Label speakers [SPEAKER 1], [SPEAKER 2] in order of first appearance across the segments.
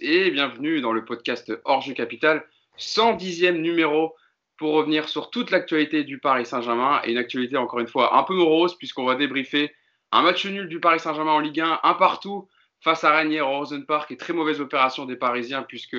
[SPEAKER 1] et bienvenue dans le podcast Orge Capital, 110e numéro pour revenir sur toute l'actualité du Paris Saint-Germain et une actualité encore une fois un peu morose puisqu'on va débriefer un match nul du Paris Saint-Germain en Ligue 1, un partout face à Ranier au Rosen Park et très mauvaise opération des Parisiens puisque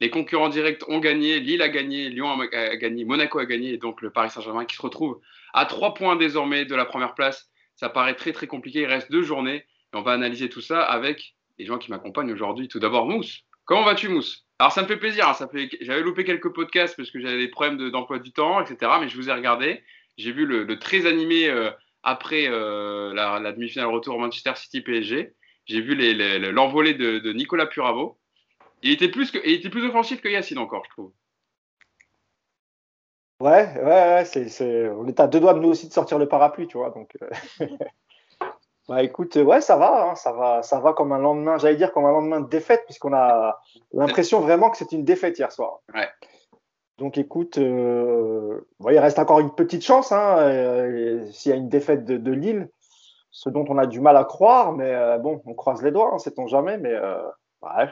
[SPEAKER 1] les concurrents directs ont gagné, Lille a gagné, Lyon a gagné, Monaco a gagné et donc le Paris Saint-Germain qui se retrouve à trois points désormais de la première place. Ça paraît très très compliqué, il reste deux journées et on va analyser tout ça avec les gens qui m'accompagnent aujourd'hui. Tout d'abord Mousse. Comment vas-tu Mousse? Alors ça me fait plaisir, hein, ça fait... j'avais loupé quelques podcasts parce que j'avais des problèmes d'emploi du temps, etc. Mais je vous ai regardé, j'ai vu le, très animé euh, après euh, la, demi-finale retour Manchester City PSG. J'ai vu l'envolée de, Nicolas Puravo. Il était, plus que, il était plus offensif que Yacine encore, je trouve.
[SPEAKER 2] Ouais, ouais, ouais c'est, on est à deux doigts de nous aussi de sortir le parapluie, tu vois. Donc, euh. bah écoute, ouais, ça va, hein, ça va, ça va comme un lendemain. J'allais dire comme un lendemain de défaite, puisqu'on a l'impression vraiment que c'est une défaite hier soir.
[SPEAKER 1] Ouais.
[SPEAKER 2] Donc écoute, euh, il reste encore une petite chance hein, euh, s'il y a une défaite de, Lille, ce dont on a du mal à croire, mais bon, on croise les doigts, hein, sait-on jamais, mais ouais.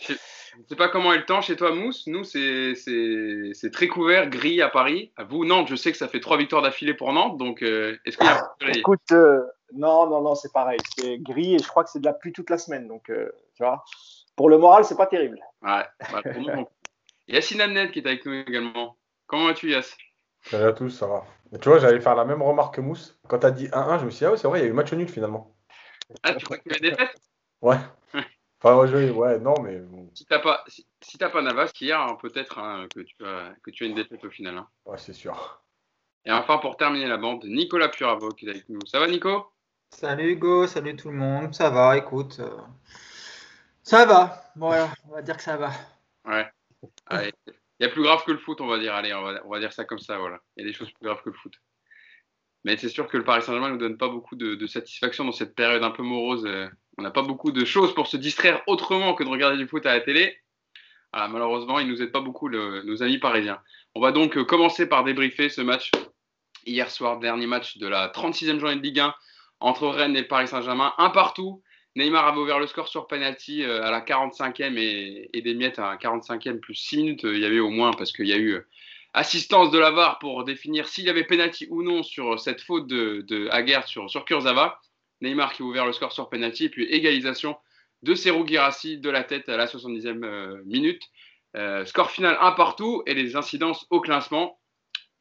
[SPEAKER 1] Je ne sais pas comment est le temps chez toi, Mousse. Nous, c'est très couvert, gris à Paris. À vous, Nantes, je sais que ça fait trois victoires d'affilée pour Nantes. Donc, euh, est-ce qu'il y a
[SPEAKER 2] Écoute, euh, non, non, non, c'est pareil. C'est gris et je crois que c'est de la pluie toute la semaine. Donc, euh, tu vois, pour le moral, c'est pas terrible.
[SPEAKER 1] Ouais, pour nous, Yacine Amnet qui est avec nous également. Comment vas-tu, Yass
[SPEAKER 3] Salut à tous, ça va. tu vois, j'allais faire la même remarque que Mousse. Quand tu as dit 1-1, je me suis dit, ah ouais, c'est vrai, il y a eu match nul finalement.
[SPEAKER 1] Ah, tu crois qu'il y avait des défaite
[SPEAKER 3] Ouais. Enfin, ouais, ouais, non, mais.
[SPEAKER 1] Si t'as pas, si, pas Navas, qui hier, hein, peut-être hein, que, tu as, que tu as une défaite au final. Hein.
[SPEAKER 3] Ouais, c'est sûr.
[SPEAKER 1] Et enfin, pour terminer la bande, Nicolas Puravo qui est avec nous. Ça va, Nico?
[SPEAKER 4] Salut Hugo, salut tout le monde. Ça va, écoute. Euh, ça va. On va dire que ça va.
[SPEAKER 1] Ouais. Il y a plus grave que le foot, on va dire. Allez, on va, dire ça comme ça, voilà. Il y a des choses plus graves que le foot. Mais c'est sûr que le Paris Saint-Germain ne nous donne pas beaucoup de, satisfaction dans cette période un peu morose. Euh, on n'a pas beaucoup de choses pour se distraire autrement que de regarder du foot à la télé. malheureusement, ils nous aident pas beaucoup, nos amis parisiens. On va donc euh, commencer par débriefer ce match hier soir, dernier match de la 36e journée de Ligue 1 entre Rennes et Paris Saint-Germain. Un partout. Neymar avait ouvert le score sur penalty euh, à la 45e et, des miettes à la 45e plus 6 minutes. Il y avait au moins parce qu'il y a eu assistance de la VAR pour définir s'il y avait penalty ou non sur cette faute de, de sur, Kurzawa. Neymar qui a ouvert le score sur penalty, puis égalisation de Serou Girassi de la tête à la 70e euh, minute. Euh, score final un partout et les incidences au classement.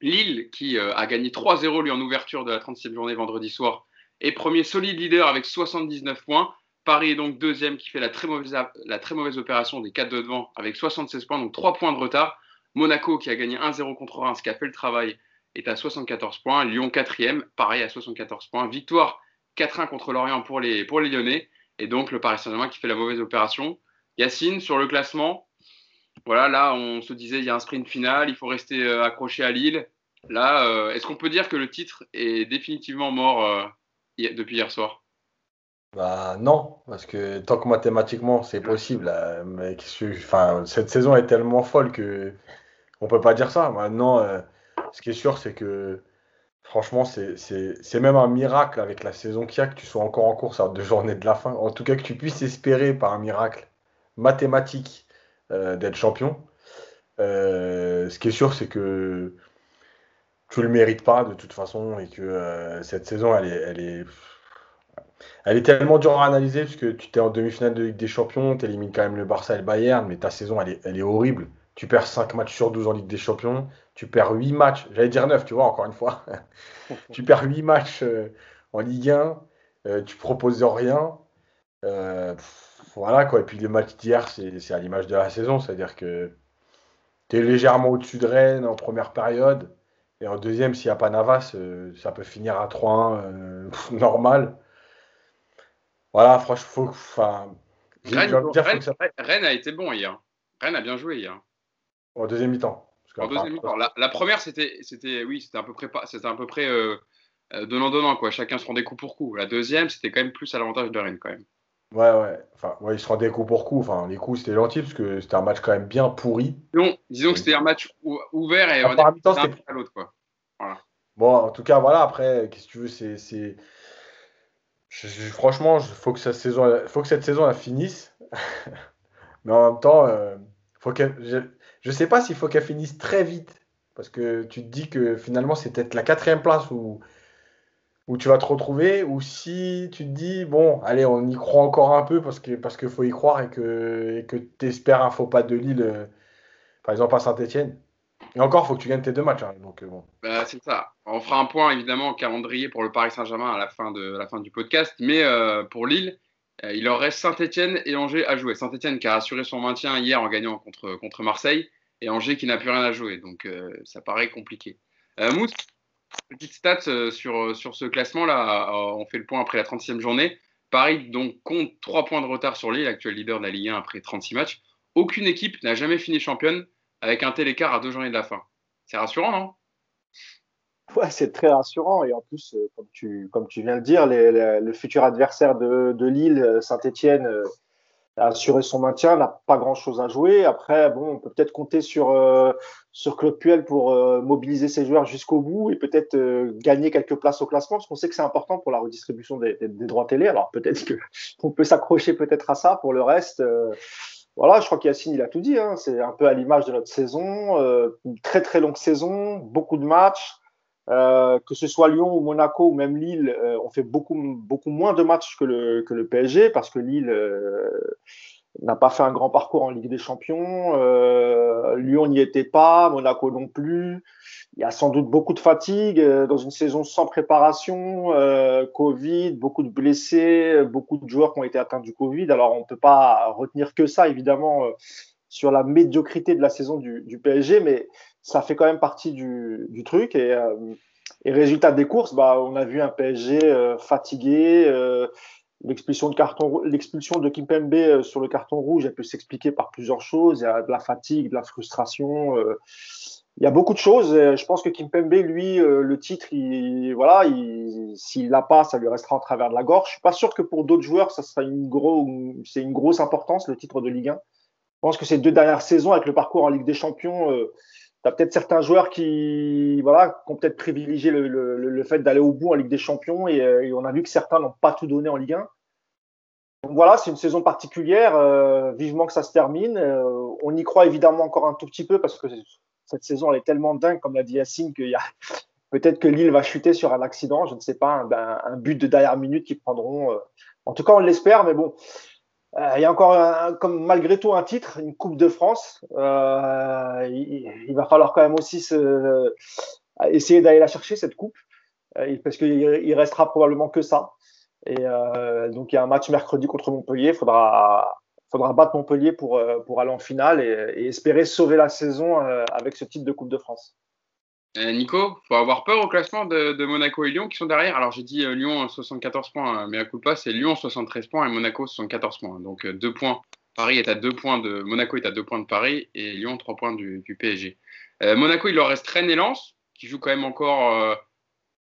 [SPEAKER 1] Lille qui euh, a gagné 3-0 lui en ouverture de la 36e journée vendredi soir est premier solide leader avec 79 points. Paris est donc deuxième qui fait la très mauvaise, opération des 4 de devant avec 76 points, donc 3 points de retard. Monaco qui a gagné 1-0 contre Reims, qui a fait le travail, est à 74 points. Lyon 4 pareil à 74 points. Victoire 4-1 contre Lorient pour les, pour les Lyonnais. Et donc le Paris Saint-Germain qui fait la mauvaise opération. Yacine, sur le classement, voilà, là on se disait il y a un sprint final, il faut rester euh, accroché à Lille. Là, euh, est-ce qu'on peut dire que le titre est définitivement mort euh, depuis hier soir
[SPEAKER 3] bah non, parce que tant que mathématiquement c'est possible, mais cette saison est tellement folle que on peut pas dire ça. Maintenant, euh, ce qui est sûr, c'est que franchement, c'est même un miracle avec la saison qu'il y a que tu sois encore en course à deux journées de la fin. En tout cas, que tu puisses espérer par un miracle mathématique euh, d'être champion. Euh, ce qui est sûr, c'est que tu le mérites pas de toute façon et que cette saison, elle est, elle est elle est tellement dure à analyser parce que tu t'es en demi-finale de Ligue des Champions, tu élimines quand même le Barça et le Bayern, mais ta saison, elle est, elle est horrible. Tu perds 5 matchs sur 12 en Ligue des Champions, tu perds 8 matchs, j'allais dire 9, tu vois, encore une fois. tu perds 8 matchs euh, en Ligue 1, euh, tu proposes rien. Euh, voilà quoi. Et puis le match d'hier, c'est à l'image de la saison, c'est-à-dire que tu es légèrement au-dessus de Rennes en première période. Et en deuxième, s'il n'y a pas Navas, ça peut finir à 3-1 normal. Voilà, franchement, faut. Enfin,
[SPEAKER 1] Rennes, a été bon hier. Rennes a bien joué hier.
[SPEAKER 3] En deuxième mi-temps.
[SPEAKER 1] En deuxième mi-temps. La, première, c'était, c'était, oui, c'était à peu près, c'était à peu près euh, euh, donnant donnant quoi. Chacun se rendait coup pour coup. La deuxième, c'était quand même plus à l'avantage de Rennes quand même.
[SPEAKER 3] Ouais, ouais. Enfin, ouais, ils se rendaient coup pour coup. Enfin, les coups, c'était gentil parce que c'était un match quand même bien pourri.
[SPEAKER 1] Non, disons que c'était un match ouvert et
[SPEAKER 3] on est à l'autre, quoi. Voilà. Bon, en tout cas, voilà. Après, qu'est-ce que tu veux, c'est, c'est franchement, il faut que cette saison, faut que cette saison finisse. Mais en même temps, euh, faut je ne sais pas s'il faut qu'elle finisse très vite. Parce que tu te dis que finalement, c'est peut-être la quatrième place où, où tu vas te retrouver. Ou si tu te dis, bon, allez, on y croit encore un peu parce qu'il parce que faut y croire et que tu espères un faux pas de Lille, euh, par exemple à Saint-Etienne. Et encore, faut que tu gagnes tes deux matchs. Hein, donc, euh, bon.
[SPEAKER 1] Bah, c'est ça. On fera un point évidemment au calendrier pour le Paris Saint-Germain à la fin, de, la fin du podcast. Mais pour Lille, euh, il leur reste Saint-Etienne et Angers à jouer. Saint-Etienne qui a assuré son maintien hier en gagnant contre, contre Marseille et Angers qui n'a plus rien à jouer. Donc euh, ça paraît compliqué. Euh, Mousse, petite stat sur, sur ce classement-là. On fait le point après la 36e journée. Paris donc compte 3 points de retard sur Lille, actuel leader de la Ligue 1 après 36 matchs. Aucune équipe n'a jamais fini championne avec un tel écart à deux journées de la fin. C'est rassurant, non?
[SPEAKER 2] Ouais, c'est très rassurant. Et en plus, euh, comme tu, viens de dire, le futur adversaire de, de Lille, euh, Saint-Etienne, euh, a assuré son maintien, n'a pas grand-chose à jouer. Après, bon, on peut peut-être compter sur, sur Claude Puel pour mobiliser ses joueurs jusqu'au bout et peut-être gagner quelques places au classement, parce qu'on sait que c'est important pour la redistribution des, des, droits télé. Alors peut-être qu'on peut s'accrocher peut-être à ça. Pour le reste, voilà, je crois qu'Yacine, il a tout dit. Hein. C'est un peu à l'image de notre saison. une très très longue saison, beaucoup de matchs. Euh, que ce soit Lyon ou Monaco ou même Lille, euh, on fait beaucoup, beaucoup moins de matchs que le, PSG parce que Lille euh, n'a pas fait un grand parcours en Ligue des Champions. Lyon n'y était pas, Monaco non plus. Il y a sans doute beaucoup de fatigue dans une saison sans préparation, Covid, beaucoup de blessés, beaucoup de joueurs qui ont été atteints du Covid. Alors on ne peut pas retenir que ça, évidemment, sur la médiocrité de la saison du, du PSG, mais ça fait quand même partie du, du truc. Et, euh, et, résultat des courses, bah, on a vu un PSG euh, fatigué. Euh, l'expulsion de carton, l'expulsion de Kimpembe sur le carton rouge, elle peut s'expliquer par plusieurs choses. Il y a de la fatigue, de la frustration. il y a beaucoup de choses. Je pense que Kimpembe, lui, le titre, il, voilà, s'il l'a pas, ça lui restera en travers de la gorge. Je suis pas sûr que pour d'autres joueurs, ça sera c'est une grosse importance le titre de Ligue 1. Je pense que ces deux dernières saisons avec le parcours en Ligue des Champions, tu as peut-être certains joueurs qui, voilà, qui ont peut-être privilégié le, le, le fait d'aller au bout en Ligue des Champions et, euh, et on a vu que certains n'ont pas tout donné en Ligue 1. Donc voilà, c'est une saison particulière. Euh, vivement que ça se termine. Euh, on y croit évidemment encore un tout petit peu parce que cette saison elle est tellement dingue, comme l'a dit Yacine, qu'il y a peut-être que Lille va chuter sur un accident. Je ne sais pas, un, un but de dernière minute qu'ils prendront. en tout cas, on l'espère, mais bon, il y a encore, malgré tout, un titre, une Coupe de France. Euh, il, va falloir quand même aussi se, essayer d'aller la chercher, cette Coupe, euh, parce qu'il il restera probablement que ça. Et donc, il y a un match mercredi contre Montpellier. Il faudra, battre Montpellier pour, aller en finale et espérer sauver la saison avec ce titre de Coupe de France.
[SPEAKER 1] Euh, Nico, faut avoir peur au classement de, Monaco et Lyon qui sont derrière. Alors j'ai dit euh, Lyon 74 points, mais à coup pas, c'est Lyon 73 points et Monaco 74 points. Donc euh, deux points. Paris est à deux points de Monaco est à deux points de Paris et Lyon trois points du, PSG. Monaco, il leur reste Rennes et Lens qui jouent quand même encore,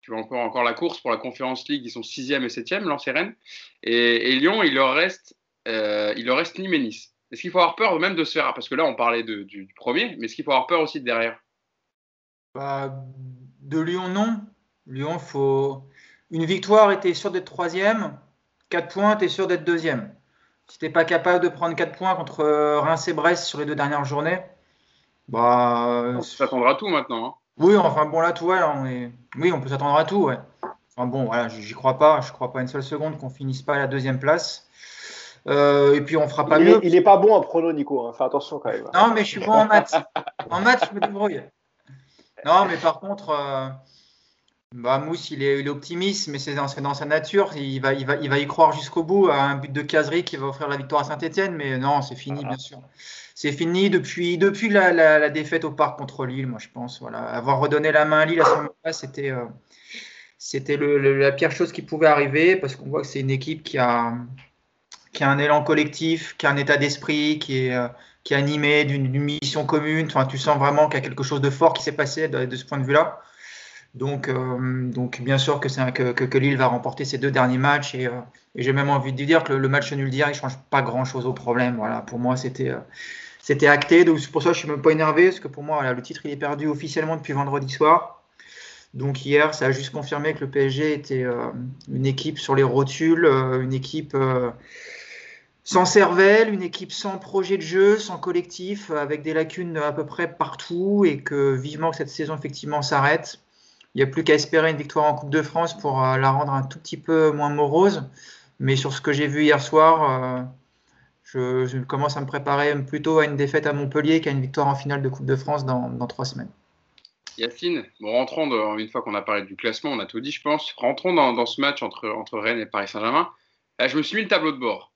[SPEAKER 1] encore, encore la course pour la Conférence League. Ils sont 6e et 7e, Lens et Rennes. Et, Lyon, il leur reste, il leur reste Nîmes et Nice. Est-ce qu'il faut avoir peur même de se faire Parce que là, on parlait du, du premier, mais est-ce qu'il faut avoir peur aussi de derrière?
[SPEAKER 4] Bah, de Lyon, non. Lyon, faut. Une victoire, était sûr d'être troisième. Quatre points, tu es sûr d'être deuxième. Si tu pas capable de prendre quatre points contre euh, Reims et Brest sur les deux dernières journées, bah.
[SPEAKER 1] On s'attendre à tout maintenant. Hein.
[SPEAKER 4] Oui, enfin bon, là, tout, ouais, on est... oui, on peut s'attendre à tout, ouais. Enfin bon, voilà, j'y crois pas. Je crois pas une seule seconde qu'on finisse pas à la deuxième place. Euh, et puis on fera pas mieux.
[SPEAKER 2] il est pas bon en prono, Nico. Hein. Fais attention quand même.
[SPEAKER 4] Non, mais je suis bon en maths. en maths, je me débrouille. Non, mais par contre, euh, bah, Mousse, il est, optimiste, mais c'est dans, sa nature. Il va, il, va, il va y croire jusqu'au bout à un but de caserie qui va offrir la victoire à Saint-Etienne. Mais non, c'est fini, bien sûr. C'est fini depuis, depuis la, défaite au parc contre Lille, moi, je pense. Voilà. Avoir redonné la main à Lille à ce moment-là, c'était. Euh, c'était la pire chose qui pouvait arriver parce qu'on voit que c'est une équipe qui a, qui a un élan collectif, qui a un état d'esprit, qui est, euh, qui est animé d'une mission commune. Enfin, tu sens vraiment qu'il y a quelque chose de fort qui s'est passé de, ce point de vue-là. Donc, euh, donc, bien sûr que, Lille va remporter ses deux derniers matchs. Et, euh, j'ai même envie de dire que le, match nul d'hier, il ne change pas grand-chose au problème. Voilà, pour moi, c'était euh, c'était acté. Donc, c'est pour ça que je ne suis même pas énervé. Parce que pour moi, le titre, il est perdu officiellement depuis vendredi soir. Donc, hier, ça a juste confirmé que le PSG était une équipe sur les rotules, une équipe sans cervelle, une équipe sans projet de jeu, sans collectif, avec des lacunes à peu près partout et que vivement que cette saison effectivement s'arrête. Il n'y a plus qu'à espérer une victoire en Coupe de France pour euh, la rendre un tout petit peu moins morose. Mais sur ce que j'ai vu hier soir, euh, je, commence à me préparer plutôt à une défaite à Montpellier qu'à une victoire en finale de Coupe de France dans, trois semaines.
[SPEAKER 1] Yacine, rentrons, une fois qu'on a parlé du classement, on a tout dit, je pense. Rentrons dans, ce match entre Rennes et Paris Saint-Germain. je me suis mis le tableau de bord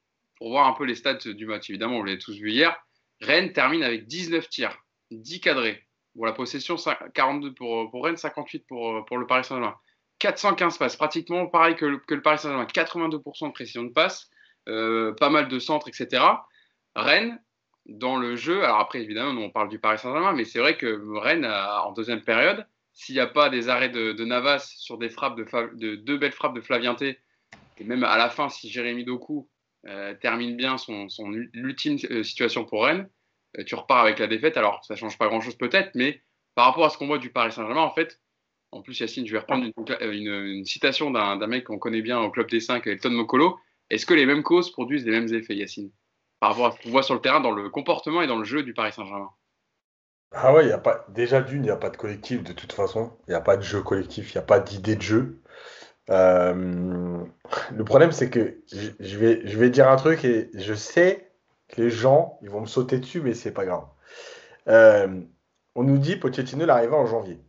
[SPEAKER 1] pour voir un peu les stats du match. Évidemment, vous l'avez tous vu hier. Rennes termine avec 19 tirs, 10 cadrés. Pour la possession, 42 pour, pour Rennes, 58 pour, pour le Paris Saint-Germain. 415 passes, pratiquement pareil que le, que le Paris Saint-Germain. 82% de précision de passe, euh, pas mal de centres, etc. Rennes, dans le jeu, alors après, évidemment, on parle du Paris Saint-Germain, mais c'est vrai que Rennes, en deuxième période, s'il n'y a pas des arrêts de, Navas sur des frappes de, de, deux belles frappes de Flavienté, et même à la fin, si Jérémy Doku termine bien son, ultime euh, situation pour Rennes, euh, tu repars avec la défaite. Alors, ça change pas grand-chose peut-être, mais par rapport à ce qu'on voit du Paris Saint-Germain, en fait, en plus, Yacine, je vais reprendre une, citation d'un mec qu'on connaît bien au Club des 5, Elton Mokolo. Est-ce que les mêmes causes produisent les mêmes effets, Yacine Par rapport à ce qu'on voit sur le terrain, dans le comportement et dans le jeu du Paris Saint-Germain?
[SPEAKER 3] Ah ouais, y a pas, déjà d'une, il n'y a pas de collectif de toute façon. Il n'y a pas de jeu collectif, il n'y a pas d'idée de jeu. Euh, le problème, c'est que je vais, dire un truc et je sais que les gens, ils vont me sauter dessus, mais c'est pas grave. Euh, on nous dit Pochettino l'arrivée en janvier.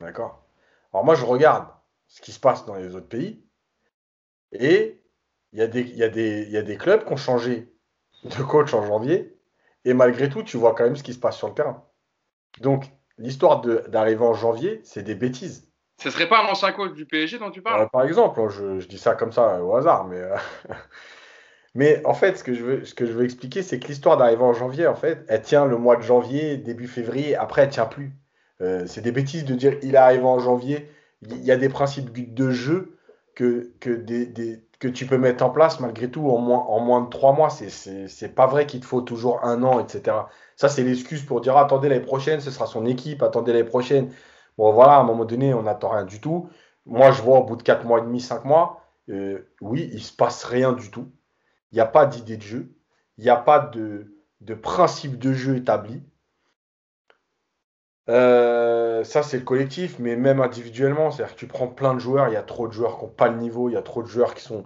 [SPEAKER 3] D'accord? Alors moi, je regarde ce qui se passe dans les autres pays et il y a des clubs qui ont changé de coach en janvier et malgré tout, tu vois quand même ce qui se passe sur le terrain. Donc, l'histoire d'arriver en janvier, c'est des bêtises.
[SPEAKER 1] Ce serait pas un ancien coach du PSG dont tu parles?
[SPEAKER 3] Euh, Par exemple, je, dis ça comme ça au hasard, mais, euh, mais en fait, ce que je veux, expliquer, c'est que l'histoire d'arriver en janvier, en fait, elle tient le mois de janvier, début février, après elle tient plus. Euh, c'est des bêtises de dire il arrive en janvier. Il y a des principes de jeu que, que tu peux mettre en place malgré tout en moins, en moins de trois mois. C'est pas vrai qu'il te faut toujours un an, etc. Ça, c'est l'excuse pour dire attendez l'année prochaine, ce sera son équipe, attendez l'année prochaine. Voilà, à un moment donné, on n'attend rien du tout. Moi, je vois au bout de 4 mois et demi, 5 mois, euh, oui, il ne se passe rien du tout. Il n'y a pas d'idée de jeu. Il n'y a pas de, principe de jeu établi. Euh, ça, c'est le collectif, mais même individuellement, c'est-à-dire que tu prends plein de joueurs, il y a trop de joueurs qui n'ont pas le niveau, il y a trop de joueurs qui, sont,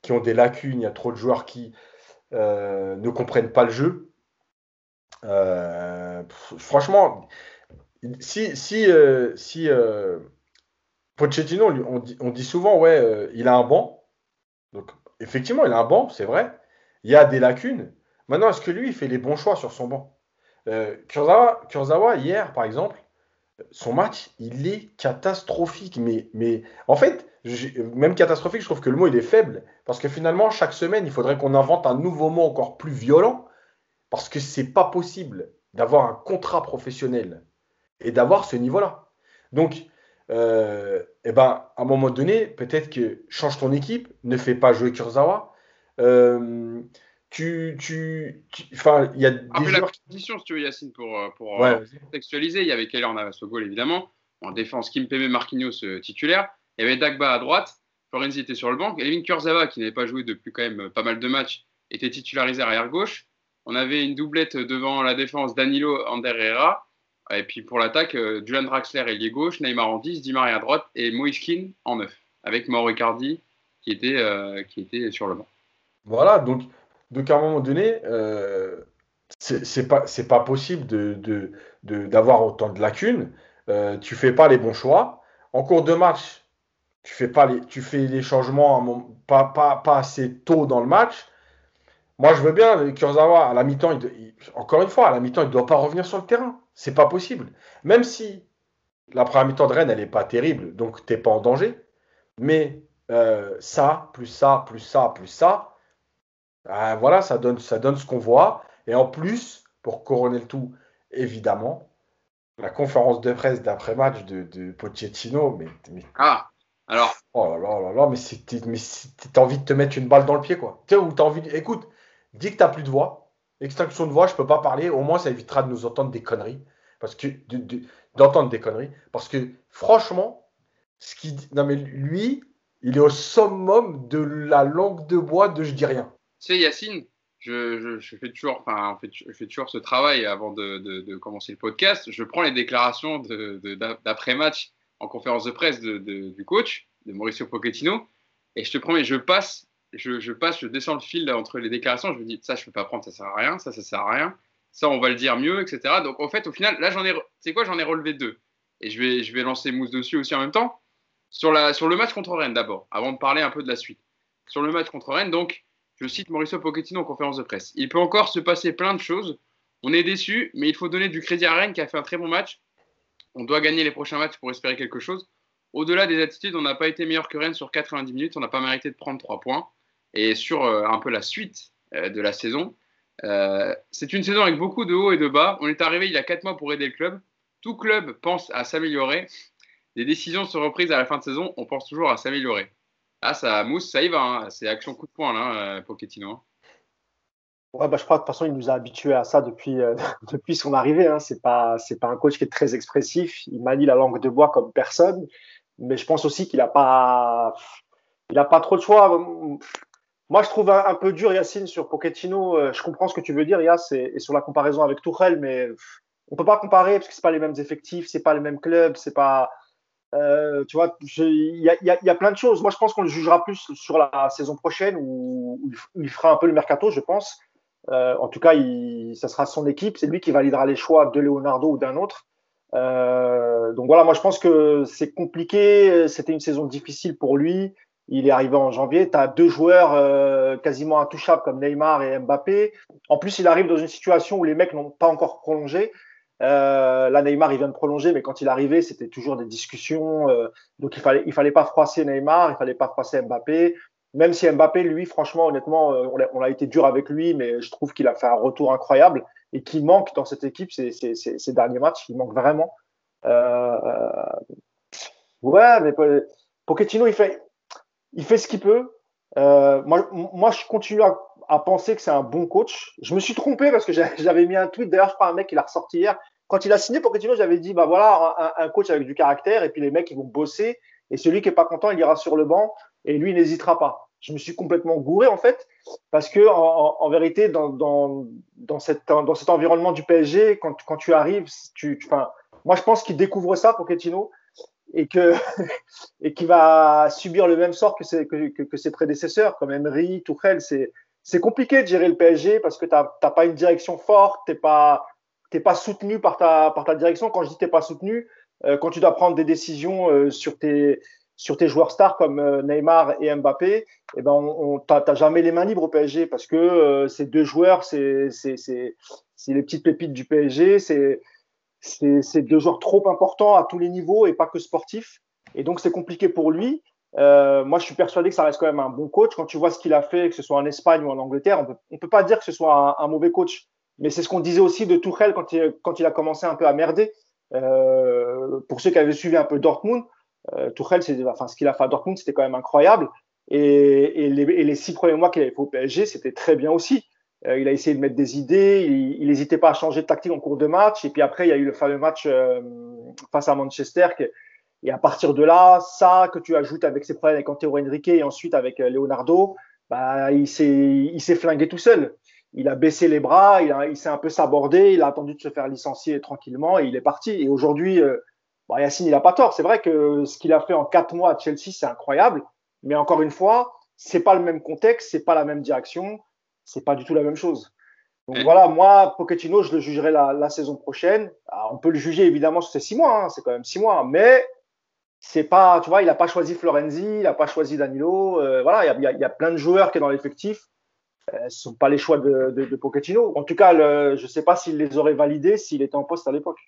[SPEAKER 3] qui ont des lacunes, il y a trop de joueurs qui euh, ne comprennent pas le jeu. franchement, si, si, euh, si euh, Pochettino, on dit, souvent, ouais, euh, il a un banc. Donc, effectivement, il a un banc, c'est vrai. Il y a des lacunes. Maintenant, est-ce que lui, il fait les bons choix sur son banc? Kurzawa, hier, par exemple, son match, il est catastrophique. Mais, mais en fait, même catastrophique, je trouve que le mot, il est faible. Parce que finalement, chaque semaine, il faudrait qu'on invente un nouveau mot encore plus violent. Parce que c'est pas possible d'avoir un contrat professionnel et d'avoir ce niveau-là. Donc, euh, eh ben, à un moment donné, peut-être que change ton équipe, ne fais pas jouer Kurzawa. Euh, tu, tu, enfin, il y a des
[SPEAKER 1] Après la position, si tu veux, Yacine, pour, euh, pour euh, contextualiser, il y avait Keller Navas au goal, évidemment. En défense, Kimpembe Marquinhos titulaire. Il y avait Dagba à droite. Florenzi était sur le banc. Elvin Kurzawa, qui n'avait pas joué depuis quand même pas mal de matchs, était titularisé arrière gauche. On avait une doublette devant la défense, Danilo Ander Herrera. Et puis pour l'attaque, euh, Julian Draxler ailier gauche, Neymar en 10, Di Maria à droite et Moiskin en 9, avec Mauro Icardi qui était, euh, qui était sur le banc.
[SPEAKER 3] Voilà, donc, donc à un moment donné, euh, c'est pas, pas possible d'avoir de, de, autant de lacunes. Euh, tu fais pas les bons choix. En cours de match, tu fais, pas les, tu fais les changements pas, pas, pas assez tôt dans le match. Moi, je veux bien, Kurzawa, à la mi-temps, encore une fois, à la mi-temps, il ne doit pas revenir sur le terrain. C'est pas possible. Même si la première mi-temps de Rennes, elle n'est pas terrible, donc tu n'es pas en danger. Mais euh, ça, plus ça, plus ça, plus ça, ben voilà, ça donne, ça donne ce qu'on voit. Et en plus, pour couronner le tout, évidemment, la conférence de presse d'après-match de, Pochettino, mais,
[SPEAKER 1] Ah, alors.
[SPEAKER 3] Oh là là là là, mais t'as envie de te mettre une balle dans le pied, quoi. Tu sais, t'as envie. Écoute, dis que t'as plus de voix, extinction de voix, je peux pas parler. Au moins, ça évitera de nous entendre des conneries. Parce que d'entendre des conneries. Parce que franchement, ce qui non mais lui, il est au summum de la langue de bois de je dis rien.
[SPEAKER 1] Tu sais, Yacine, je, fais toujours, enfin, je fais toujours ce travail avant de, commencer le podcast. Je prends les déclarations d'après-match en conférence de presse du coach, de Mauricio Pochettino, et je te promets, je passe, je, passe, je descends le fil entre les déclarations. Je me dis, ça, je ne peux pas prendre, ça sert à rien, ça, ça sert à rien. Ça, on va le dire mieux, etc. Donc, en fait, au final, là, j'en ai, c'est quoi, j'en ai relevé deux. Et je vais, je vais lancer Mousse dessus aussi en même temps. Sur, la, sur le match contre Rennes d'abord, avant de parler un peu de la suite. Sur le match contre Rennes, donc, je cite Mauricio Pochettino en conférence de presse. Il peut encore se passer plein de choses. On est déçu, mais il faut donner du crédit à Rennes qui a fait un très bon match. On doit gagner les prochains matchs pour espérer quelque chose. Au-delà des attitudes, on n'a pas été meilleur que Rennes sur 90 minutes. On n'a pas mérité de prendre 3 points. Et sur euh, un peu la suite euh, de la saison, euh, c'est une saison avec beaucoup de hauts et de bas. On est arrivé il y a 4 mois pour aider le club. Tout club pense à s'améliorer. Les décisions sont reprises à la fin de saison. On pense toujours à s'améliorer. Ah, ça mousse, ça y va. Hein. C'est action coup de poing, là, Pochettino. Hein.
[SPEAKER 2] Ouais, bah, je crois que de toute façon, il nous a habitués à ça depuis, depuis son arrivée. Hein. Pas, c'est pas un coach qui est très expressif. Il manie la langue de bois comme personne. Mais je pense aussi qu'il n'a pas, pas trop de choix. Moi, je trouve un, peu dur, Yacine, sur Pochettino. Euh, je comprends ce que tu veux dire, Yass, et, sur la comparaison avec Tourelle, mais on peut pas comparer parce que c'est pas les mêmes effectifs, c'est pas les mêmes clubs, c'est pas, euh, tu vois, il y, y, a, plein de choses. Moi, je pense qu'on le jugera plus sur la saison prochaine où, il fera un peu le mercato, je pense. Euh, en tout cas, il, ça sera son équipe. C'est lui qui validera les choix de Leonardo ou d'un autre. Euh, donc voilà, moi, je pense que c'est compliqué. C'était une saison difficile pour lui. Il est arrivé en janvier. Tu as deux joueurs euh, quasiment intouchables comme Neymar et Mbappé. En plus, il arrive dans une situation où les mecs n'ont pas encore prolongé. Euh, là, Neymar, il vient de prolonger, mais quand il arrivait, c'était toujours des discussions. Euh, donc, il fallait, il fallait pas froisser Neymar, il fallait pas froisser Mbappé. Même si Mbappé, lui, franchement, honnêtement, on a, été dur avec lui, mais je trouve qu'il a fait un retour incroyable et qui manque dans cette équipe ces, ces, derniers matchs. Il manque vraiment. Ouais, mais Pochettino, il fait, il fait ce qu'il peut. Euh, moi, moi, je continue à, penser que c'est un bon coach. Je me suis trompé parce que j'avais mis un tweet, d'ailleurs, je crois un mec qui l'a ressorti hier, quand il a signé Pochettino, j'avais dit, bah voilà, un, coach avec du caractère, et puis les mecs, ils vont bosser, et celui qui est pas content, il ira sur le banc, et lui, il n'hésitera pas. Je me suis complètement gouré, en fait, parce que, en, vérité, dans, dans, dans, cet environnement du PSG, quand, quand tu arrives, tu, enfin, moi, je pense qu'il découvre ça, Pochettino, et que et qui va subir le même sort que ses, que, ses prédécesseurs, comme Emery, Tuchel. C'est c'est compliqué de gérer le PSG parce que tu n'as pas une direction forte, tu n'es pas t'es pas soutenu par ta, par ta direction. Quand je dis t'es pas soutenu, euh, quand tu dois prendre des décisions euh, sur, tes, sur tes joueurs stars comme euh, Neymar et Mbappé, eh ben jamais les mains libres au PSG parce que ces deux joueurs, c'est les petites pépites du PSG, c'est c'est deux joueurs trop importants à tous les niveaux et pas que sportifs. Et donc c'est compliqué pour lui. moi, je suis persuadé que ça reste quand même un bon coach. Quand tu vois ce qu'il a fait, que ce soit en Espagne ou en Angleterre, on peut, ne peut pas dire que ce soit un mauvais coach. Mais c'est ce qu'on disait aussi de Tuchel quand il, a commencé un peu à merder. Euh, pour ceux qui avaient suivi un peu Dortmund, euh, Tuchel, enfin, ce qu'il a fait à Dortmund, c'était quand même incroyable. Et, et, les, et les, six premiers mois qu'il avait fait au PSG, c'était très bien aussi. Euh, il a essayé de mettre des idées, il n'hésitait pas à changer de tactique en cours de match. Et puis après, il y a eu le fameux match euh, face à Manchester. et à partir de là, ça que tu ajoutes avec ses problèmes avec Antero Henrique et ensuite avec euh, Leonardo, bah, il s'est flingué tout seul il a baissé les bras, il, s'est un peu sabordé, il a attendu de se faire licencier tranquillement et il est parti. Et aujourd'hui, euh, Yacine, il n'a pas tort. C'est vrai que ce qu'il a fait en quatre mois à Chelsea, c'est incroyable. Mais encore une fois, c'est pas le même contexte, c'est pas la même direction, c'est pas du tout la même chose. Donc voilà, moi, Pochettino, je le jugerai la, saison prochaine. on peut le juger évidemment sur ces six mois, hein, c'est quand même six mois, mais c'est pas, tu vois, il n'a pas choisi Florenzi, il n'a pas choisi Danilo. Euh, voilà, il y, y a, plein de joueurs qui sont dans l'effectif euh, ce ne sont pas les choix de, de, Pochettino. En tout cas, je ne sais pas s'il les aurait validés s'il était en poste à l'époque.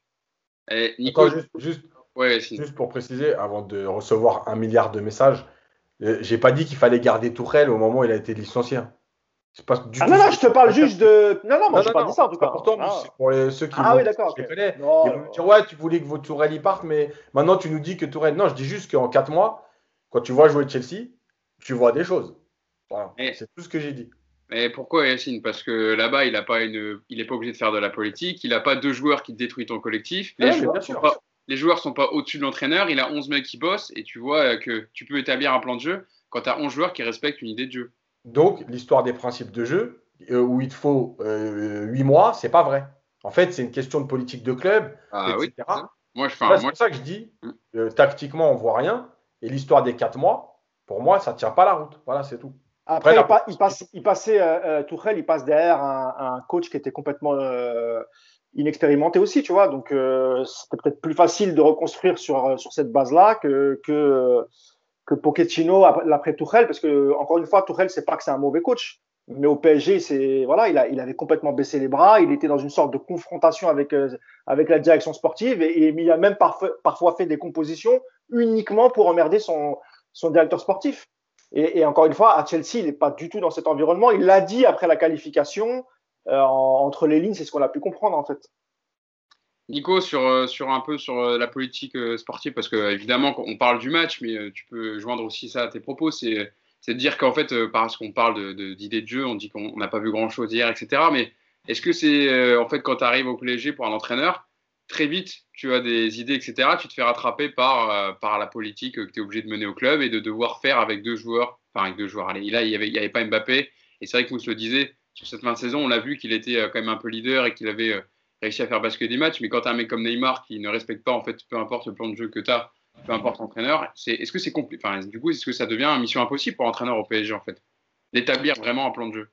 [SPEAKER 3] Nico, juste, juste, juste, pour préciser, avant de recevoir un milliard de messages, euh, j'ai pas dit qu'il fallait garder Tourelle au moment où il a été licencié.
[SPEAKER 2] Pas du ah non, non, je te parle juste de. Non, non, moi je pas dit ça en tout cas.
[SPEAKER 3] Pourtant,
[SPEAKER 2] ah.
[SPEAKER 3] pour ceux qui.
[SPEAKER 2] Ah oui, d'accord.
[SPEAKER 3] ils vont me dire Ouais, tu voulais que votre Tourelle y parte, mais maintenant tu nous dis que Tourelle. Non, je dis juste qu'en 4 mois, quand tu vois jouer Chelsea, tu vois des choses. Voilà. C'est tout ce que j'ai dit.
[SPEAKER 1] Mais pourquoi Yacine? Parce que là-bas, il n'est pas, une... il pas obligé de faire de la politique. Il n'a pas deux joueurs qui détruisent ton collectif. Les, joueurs, sont pas... les joueurs sont pas au-dessus de l'entraîneur. Il a 11 mecs qui bossent et tu vois que tu peux établir un plan de jeu quand tu as 11 joueurs qui respectent une idée de jeu.
[SPEAKER 3] Donc, l'histoire des principes de jeu, euh, où il te faut euh, 8 mois, c'est pas vrai. En fait, c'est une question de politique de club,
[SPEAKER 1] Ah oui.
[SPEAKER 3] etc.
[SPEAKER 1] Moi, je,
[SPEAKER 3] c'est
[SPEAKER 1] moi,
[SPEAKER 3] pour ça que je dis,
[SPEAKER 1] Mm.
[SPEAKER 3] euh, tactiquement, on voit rien. Et l'histoire des 4 mois, pour moi, ça tient pas la route. Voilà, c'est tout.
[SPEAKER 2] Après,
[SPEAKER 3] Après,
[SPEAKER 2] il, pa- il passe, il passait, euh, Tourelle, il passe derrière un, un coach qui était complètement euh, inexpérimenté aussi, tu vois. Donc, euh, c'était peut-être plus facile de reconstruire sur, sur cette base-là que, que, que Pochettino ap- après Tourelle, parce que, encore une fois, Tourelle, c'est pas que c'est un mauvais coach. Mais au PSG, c'est voilà, il, a, il avait complètement baissé les bras. Il était dans une sorte de confrontation avec euh, avec la direction sportive et, il a même parfois, parfois fait des compositions uniquement pour emmerder son son directeur sportif. Et, encore une fois, à Chelsea, il n'est pas du tout dans cet environnement. Il l'a dit après la qualification. euh, en- entre les lignes, c'est ce qu'on a pu comprendre en fait.
[SPEAKER 1] Nico, sur, euh, sur un peu sur euh, la politique euh, sportive, parce que évidemment, on parle du match, mais tu peux joindre aussi ça à tes propos, c'est de dire qu'en fait, parce qu'on parle d'idées de, jeu, on dit qu'on n'a pas vu grand-chose hier, etc. Mais est-ce que c'est, en fait, quand tu arrives au PSG pour un entraîneur, très vite, tu as des idées, etc., tu te fais rattraper par, par la politique que tu es obligé de mener au club et de devoir faire avec deux joueurs, enfin avec deux joueurs. Allez, là, il n'y avait, pas Mbappé, et c'est vrai que Mousse le disait, sur cette fin de saison, on l'a vu qu'il était quand même un peu leader et qu'il avait... réussi à faire basculer des matchs, mais quand un mec comme Neymar qui ne respecte pas, en fait, peu importe le plan de jeu que tu as, peu importe l'entraîneur, est-ce que c'est compli- enfin, du coup, est-ce que ça devient une mission impossible pour l'entraîneur au PSG, en fait, d'établir vraiment un plan de jeu?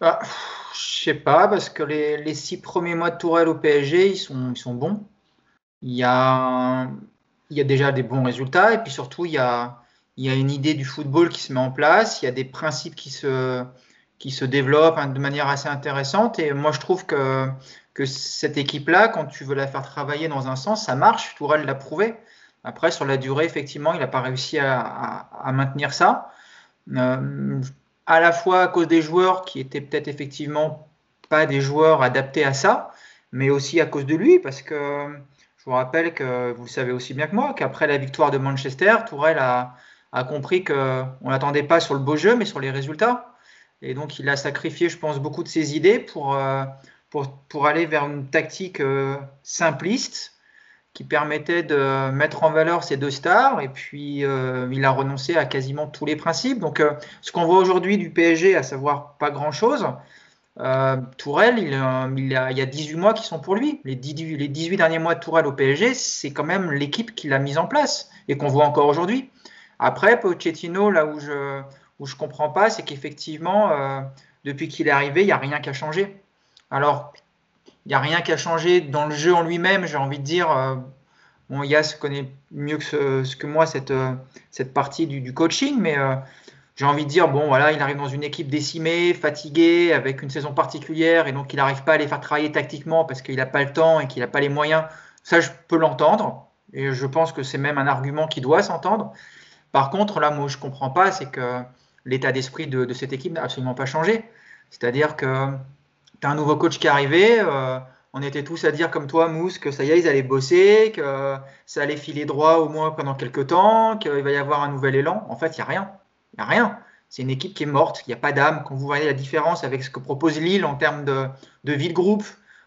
[SPEAKER 4] Bah, je sais pas, parce que les, les six premiers mois de Tourelle au PSG, ils sont, ils sont bons. Il y a, y a déjà des bons résultats, et puis surtout, il y a, il y a une idée du football qui se met en place, il y a des principes qui se, qui se développent hein, de manière assez intéressante, et moi je trouve que, que cette équipe-là, quand tu veux la faire travailler dans un sens, ça marche, Tourelle l'a prouvé. Après, sur la durée, effectivement, il n'a pas réussi à, à- à maintenir ça. Euh, à la fois à cause des joueurs qui étaient peut-être effectivement pas des joueurs adaptés à ça, mais aussi à cause de lui, parce que je vous rappelle que vous le savez aussi bien que moi, qu'après la victoire de Manchester, Tourelle a, a compris qu'on n'attendait pas sur le beau jeu, mais sur les résultats. Et donc il a sacrifié, je pense, beaucoup de ses idées pour, euh, pour, pour aller vers une tactique euh, simpliste qui permettait de mettre en valeur ces deux stars, et puis euh, il a renoncé à quasiment tous les principes. Donc ce qu'on voit aujourd'hui du PSG, à savoir pas grand-chose, euh, Tourelle, il, a, il y a 18 mois qui sont pour lui. Les 18, les 18 derniers mois de Tourelle au PSG, c'est quand même l'équipe qu'il a mise en place et qu'on voit encore aujourd'hui. Après, Pochettino, là où je où je comprends pas, c'est qu'effectivement, euh, depuis qu'il est arrivé, il n'y a rien qui a changé. Alors, il n'y a rien qui a changé dans le jeu en lui-même, j'ai envie de dire. euh, Yas connaît mieux que, moi cette, euh, cette partie du, du coaching, mais euh, j'ai envie de dire, bon, voilà, il arrive dans une équipe décimée, fatiguée, avec une saison particulière, et donc il n'arrive pas à les faire travailler tactiquement parce qu'il n'a pas le temps et qu'il n'a pas les moyens. Ça, je peux l'entendre, et je pense que c'est même un argument qui doit s'entendre. Par contre, là, moi, je ne comprends pas, c'est que l'état d'esprit de, de cette équipe n'a absolument pas changé. C'est-à-dire que tu as un nouveau coach qui est arrivé, euh, on était tous à dire comme toi, Mousse, que ça y est, ils allaient bosser, que ça allait filer droit au moins pendant quelques temps, qu'il va y avoir un nouvel élan. En fait, il n'y a rien. Il n'y a rien. C'est une équipe qui est morte, il n'y a pas d'âme. Quand vous voyez la différence avec ce que propose Lille en termes de, de vie de groupe,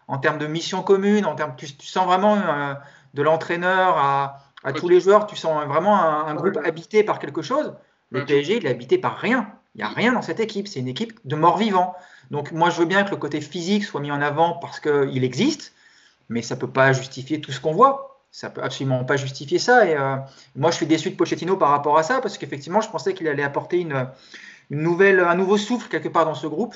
[SPEAKER 4] en termes de mission commune, en termes, tu, tu sens vraiment euh, de l'entraîneur à, à tous les joueurs, tu sens vraiment un, un groupe habité par quelque chose. Le PSG, il est habité par rien. Il n'y a rien dans cette équipe. C'est une équipe de morts-vivants. Donc moi, je veux bien que le côté physique soit mis en avant parce qu'il existe, mais ça ne peut pas justifier tout ce qu'on voit. Ça ne peut absolument pas justifier ça. Et euh, moi, je suis déçu de Pochettino par rapport à ça parce qu'effectivement, je pensais qu'il allait apporter une, une, nouvelle, un nouveau souffle quelque part dans ce groupe.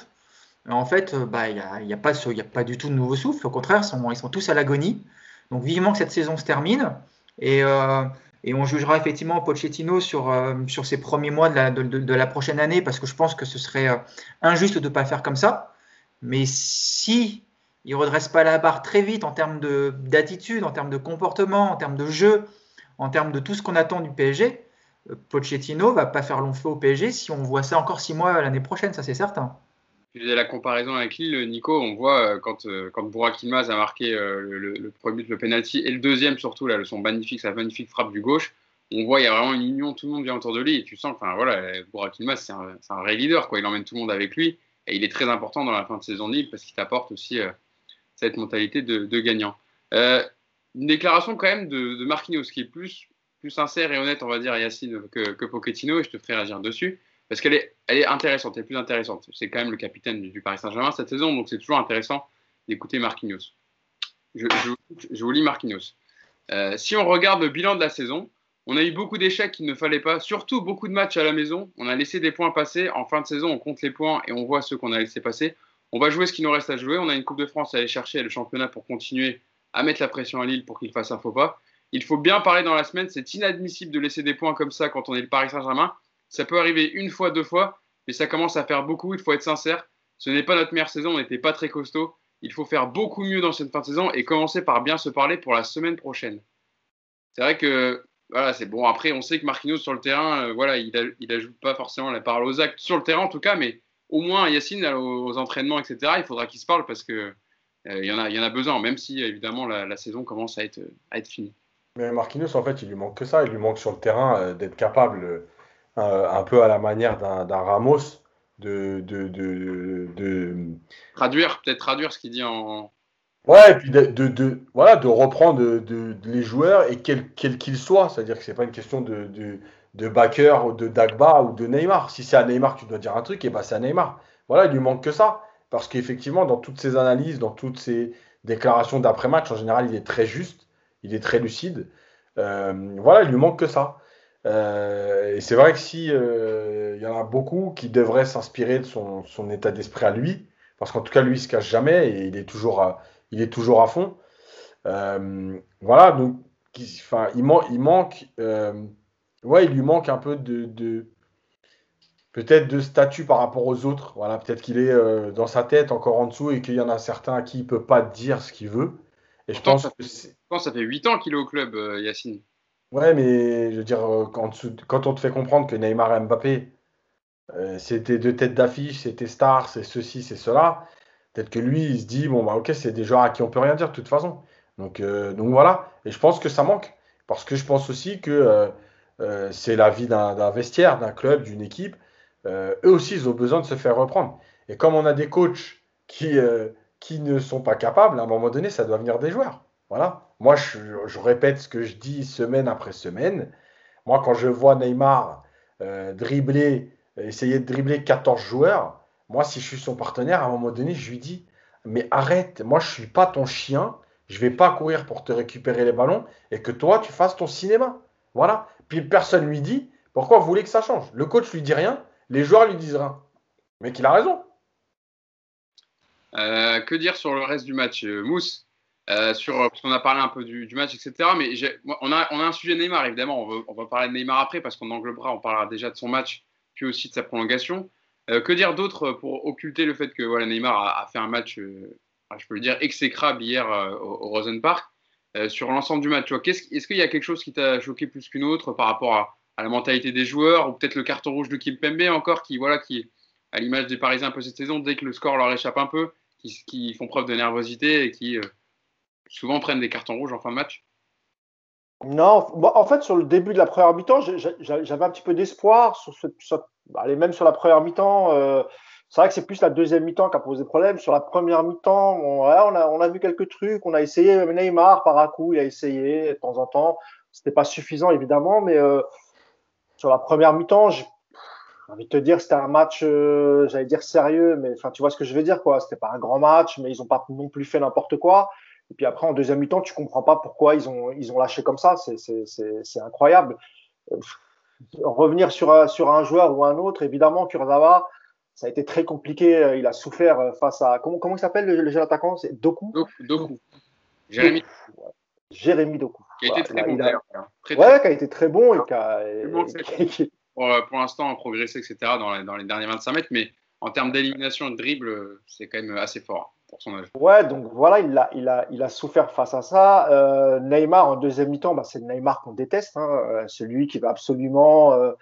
[SPEAKER 4] En fait, bah, il bah, n'y a, a, pas, a pas du tout de nouveau souffle. Au contraire, ils sont, ils sont tous à l'agonie. Donc vivement que cette saison se termine. Et, euh, et on jugera effectivement Pochettino sur, euh, sur ses premiers mois de la, de, la, prochaine année parce que je pense que ce serait euh, injuste de ne pas faire comme ça. Mais si il redresse pas la barre très vite en termes d'attitude, en termes de comportement, en termes de jeu, en termes de tout ce qu'on attend du PSG, euh, Pochettino va pas faire long feu au PSG si on voit ça encore six mois l'année prochaine, ça c'est certain.
[SPEAKER 1] Tu faisais la comparaison avec Lille, Nico, on voit euh, quand, quand Burak a marqué euh, le, premier but, le penalty, et le deuxième surtout, là, son magnifique, sa magnifique frappe du gauche, on voit il y a vraiment une union, tout le monde vient autour de lui, et tu sens, enfin voilà, Burak c'est un, vrai leader, quoi. il emmène tout le monde avec lui, et il est très important dans la fin de saison de Lille parce qu'il t'apporte aussi euh, cette mentalité de, gagnant. Euh, une déclaration quand même de, de, Marquinhos qui est plus, plus sincère et honnête, on va dire, Yacine, que, que Pochettino, et je te ferai réagir dessus. Parce qu'elle est, elle est intéressante, elle est plus intéressante. C'est quand même le capitaine du, Paris Saint-Germain cette saison, donc c'est toujours intéressant d'écouter Marquinhos. Je, vous lis Marquinhos. Euh, si on regarde le bilan de la saison, on a eu beaucoup d'échecs qu'il ne fallait pas, surtout beaucoup de matchs à la maison. On a laissé des points passer. En fin de saison, on compte les points et on voit ceux qu'on a laissé passer. On va jouer ce qui nous reste à jouer. On a une Coupe de France à aller chercher le championnat pour continuer à mettre la pression à Lille pour qu'il fasse un faux pas. Il faut bien parler dans la semaine. C'est inadmissible de laisser des points comme ça quand on est le Paris Saint-Germain. Ça peut arriver une fois, deux fois, mais ça commence à faire beaucoup. Il faut être sincère. Ce n'est pas notre meilleure saison. On n'était pas très costaud. Il faut faire beaucoup mieux dans cette fin de saison et commencer par bien se parler pour la semaine prochaine. C'est vrai que voilà, c'est bon. Après, on sait que Marquinhos sur le terrain, euh, voilà, il, a, ajoute pas forcément la parole aux actes sur le terrain en tout cas, mais au moins Yacine aux, entraînements, etc. Il faudra qu'il se parle parce que euh, il y en a, il y en a besoin, même si évidemment la, saison commence à être, à être finie.
[SPEAKER 3] Mais Marquinhos, en fait, il lui manque que ça. Il lui manque sur le terrain euh, d'être capable, un peu à la manière d'un Ramos, de, de, de, de...
[SPEAKER 1] traduire, peut-être traduire ce qu'il dit en,
[SPEAKER 3] Ouais, et puis de, de, voilà, de reprendre les joueurs et quels qu'ils soient. C'est-à-dire que c'est pas une question de, de, backer ou de Dagba ou de Neymar. Si c'est à Neymar que tu dois dire un truc, et bah c'est à Neymar. Voilà, il lui manque que ça. Parce qu'effectivement, dans toutes ses analyses, dans toutes ses déclarations d'après-match, en général, il est très juste, il est très lucide. Euh, voilà, il lui manque que ça. Euh, et c'est vrai que si euh, il y en a beaucoup qui devraient s'inspirer de son, son état d'esprit à lui, parce qu'en tout cas, lui, il se cache jamais et il est toujours à, il est toujours à fond. Euh, voilà, donc enfin, il, il manque, ouais, il lui manque un peu de, peut-être de statut par rapport aux autres. Voilà, peut-être qu'il est dans sa tête encore en dessous et qu'il y en a certains à qui il peut pas dire ce qu'il veut. Et je pense,
[SPEAKER 1] que ça fait 8 ans qu'il est au club, Yacine.
[SPEAKER 3] Ouais, mais je veux dire, quand, quand, on te fait comprendre que Neymar et Mbappé, c'était deux têtes d'affiche, c'était stars, c'est ceci, c'est cela, Peut-être que lui, il se dit, bon, bah ok, c'est des joueurs à qui on peut rien dire de toute façon. Donc, euh, donc voilà. Et je pense que ça manque. Parce que je pense aussi que euh, euh, c'est la vie d'un vestiaire, d'un club, d'une équipe. eux aussi, ils ont besoin de se faire reprendre. Et comme on a des coachs qui, qui ne sont pas capables, à un moment donné, ça doit venir des joueurs. Voilà. Moi, je, répète ce que je dis semaine après semaine. Moi, quand je vois Neymar dribbler, essayer de dribbler 14 joueurs, moi, si je suis son partenaire, à un moment donné, je lui dis Mais arrête, moi, je ne suis pas ton chien, je ne vais pas courir pour te récupérer les ballons et que toi, tu fasses ton cinéma. Voilà. Puis personne lui dit Pourquoi vous voulez que ça change? Le coach lui dit rien, les joueurs lui disent rien. Mais qu'il a raison.
[SPEAKER 1] Euh, que dire sur le reste du match, euh, Mousse? Euh, sur, Parce qu'on a parlé un peu du, match, etc. Mais on a, on a, un sujet Neymar, évidemment. On, on va parler de Neymar après parce qu'on englobera, on parlera déjà de son match, puis aussi de sa prolongation. Euh, que dire d'autre pour occulter le fait que voilà, Neymar a, fait un match, euh, je peux le dire, exécrable hier au, Park sur l'ensemble du match Est-ce qu'il y a quelque chose qui t'a choqué plus qu'une autre par rapport à, la mentalité des joueurs ou peut-être le carton rouge de Kim Pembe encore qui, voilà, qui à l'image des Parisiens un peu cette saison, dès que le score leur échappe un peu, qui, font preuve de nervosité et qui souvent prennent des cartons rouges en fin de match
[SPEAKER 2] non, en fait, sur le début de la première mi-temps, j'avais un petit peu d'espoir sur, allez, même sur la première mi-temps. Euh, c'est vrai que c'est plus la deuxième mi-temps qui a posé problème. Sur la première mi-temps, on, a, on a vu quelques trucs. On a essayé, Neymar, par un coup, il a essayé de temps en temps. C'était pas suffisant, évidemment, mais euh, sur la première mi-temps, j'ai envie de te dire, c'était un match, euh, j'allais dire sérieux, mais tu vois ce que je veux dire, quoi. C'était pas un grand match, mais ils ont pas non plus fait n'importe quoi. Et puis après, en deuxième mi-temps, tu comprends pas pourquoi ils ont, ils ont lâché comme ça. C'est incroyable. Euh, revenir sur, sur un joueur ou un autre, évidemment, Kurzawa, ça a été très compliqué. Il a souffert face à. Comment, comment il s'appelle le, jeune attaquant? C'est Doku?
[SPEAKER 1] Doku. Jérémy.
[SPEAKER 2] Jérémy Doku.
[SPEAKER 1] Qui a été très bon d'ailleurs.
[SPEAKER 2] Ouais, qui a été très bon et qui a.
[SPEAKER 1] pour, euh, pour l'instant, progressé, etc. Dans les, dans les derniers 25 mètres, mais en termes d'élimination et de dribble, c'est quand même assez fort.
[SPEAKER 2] Ouais, donc voilà, il a, souffert face à ça. Euh, Neymar en deuxième mi-temps, bah, c'est Neymar qu'on déteste, hein, euh, celui qui va absolument, euh,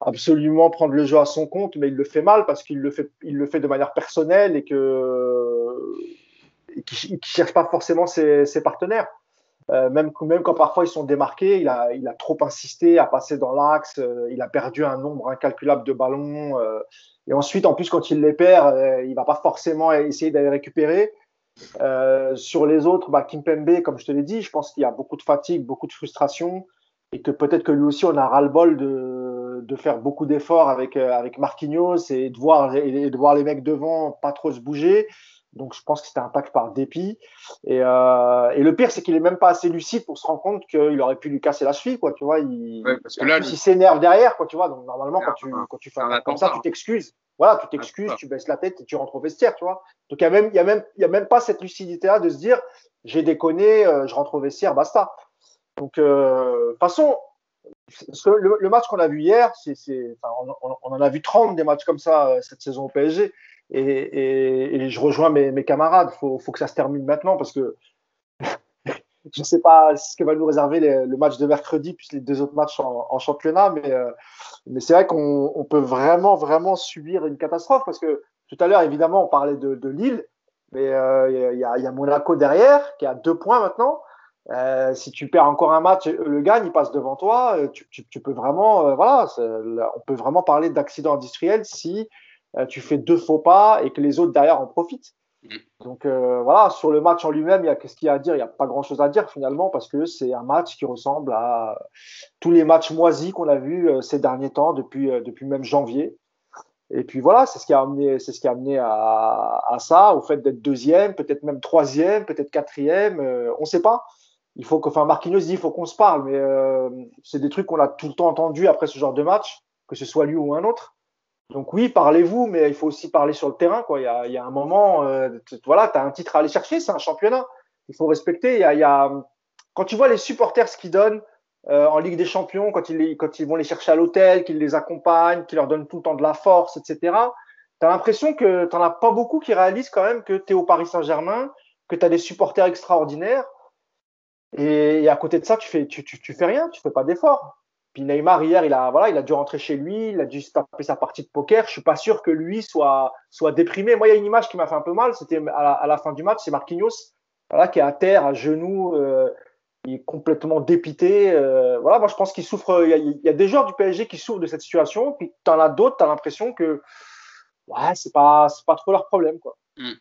[SPEAKER 2] absolument prendre le jeu à son compte, mais il le fait mal parce qu'il le fait, il le fait de manière personnelle et que qui, cherche pas forcément ses partenaires. Même, même quand parfois ils sont démarqués, il a, trop insisté à passer dans l'axe, il a perdu un nombre incalculable de ballons. Et ensuite, en plus, quand il les perd, euh, il va pas forcément essayer d'aller récupérer. Euh, sur les autres, bah, Kimpembe, comme je te l'ai dit, je pense qu'il y a beaucoup de fatigue, beaucoup de frustration, et que peut-être que lui aussi, on a ras-le-bol de, faire beaucoup d'efforts avec, euh, avec Marquinhos et de, voir, et de voir les mecs devant pas trop se bouger. Donc je pense que c'était un pack par dépit. Et, euh, et le pire, c'est qu'il est même pas assez lucide pour se rendre compte qu'il aurait pu lui casser la cheville, quoi. Tu vois, il,
[SPEAKER 1] Ouais, parce que là,
[SPEAKER 2] il s'énerve derrière, quoi. Tu vois, donc normalement, quand tu, quand tu fais
[SPEAKER 1] un
[SPEAKER 2] comme ça, tu t'excuses. Voilà, tu t'excuses, tu baisses la tête et tu rentres au vestiaire, tu vois. Donc il y a même, il y a même, il y a même pas cette lucidité-là de se dire, j'ai déconné, euh, je rentre au vestiaire, basta. Donc euh, de toute façon, le, le match qu'on a vu hier, c'est, enfin, on, on- en a vu 30 des matchs comme ça cette saison au PSG. Et, je rejoins mes, camarades. Faut, faut que ça se termine maintenant parce que je ne sais pas ce que va nous réserver le match de mercredi puis les deux autres matchs en, championnat, mais, euh, mais c'est vrai qu'on on peut vraiment, vraiment subir une catastrophe parce que tout à l'heure, évidemment, on parlait de, Lille, mais euh, il y, a, il Monaco derrière qui a deux points maintenant. Euh, si tu perds encore un match, le gagnent, ils passent devant toi. Tu, peux vraiment, voilà, on peut vraiment parler d'accident industriel si tu fais deux faux pas et que les autres derrière en profitent. Donc euh, voilà, sur le match en lui-même, il y a qu'est-ce qu'il y a à dire? Il n'y a pas grand-chose à dire finalement parce que c'est un match qui ressemble à tous les matchs moisis qu'on a vus euh, ces derniers temps depuis euh, depuis même janvier. Et puis voilà, c'est ce qui a amené, c'est ce qui a amené à, à ça, au fait d'être deuxième, peut-être même troisième, peut-être quatrième, euh, on ne sait pas. Il faut que, enfin, Marquinhos dit, il faut qu'on se parle, mais euh, c'est des trucs qu'on a tout le temps entendu après ce genre de match, que ce soit lui ou un autre. Donc oui, parlez-vous, mais il faut aussi parler sur le terrain. Quoi. Il, y a, il y a un moment, euh, voilà, tu as un titre à aller chercher, c'est un championnat. Il faut respecter. Il y a, il quand tu vois les supporters ce qu'ils donnent euh, en Ligue des Champions, quand ils, quand ils vont les chercher à l'hôtel, qu'ils les accompagnent, qu'ils leur donnent tout le temps de la force, etc., tu as l'impression que tu n'en as pas beaucoup qui réalisent quand même que tu es au Paris Saint-Germain, que tu as des supporters extraordinaires. Et, et à côté de ça, tu fais, tu, tu, tu fais rien, tu fais pas d'effort. Puis Neymar, hier, il a, voilà, il a dû rentrer chez lui, il a dû se taper sa partie de poker. Je suis pas sûr que lui soit, soit déprimé. Moi, il y a une image qui m'a fait un peu mal. C'était à la, fin du match, c'est Marquinhos, voilà, qui est à terre, à genoux, euh, il est complètement dépité. euh, voilà, moi, je pense qu'il souffre. Il y, a, des joueurs du PSG qui souffrent de cette situation. Puis t'en as d'autres, t'as l'impression que, ouais, c'est pas, pas trop leur problème, quoi.
[SPEAKER 1] Il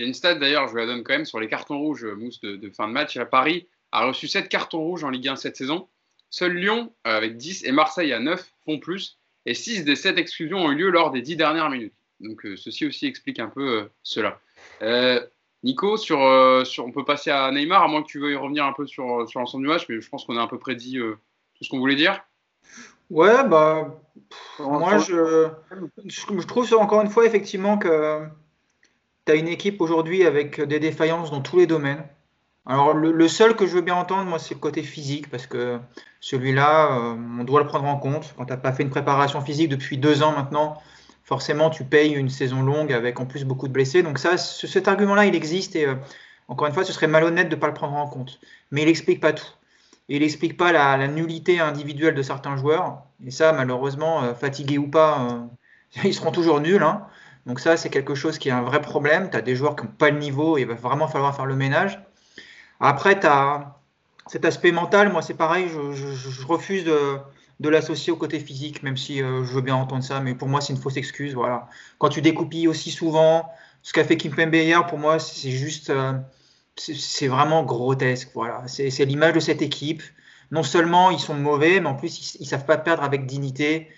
[SPEAKER 1] y a une stat d'ailleurs, je vous la donne quand même, sur les cartons rouges, Mousse, de, de fin de match. À Paris a reçu 7 cartons rouges en Ligue 1 cette saison. Seul Lyon, euh, avec 10, et Marseille à 9, font plus. Et 6 des 7 exclusions ont eu lieu lors des 10 dernières minutes. Donc euh, ceci aussi explique un peu euh, cela. Euh, Nico, sur, euh, sur, on peut passer à Neymar, à moins que tu veuilles revenir un peu sur, sur l'ensemble du match, mais je pense qu'on a à peu près dit euh, tout ce qu'on voulait dire.
[SPEAKER 4] Ouais, bah, pff, moi, je, je, je trouve encore une fois, effectivement, que tu as une équipe aujourd'hui avec des défaillances dans tous les domaines. Alors, le, le seul que je veux bien entendre, moi, c'est le côté physique, parce que celui-là, euh, on doit le prendre en compte. Quand tu n'as pas fait une préparation physique depuis deux ans maintenant, forcément, tu payes une saison longue avec en plus beaucoup de blessés. Donc, ça, ce- cet argument-là, il existe, et euh, encore une fois, ce serait malhonnête de ne pas le prendre en compte. Mais il n'explique pas tout. Il n'explique pas la, la nullité individuelle de certains joueurs. Et ça, malheureusement, euh, fatigués ou pas, euh, ils seront toujours nuls. hein. Donc ça, c'est quelque chose qui est un vrai problème. Tu as des joueurs qui n'ont pas le niveau, et il va vraiment falloir faire le ménage. Après, cet aspect mental, moi c'est pareil, je, refuse de, l'associer au côté physique, même si euh, je veux bien entendre ça, mais pour moi c'est une fausse excuse. Voilà. Quand tu découpilles aussi souvent, ce qu'a fait Kimpembe hier, pour moi c'est juste, euh, c'est vraiment grotesque. Voilà. C'est l'image de cette équipe. Non seulement ils sont mauvais, mais en plus ils, ils savent pas perdre avec dignité.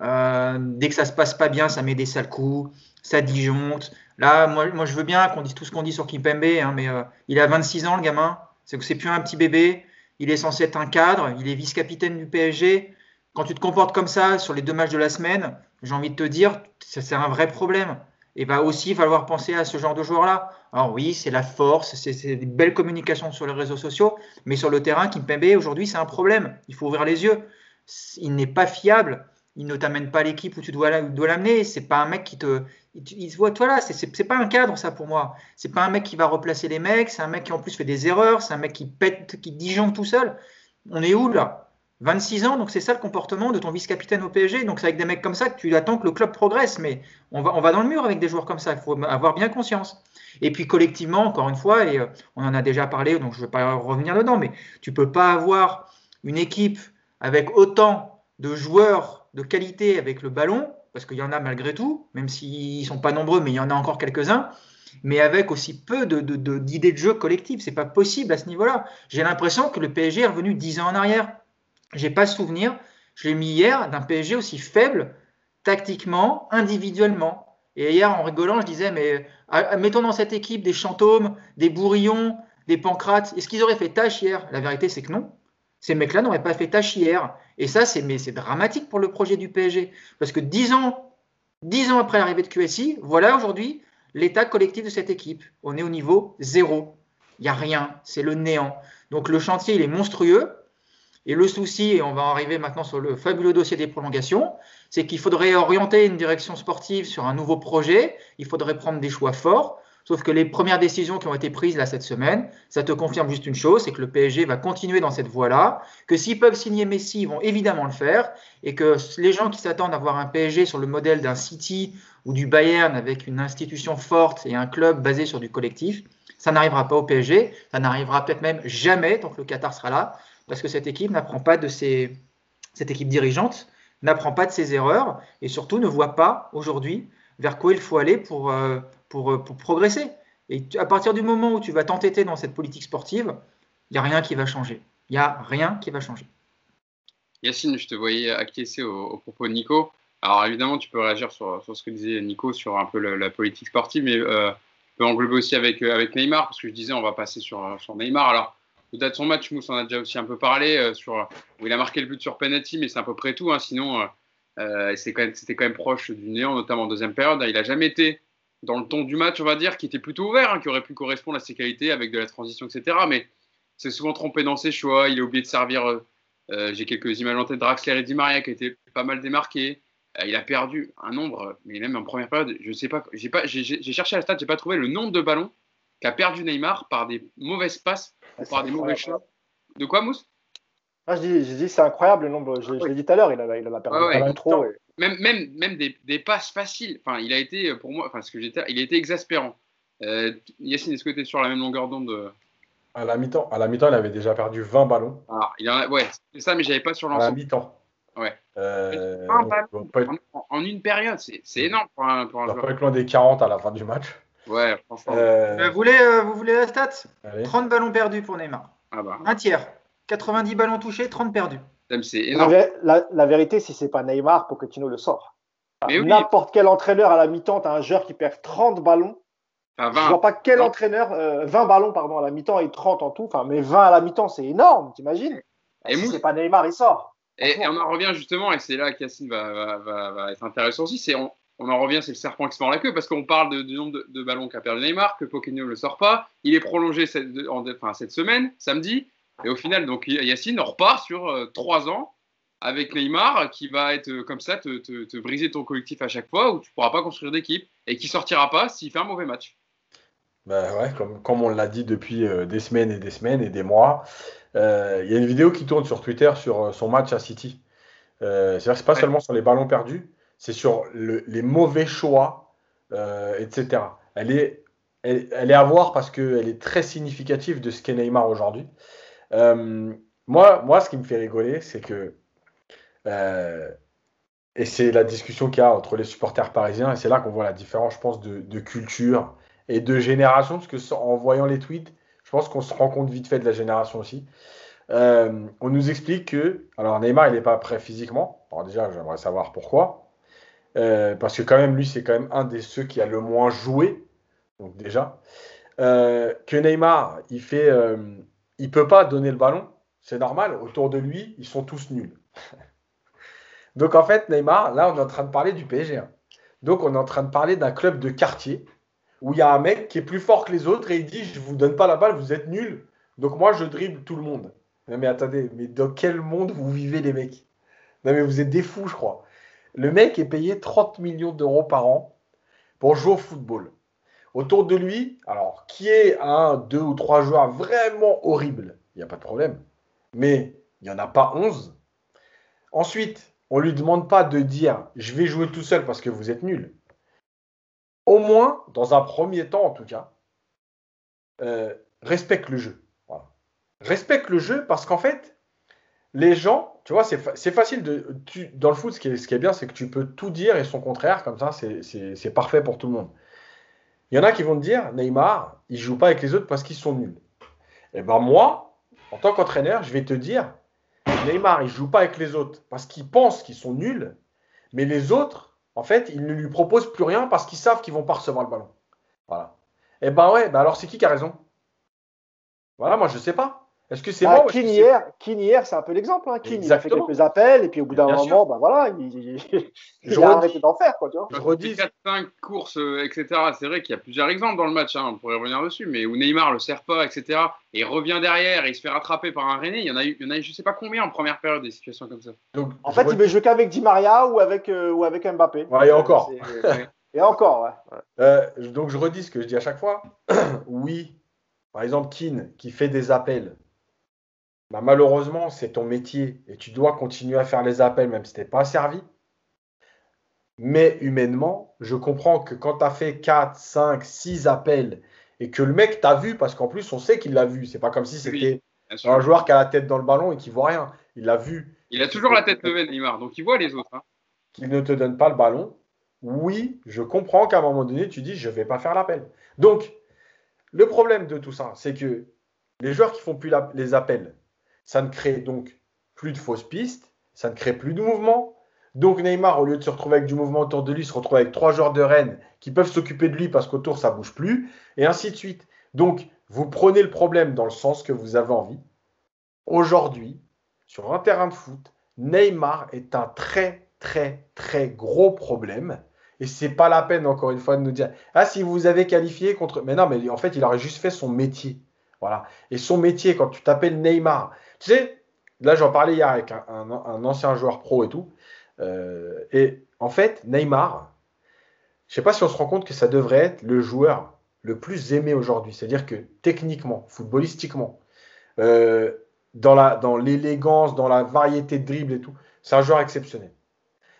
[SPEAKER 4] Euh, dès que ça se passe pas bien, ça met des sales coups, ça disjoncte. Là, moi, je veux bien qu'on dise tout ce qu'on dit sur Kimpembe, hein, mais euh, il a 26 ans le gamin, c'est que c'est plus un petit bébé. Il est censé être un cadre, il est vice-capitaine du PSG. Quand tu te comportes comme ça sur les deux matchs de la semaine, j'ai envie de te dire, c'est un vrai problème. Et va aussi falloir penser à ce genre de joueurs-là. Alors oui, c'est la force, c'est des belles communications sur les réseaux sociaux, mais sur le terrain, Kimpembe aujourd'hui, c'est un problème. Il faut ouvrir les yeux. Il n'est pas fiable. Il ne t'amène pas l'équipe où tu dois l'amener. C'est pas un mec qui te, il, se voit, c'est- c'est c'est pas un cadre ça pour moi. C'est pas un mec qui va replacer les mecs. C'est un mec qui en plus fait des erreurs. C'est un mec qui pète, qui disjoncte tout seul. On est où là? 26 ans, donc c'est ça le comportement de ton vice-capitaine au PSG. Donc c'est avec des mecs comme ça que tu attends que le club progresse. Mais on va, on va dans le mur avec des joueurs comme ça. Il faut avoir bien conscience. Et puis collectivement, encore une fois, et euh, on en a déjà parlé, donc je ne vais pas revenir dedans, mais tu peux pas avoir une équipe avec autant de joueurs de qualité avec le ballon, parce qu'il y en a malgré tout, même s'ils ne sont pas nombreux, mais il y en a encore quelques-uns, mais avec aussi peu d'idées de, jeu collectives. C'est pas possible à ce niveau-là. J'ai l'impression que le PSG est revenu 10 ans en arrière. J'ai pas souvenir Je l'ai mis hier d'un PSG aussi faible tactiquement, individuellement. Et hier, en rigolant, je disais, mais mettons dans cette équipe des Chantômes, des Bourillons, des Pancrates. Est-ce qu'ils auraient fait tâche hier? La vérité, c'est que non. Ces mecs-là n'auraient pas fait tâche hier. Et ça, c'est dramatique pour le projet du PSG. Parce que dix ans, dix ans après l'arrivée de QSI, voilà aujourd'hui l'état collectif de cette équipe. On est au niveau zéro. Il n'y a rien. C'est le néant. Donc le chantier, il est monstrueux. Et le souci, et on va arriver maintenant sur le fabuleux dossier des prolongations, c'est qu'il faudrait orienter une direction sportive sur un nouveau projet, il faudrait prendre des choix forts, sauf que les premières décisions qui ont été prises là cette semaine, ça te confirme juste une chose, c'est que le PSG va continuer dans cette voie-là, que s'ils peuvent signer Messi, ils vont évidemment le faire, et que les gens qui s'attendent à voir un PSG sur le modèle d'un City ou du Bayern avec une institution forte et un club basé sur du collectif, ça n'arrivera pas au PSG, ça n'arrivera peut-être même jamais tant que le Qatar sera là, parce que cette équipe n'apprend pas de ses, cette équipe dirigeante n'apprend pas de ses erreurs et surtout ne voit pas aujourd'hui vers quoi il faut aller pour, euh, pour, euh, pour progresser. Et à partir du moment où tu vas t'entêter dans cette politique sportive, il n'y a rien qui va changer. Il n'y a rien qui va changer.
[SPEAKER 1] Yacine, je te voyais acquiescer au, propos de Nico. Alors évidemment, tu peux réagir sur, sur, ce que disait Nico sur un peu la, politique sportive, mais euh, tu peux englober aussi avec, avec Neymar, parce que je disais, on va passer sur, sur Neymar. Alors, de son match, Mousse en a déjà aussi un peu parlé, euh, sur, où il a marqué le but sur penalty, mais c'est à peu près tout. Hein, sinon, euh, euh c'était quand, quand, même proche du néant, notamment en deuxième période. Il n'a jamais été dans le ton du match, on va dire, qui était plutôt ouvert, hein, qui aurait pu correspondre à ses qualités avec de la transition, etc. Mais c'est souvent trompé dans ses choix. Il a oublié de servir. Euh, j'ai quelques images en tête Draxler et Di Maria qui étaient pas mal démarqués. il a perdu un nombre, mais même en première période, je sais pas, j'ai pas, j'ai cherché la stat, j'ai pas trouvé le nombre de ballons qu'a perdu Neymar par des mauvaises passes ou par des mauvais choix. De quoi, Mousse?
[SPEAKER 2] Ah, je dis, je c'est incroyable le nombre. Je, l'ai dit tout à l'heure, il a, il a perdu trop.
[SPEAKER 1] Même, même, même des, des, passes faciles. Enfin, il a été, pour moi, enfin, ce que j'étais, il a été exaspérant. Euh, Yacine, est-ce que tu es sur la même longueur d'onde euh
[SPEAKER 3] À la mi-temps, à la mi-temps, il avait déjà perdu 20 ballons.
[SPEAKER 1] Ah, il en a, ouais, c'est ça, mais j'avais pas sur l'ensemble.
[SPEAKER 3] À la mi-temps.
[SPEAKER 1] Ouais. Euh, en, une période, c'est énorme pour un, pour un
[SPEAKER 3] joueur. pas être loin des 40 à la fin du match.
[SPEAKER 1] Ouais, franchement.
[SPEAKER 4] Euh, vous, voulez, euh, vous voulez la stat? 30 ballons perdus pour Neymar.
[SPEAKER 1] Ah bah.
[SPEAKER 4] Un tiers. 90 ballons touchés, 30 perdus.
[SPEAKER 1] C'est énorme.
[SPEAKER 2] La, la, vérité, si c'est pas Neymar, Pochettino le sort. N'importe quel entraîneur à la mi-temps, tu as un joueur qui perd 30 ballons. Enfin, 20. Je vois pas quel entraîneur, 20 euh, ballons pardon, à la mi-temps et 30 en tout, enfin, mais 20 à la mi-temps, c'est énorme, t'imagines? Et si c'est pas Neymar, il sort.
[SPEAKER 1] Et, on en revient justement, et c'est là qu'Yacine va, va, va, être intéressant aussi, c'est on en revient, c'est le serpent qui se mord la queue, parce qu'on parle du nombre de, ballons qu'a perdu Neymar, que Pochettino ne le sort pas. Il est prolongé cette, enfin, cette semaine, samedi, et au final, donc Yacine repart sur euh, trois ans avec Neymar, qui va être euh, comme ça, te, briser ton collectif à chaque fois, où tu ne pourras pas construire d'équipe, et qui sortira pas s'il fait un mauvais match.
[SPEAKER 3] Ben ouais, comme, comme on l'a dit depuis euh, des semaines et des semaines et des mois, il y a une vidéo qui tourne sur Twitter sur son match à City. C'est-à-dire que ce pas seulement sur les ballons perdus, c'est sur les mauvais choix, euh, etc. Elle est, elle, est à voir parce qu'elle est très significative de ce qu'est Neymar aujourd'hui. Euh, moi, moi, ce qui me fait rigoler, c'est que, euh, et c'est la discussion qu'il y a entre les supporters parisiens, et c'est là qu'on voit la différence, je pense, de, culture et de génération, parce que en voyant les tweets, je pense qu'on se rend compte vite fait de la génération aussi. on nous explique que, alors Neymar, il n'est pas prêt physiquement. Alors déjà, j'aimerais savoir pourquoi. Euh, parce que quand même, lui, c'est quand même un des ceux qui a le moins joué. Donc déjà. Euh, que Neymar, il fait, euh, il peut pas donner le ballon. C'est normal. Autour de lui, ils sont tous nuls. Donc en fait, Neymar, là, on est en train de parler du PSG. Hein. Donc on est en train de parler d'un club de quartier où il y a un mec qui est plus fort que les autres et il dit je vous donne pas la balle, vous êtes nuls. Donc moi je dribble tout le monde. Non mais attendez, mais dans quel monde vous vivez les mecs? Non mais vous êtes des fous, je crois. Le mec est payé 30 millions d'euros par an pour jouer au football. Autour de lui, alors, qui est un, deux ou trois joueurs vraiment horribles, il n'y a pas de problème. Mais il n'y en a pas 11. Ensuite, on ne lui demande pas de dire je vais jouer tout seul parce que vous êtes nul. Au moins, dans un premier temps en tout cas, euh, respecte le jeu. Respecte le jeu parce qu'en fait, les gens, tu vois, c'est facile dans le foot, ce qui est, bien, c'est que tu peux tout dire et son contraire, comme ça, c'est parfait pour tout le monde. Il y en a qui vont te dire Neymar, il joue pas avec les autres parce qu'ils sont nuls. Et eh ben moi, en tant qu'entraîneur, je vais te dire Neymar, il joue pas avec les autres parce qu'il pense qu'ils sont nuls, mais les autres, en fait, ils ne lui proposent plus rien parce qu'ils savent qu'ils vont pas recevoir le ballon. Voilà. Et eh ben ouais, ben alors c'est qui qui a raison? Voilà, moi je sais pas. Est-ce que c'est
[SPEAKER 2] bah, moi hier, hier c'est un peu l'exemple. Hein. il a fait quelques appels et puis au bout d'un moment, ben voilà, il, il, a arrêté d'en faire. Quoi, tu vois.
[SPEAKER 1] Je redis 4-5 courses, euh, etc. C'est vrai qu'il y a plusieurs exemples dans le match, hein, on pourrait revenir dessus, mais où Neymar le sert pas, etc. Et il revient derrière et il se fait rattraper par un René. Il y en a eu, il y en a eu je sais pas combien en première période des situations comme ça.
[SPEAKER 2] Donc, en fait, il veut jouer qu'avec Di Maria ou avec, euh, ou avec Mbappé.
[SPEAKER 3] Ouais, et encore.
[SPEAKER 2] et encore, ouais.
[SPEAKER 3] Euh, donc je redis ce que je dis à chaque fois. oui, par exemple, Keane qui fait des appels bah, malheureusement, c'est ton métier et tu dois continuer à faire les appels même si tu n'es pas servi. Mais humainement, je comprends que quand tu as fait 4, 5, 6 appels et que le mec t'a vu, parce qu'en plus, on sait qu'il l'a vu. C'est pas comme si c'était un joueur qui a la tête dans le ballon et qui voit rien. Il l'a vu.
[SPEAKER 1] Il a toujours la tête levée, Neymar, donc il voit les autres. Hein.
[SPEAKER 3] Qu'il ne te donne pas le ballon. Oui, je comprends qu'à un moment donné, tu dis je ne vais pas faire l'appel. Donc, le problème de tout ça, c'est que les joueurs qui font plus les appels, ça ne crée donc plus de fausses pistes, ça ne crée plus de mouvement. Donc Neymar, au lieu de se retrouver avec du mouvement autour de lui, se retrouve avec trois joueurs de Rennes qui peuvent s'occuper de lui parce qu'autour ça bouge plus, et ainsi de suite. Donc vous prenez le problème dans le sens que vous avez envie. Aujourd'hui, sur un terrain de foot, Neymar est un très très très gros problème. Et c'est pas la peine encore une fois de nous dire ah si vous avez qualifié contre mais non mais en fait il aurait juste fait son métier voilà et son métier quand tu t'appelles Neymar tu sais, là j'en parlais hier avec un, ancien joueur pro et tout. Euh, et en fait, Neymar, je sais pas si on se rend compte que ça devrait être le joueur le plus aimé aujourd'hui. C'est-à-dire que techniquement, footballistiquement, euh, dans l'élégance, dans, dans la variété de dribbles et tout, c'est un joueur exceptionnel.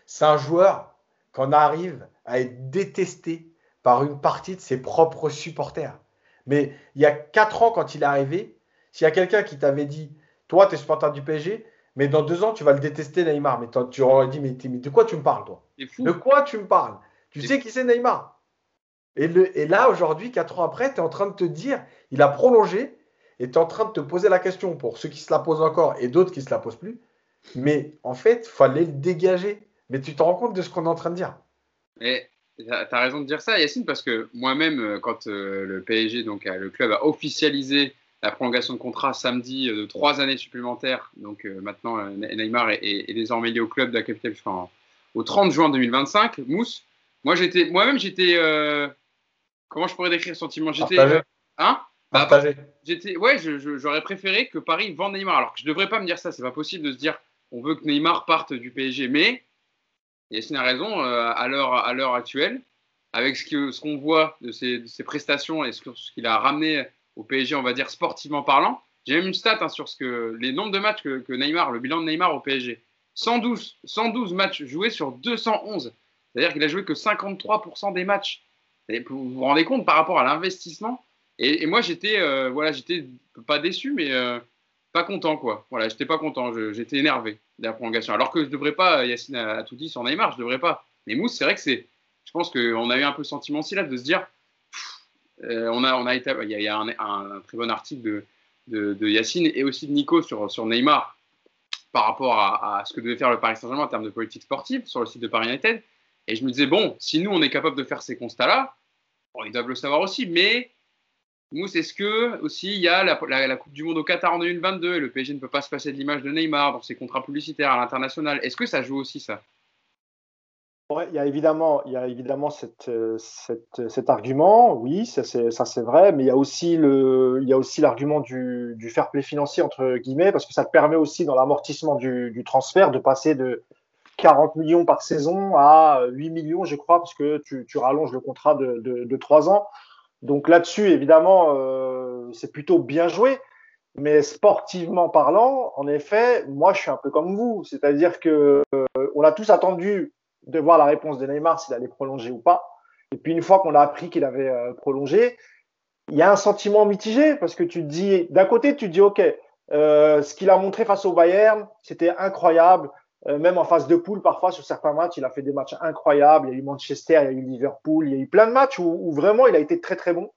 [SPEAKER 3] C'est un joueur qu'on arrive à être détesté par une partie de ses propres supporters. Mais il y a 4 ans, quand il est arrivé, s'il y a quelqu'un qui t'avait dit toi, tu es supporter du PSG, mais dans deux ans, tu vas le détester, Neymar. Mais tu aurais dit, mais, de quoi tu me parles, toi? De quoi tu me parles? Tu sais qui c'est Neymar? Et, et, là, aujourd'hui, quatre ans après, tu es en train de te dire, il a prolongé, et tu es en train de te poser la question pour ceux qui se la posent encore et d'autres qui ne se la posent plus. Mais en fait, il fallait le dégager. Mais tu te rends compte de ce qu'on est en train de dire?
[SPEAKER 1] Et tu as raison de dire ça, Yacine, parce que moi-même, euh, quand euh, le PSG, donc le club, a officialisé la prolongation de contrat samedi euh, de trois années supplémentaires. Donc euh, maintenant, euh, Neymar est, désormais lié au club de la capitale au 30 juin 2025. Mousse, moi j'étais, moi-même j'étais, comment je pourrais décrire le sentiment? J'étais,
[SPEAKER 3] hein? Bah,
[SPEAKER 1] J'étais, ouais, j'aurais préféré que Paris vende Neymar. Alors que je devrais pas me dire ça, c'est pas possible de se dire, on veut que Neymar parte du PSG, mais Yacine a raison, à l'heure à l'heure actuelle, avec ce qu'on voit de ses, prestations et ce qu'il a ramené au PSG, on va dire sportivement parlant. J'ai même une stat hein, sur ce que, les nombres de matchs que, Neymar, le bilan de Neymar au PSG. 112, 112 matchs joués sur 211. C'est-à-dire qu'il a joué que 53% des matchs. vous vous rendez compte par rapport à l'investissement? Et, moi, j'étais, euh, voilà, pas déçu, mais euh, pas content, quoi. Voilà, j'étais pas content. j'étais énervé de la prolongation. Alors que je devrais pas, Yacine a, tout dit sur Neymar, je devrais pas. Mais Mousse, c'est vrai que c'est, je pense qu'on a eu un peu le sentiment aussi là de se dire, on a, on a il y a, un, très bon article de, de, Yacine et aussi de Nico sur, sur Neymar par rapport à, ce que devait faire le Paris Saint-Germain en termes de politique sportive sur le site de Paris United. Et je me disais, bon, si nous, on est capable de faire ces constats-là, ils doivent le savoir aussi. Mais, Mousse, est-ce que aussi il y a la, la, Coupe du Monde au Qatar en 2022 et le PSG ne peut pas se passer de l'image de Neymar dans ses contrats publicitaires à l'international? Est-ce que ça joue aussi ça?
[SPEAKER 2] Il y a évidemment, il y a évidemment cette, euh, cette, cet argument, oui, ça c'est vrai, mais il y a aussi l'argument du, du, fair play financier entre guillemets, parce que ça te permet aussi dans l'amortissement du, transfert de passer de 40 millions par saison à 8 millions, je crois, parce que tu, rallonges le contrat de, de, de 3 ans. Donc là-dessus, évidemment, euh, c'est plutôt bien joué. Mais sportivement parlant, en effet, moi, je suis un peu comme vous, c'est-à-dire que euh, on a tous attendu de voir la réponse de Neymar s'il allait prolonger ou pas. Et puis une fois qu'on a appris qu'il avait euh, prolongé, il y a un sentiment mitigé parce que tu te dis, d'un côté, tu te dis, OK, euh, ce qu'il a montré face au Bayern, c'était incroyable. Euh, même en phase de poule, parfois, sur certains matchs, il a fait des matchs incroyables. Il y a eu Manchester, il y a eu Liverpool, il y a eu plein de matchs où, vraiment il a été très très bon.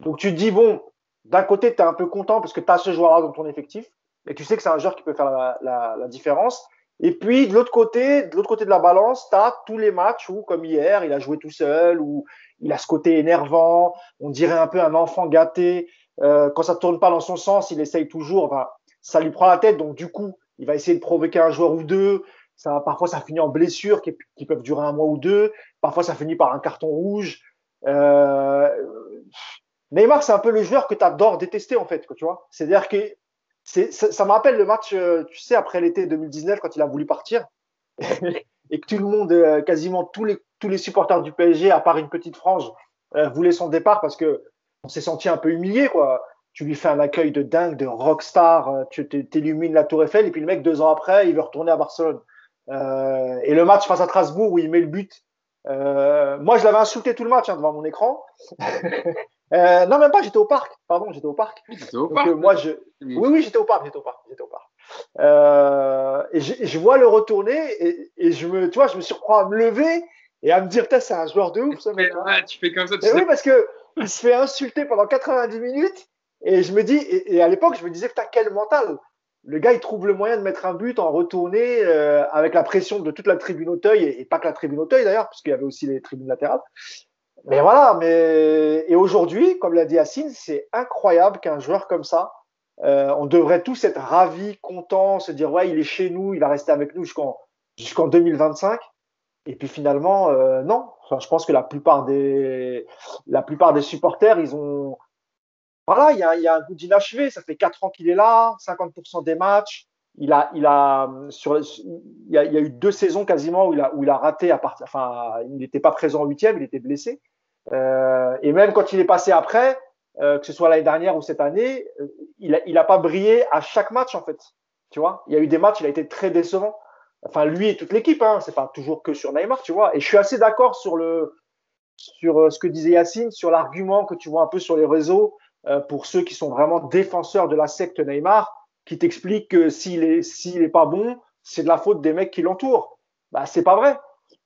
[SPEAKER 2] Donc tu te dis, bon, d'un côté, tu es un peu content parce que tu as ce joueur-là dans ton effectif. et tu sais que c'est un joueur qui peut faire la différence. Et puis de l'autre côté, de l'autre côté de la balance, tu as tous les matchs où, comme hier, il a joué tout seul, où il a ce côté énervant, on dirait un peu un enfant gâté. Euh, quand ça tourne pas dans son sens, il essaye toujours. Ça lui prend la tête, donc du coup, il va essayer de provoquer un joueur ou deux. Parfois, ça finit en blessure qui, peuvent durer un mois ou deux. Parfois, ça finit par un carton rouge. Euh, Neymar, c'est un peu le joueur que tu adores détester, en fait. Tu vois C'est-à-dire que ça, ça me rappelle le match, euh, tu sais, après l'été 2019, quand il a voulu partir. et que tout le monde, euh, quasiment tous les, tous les supporters du PSG, à part une petite frange, euh, voulaient son départ parce que on s'est senti un peu humilié, quoi. Tu lui fais un accueil de dingue, de rockstar, tu t'illumines la Tour Eiffel, et puis le mec, deux ans après, il veut retourner à Barcelone. Euh, et le match face à Strasbourg où il met le but, euh, moi je l'avais insulté tout le match hein, devant mon écran. Euh, non, même pas, j'étais au parc. Pardon, j'étais au parc.
[SPEAKER 1] Au
[SPEAKER 2] Donc,
[SPEAKER 1] parc
[SPEAKER 2] euh, moi, je... Oui, oui, j'étais au parc, j'étais au parc, j'étais au parc. Euh, et je, je vois le retourner et, et, je me, tu vois, je me surprends à me lever et à me dire, c'est un joueur de ouf, ce mec.
[SPEAKER 1] Ouais, tu fais comme ça, tu sais
[SPEAKER 2] oui, parce que il se fait insulter pendant 90 minutes et je me dis, et, et à l'époque, je me disais, t'as quel mental Le gars, il trouve le moyen de mettre un but en retourné avec la pression de toute la tribune Auteuil et, et pas que la tribune Auteuil d'ailleurs, parce qu'il y avait aussi les tribunes latérales. Mais voilà, mais et aujourd'hui, comme l'a dit Yacine, c'est incroyable qu'un joueur comme ça, euh, on devrait tous être ravis, contents, se dire ouais, il est chez nous, il va rester avec nous jusqu'en jusqu'en 2025. Et puis finalement, euh, non. Enfin, je pense que la plupart des la plupart des supporters, ils ont voilà, il y a, un goût d'inachevé. Ça fait quatre ans qu'il est là, 50% des matchs. Il a, il a, sur, y a, il a eu deux saisons quasiment où il a, où il a raté à partir, enfin, il n'était pas présent en huitième, il était blessé. Euh, et même quand il est passé après, euh, que ce soit l'année dernière ou cette année, euh, il a, il a pas brillé à chaque match en fait. Tu vois, il y a eu des matchs, il a été très décevant. Enfin, lui et toute l'équipe, hein, c'est pas toujours que sur Neymar, tu vois. Et je suis assez d'accord sur le, sur ce que disait Yacine, sur l'argument que tu vois un peu sur les réseaux euh, pour ceux qui sont vraiment défenseurs de la secte Neymar, qui t'expliquent que s'il est, s'il est pas bon, c'est de la faute des mecs qui l'entourent. Bah, c'est pas vrai.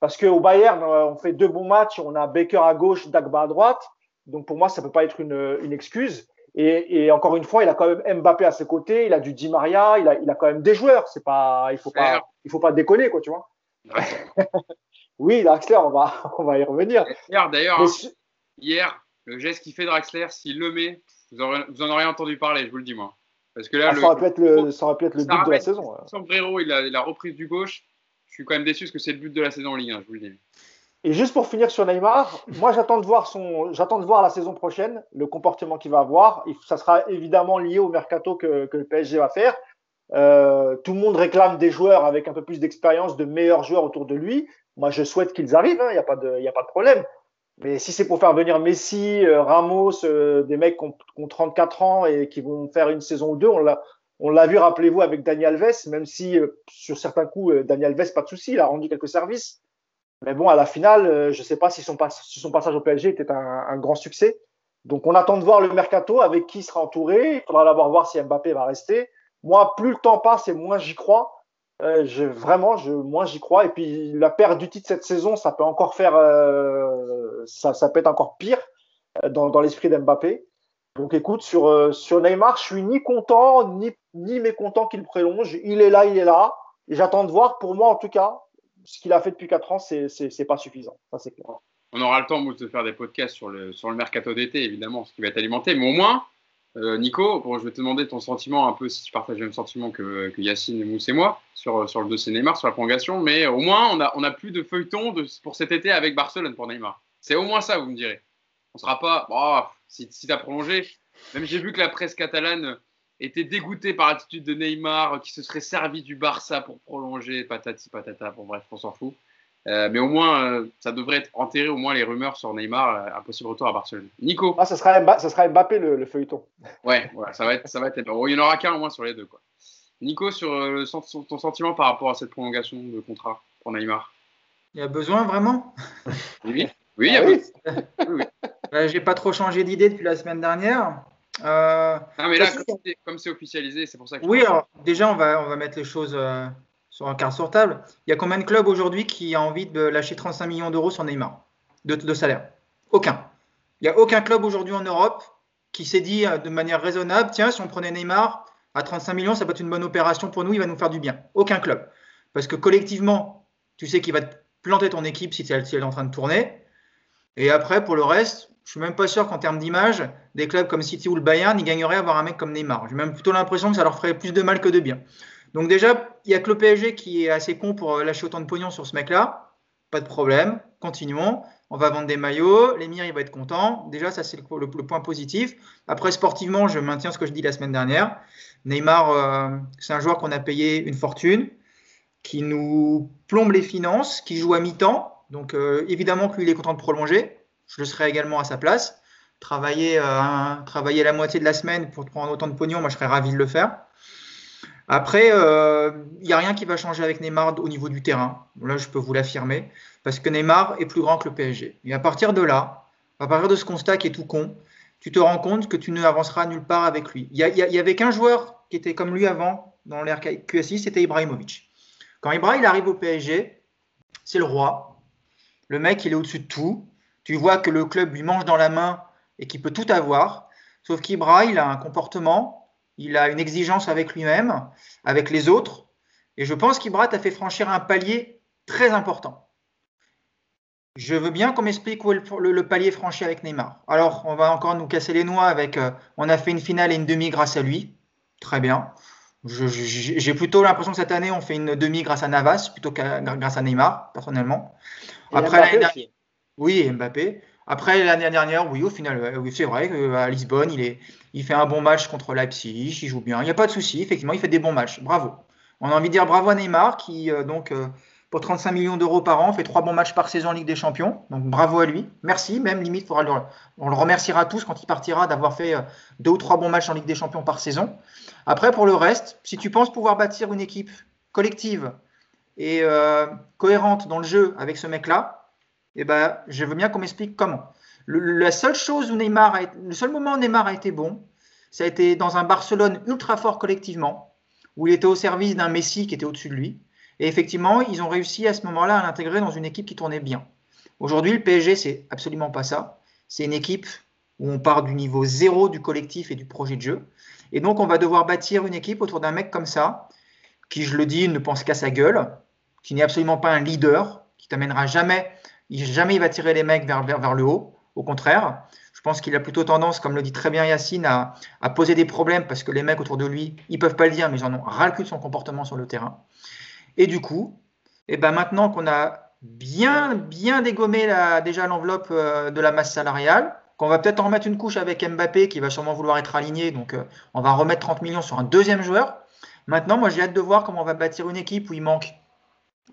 [SPEAKER 2] Parce qu'au Bayern, euh, on fait deux bons matchs, on a Baker à gauche, Dagba à droite. Donc pour moi, ça peut pas être une, une excuse. Et, et, encore une fois, il a quand même Mbappé à ses côtés, il a du Di Maria, il a, il a quand même des joueurs. C'est pas, il faut pas, il faut pas déconner, quoi, tu vois. oui, Draxler, on va, on va y revenir.
[SPEAKER 1] Hier, d'ailleurs, hein, hier, le geste qu'il fait Draxler, s'il le met, vous, aurez- vous en aurez entendu parler, je vous le dis moi. Parce que là,
[SPEAKER 2] ah,
[SPEAKER 1] le
[SPEAKER 2] ça aurait pu être le, but de la saison.
[SPEAKER 1] sombrero, il a la reprise du gauche. Je suis quand même déçu parce que c'est le but de la saison en Ligue 1, je vous le dis.
[SPEAKER 2] Et juste pour finir sur Neymar, moi j'attends de voir la saison prochaine, le comportement qu'il va avoir. Ça sera évidemment lié au mercato que, le PSG va faire. Euh, tout le monde réclame des joueurs avec un peu plus d'expérience, de meilleurs joueurs autour de lui. Moi, je souhaite qu'ils arrivent. Il n'y a pas de, problème. Mais si c'est pour faire venir Messi, euh, Ramos, euh, des mecs qui ont 34 ans et qui vont faire une saison ou deux, on l'a, on l'a vu, rappelez-vous, avec Daniel Alves, même si euh, sur certains coups, euh, Daniel Alves, pas de souci, il a rendu quelques services. Mais bon, à la finale, euh, je ne sais pas si son, passage au PSG était un, grand succès. Donc, on attend de voir le mercato avec qui il sera entouré. Il faudra d'abord voir si Mbappé va rester. Moi, plus le temps passe et moins j'y crois. Vraiment, je, moins j'y crois. Et puis, la perte du titre cette saison, ça peut encore faire, ça, peut être encore pire dans, dans l'esprit d'Mbappé. Donc, écoute, sur, euh, sur Neymar, je suis ni content ni, ni mécontent qu'il prolonge. Il est là, il est là. Et j'attends de voir. Pour moi, en tout cas, ce qu'il a fait depuis 4 ans, c'est pas suffisant.
[SPEAKER 1] On aura le temps Mousse, de faire des podcasts sur le, sur le mercato d'été, évidemment, ce qui va être alimenté. Mais au moins, euh, Nico, je vais te demander ton sentiment, un peu si tu partages le même sentiment que, Yacine, Mousse et moi, sur, sur le dossier Neymar, sur la prolongation. Mais au moins, on a, on a plus de feuilleton pour cet été avec Barcelone pour Neymar. C'est au moins ça, vous me direz. On sera pas. Bon, si si tu as prolongé, même j'ai vu que la presse catalane était dégoûtée par l'attitude de Neymar, qui se serait servi du Barça pour prolonger, patati patata. Bon, bref, on s'en fout. Euh, mais au moins, euh, ça devrait être enterré au moins les rumeurs sur Neymar, euh, un possible retour à Barcelone. Nico,
[SPEAKER 2] Ah, ça sera, Mba- ça sera Mbappé le, le feuilleton.
[SPEAKER 1] ouais, ça va être, ça va être. il n'y en aura qu'un au moins sur les deux, quoi. Nico, sur le ton sentiment par rapport à cette prolongation de contrat pour Neymar?
[SPEAKER 4] Il y a besoin vraiment?
[SPEAKER 1] Oui, oui, il y a
[SPEAKER 2] Ah
[SPEAKER 1] peu-
[SPEAKER 2] oui.
[SPEAKER 4] Euh, J'ai pas trop changé d'idée depuis la semaine dernière. Euh,
[SPEAKER 1] Non, mais là, comme c'est- officialisé, c'est pour ça que.
[SPEAKER 4] oui, alors déjà, on va, on va mettre les choses euh, sur un quart sur table. Il y a combien de clubs aujourd'hui qui a envie de lâcher 35 millions d'euros sur Neymar de, de salaire? Aucun. Il n'y a aucun club aujourd'hui en Europe qui s'est dit de manière raisonnable tiens, si on prenait Neymar à 35 millions, ça peut être une bonne opération pour nous, il va nous faire du bien. Aucun club. Parce que collectivement, tu sais qu'il va te planter ton équipe si elle est en train de tourner. Et après, pour le reste, je suis même pas sûr qu'en termes d'image, des clubs comme City ou le Bayern, ils gagneraient à avoir un mec comme Neymar. J'ai même plutôt l'impression que ça leur ferait plus de mal que de bien. Donc déjà, il n'y a que le PSG qui est assez con pour lâcher autant de pognon sur ce mec-là. Pas de problème, continuons. On va vendre des maillots, l'émir il va être content. Déjà, ça c'est le, point positif. Après, sportivement, je maintiens ce que je dis la semaine dernière. Neymar, euh, c'est un joueur qu'on a payé une fortune, qui nous plombe les finances, qui joue à mi-temps. Donc euh, évidemment que lui, il est content de prolonger. Je le serai également à sa place. Travailler, euh, la moitié de la semaine pour prendre autant de pognon, moi je serais ravi de le faire. Après, il euh, n'y a rien qui va changer avec Neymar au niveau du terrain. Là, je peux vous l'affirmer. Parce que Neymar est plus grand que le PSG. Et à partir de là, à partir de ce constat qui est tout con, tu te rends compte que tu n'avanceras nulle part avec lui. Il y, avait qu'un joueur qui était comme lui avant dans l'ère QSI, c'était Ibrahimovic. Quand Ibrahim arrive au PSG, c'est le roi. Le mec, il est au-dessus de tout. Tu vois que le club lui mange dans la main et qu'il peut tout avoir. Sauf qu'Ibra, il a un comportement, il a une exigence avec lui-même, avec les autres. Et je pense qu'Ibra t'a fait franchir un palier très important. Je veux bien qu'on m'explique où est le, palier franchi avec Neymar. Alors, on va encore nous casser les noix avec. Euh, on a fait une finale et une demi grâce à lui. Très bien. J'ai plutôt l'impression que cette année, on fait une demi grâce à Navas plutôt que grâce à Neymar, personnellement.
[SPEAKER 2] Après,
[SPEAKER 4] oui, Mbappé. Après l'année dernière, oui, au final, c'est vrai qu'à Lisbonne, il, est, il fait un bon match contre Leipzig, il joue bien. Il n'y a pas de souci, effectivement, il fait des bons matchs. Bravo. On a envie de dire bravo à Neymar qui, euh, donc, euh, pour 35 millions d'euros par an, fait trois bons matchs par saison en Ligue des Champions. Donc bravo à lui. Merci, même limite, faudra le, on le remerciera tous quand il partira d'avoir fait euh, deux ou trois bons matchs en Ligue des Champions par saison. Après, pour le reste, si tu penses pouvoir bâtir une équipe collective et cohérente dans le jeu avec ce mec-là, eh ben, je veux bien qu'on m'explique comment. Le, la seule chose où Neymar, le seul moment où Neymar a été bon, ça a été dans un Barcelone ultra fort collectivement, où il était au service d'un Messi qui était au-dessus de lui. Et effectivement, ils ont réussi à ce moment-là à l'intégrer dans une équipe qui tournait bien. Aujourd'hui, le PSG, c'est absolument pas ça. C'est une équipe où on part du niveau zéro du collectif et du projet de jeu. Et donc, on va devoir bâtir une équipe autour d'un mec comme ça, qui, je le dis, ne pense qu'à sa gueule, qui n'est absolument pas un leader, qui t'amènera jamais jamais il va tirer les mecs vers, le haut. Au contraire, je pense qu'il a plutôt tendance, comme le dit très bien Yacine, à, poser des problèmes parce que les mecs autour de lui, ils peuvent pas le dire, mais ils en ont ras le cul de son comportement sur le terrain. Et du coup, eh ben maintenant qu'on a bien, bien dégommé déjà l'enveloppe euh, de la masse salariale, qu'on va peut-être en remettre une couche avec Mbappé qui va sûrement vouloir être aligné, donc euh, on va remettre 30 millions sur un deuxième joueur. Maintenant, moi j'ai hâte de voir comment on va bâtir une équipe où il manque,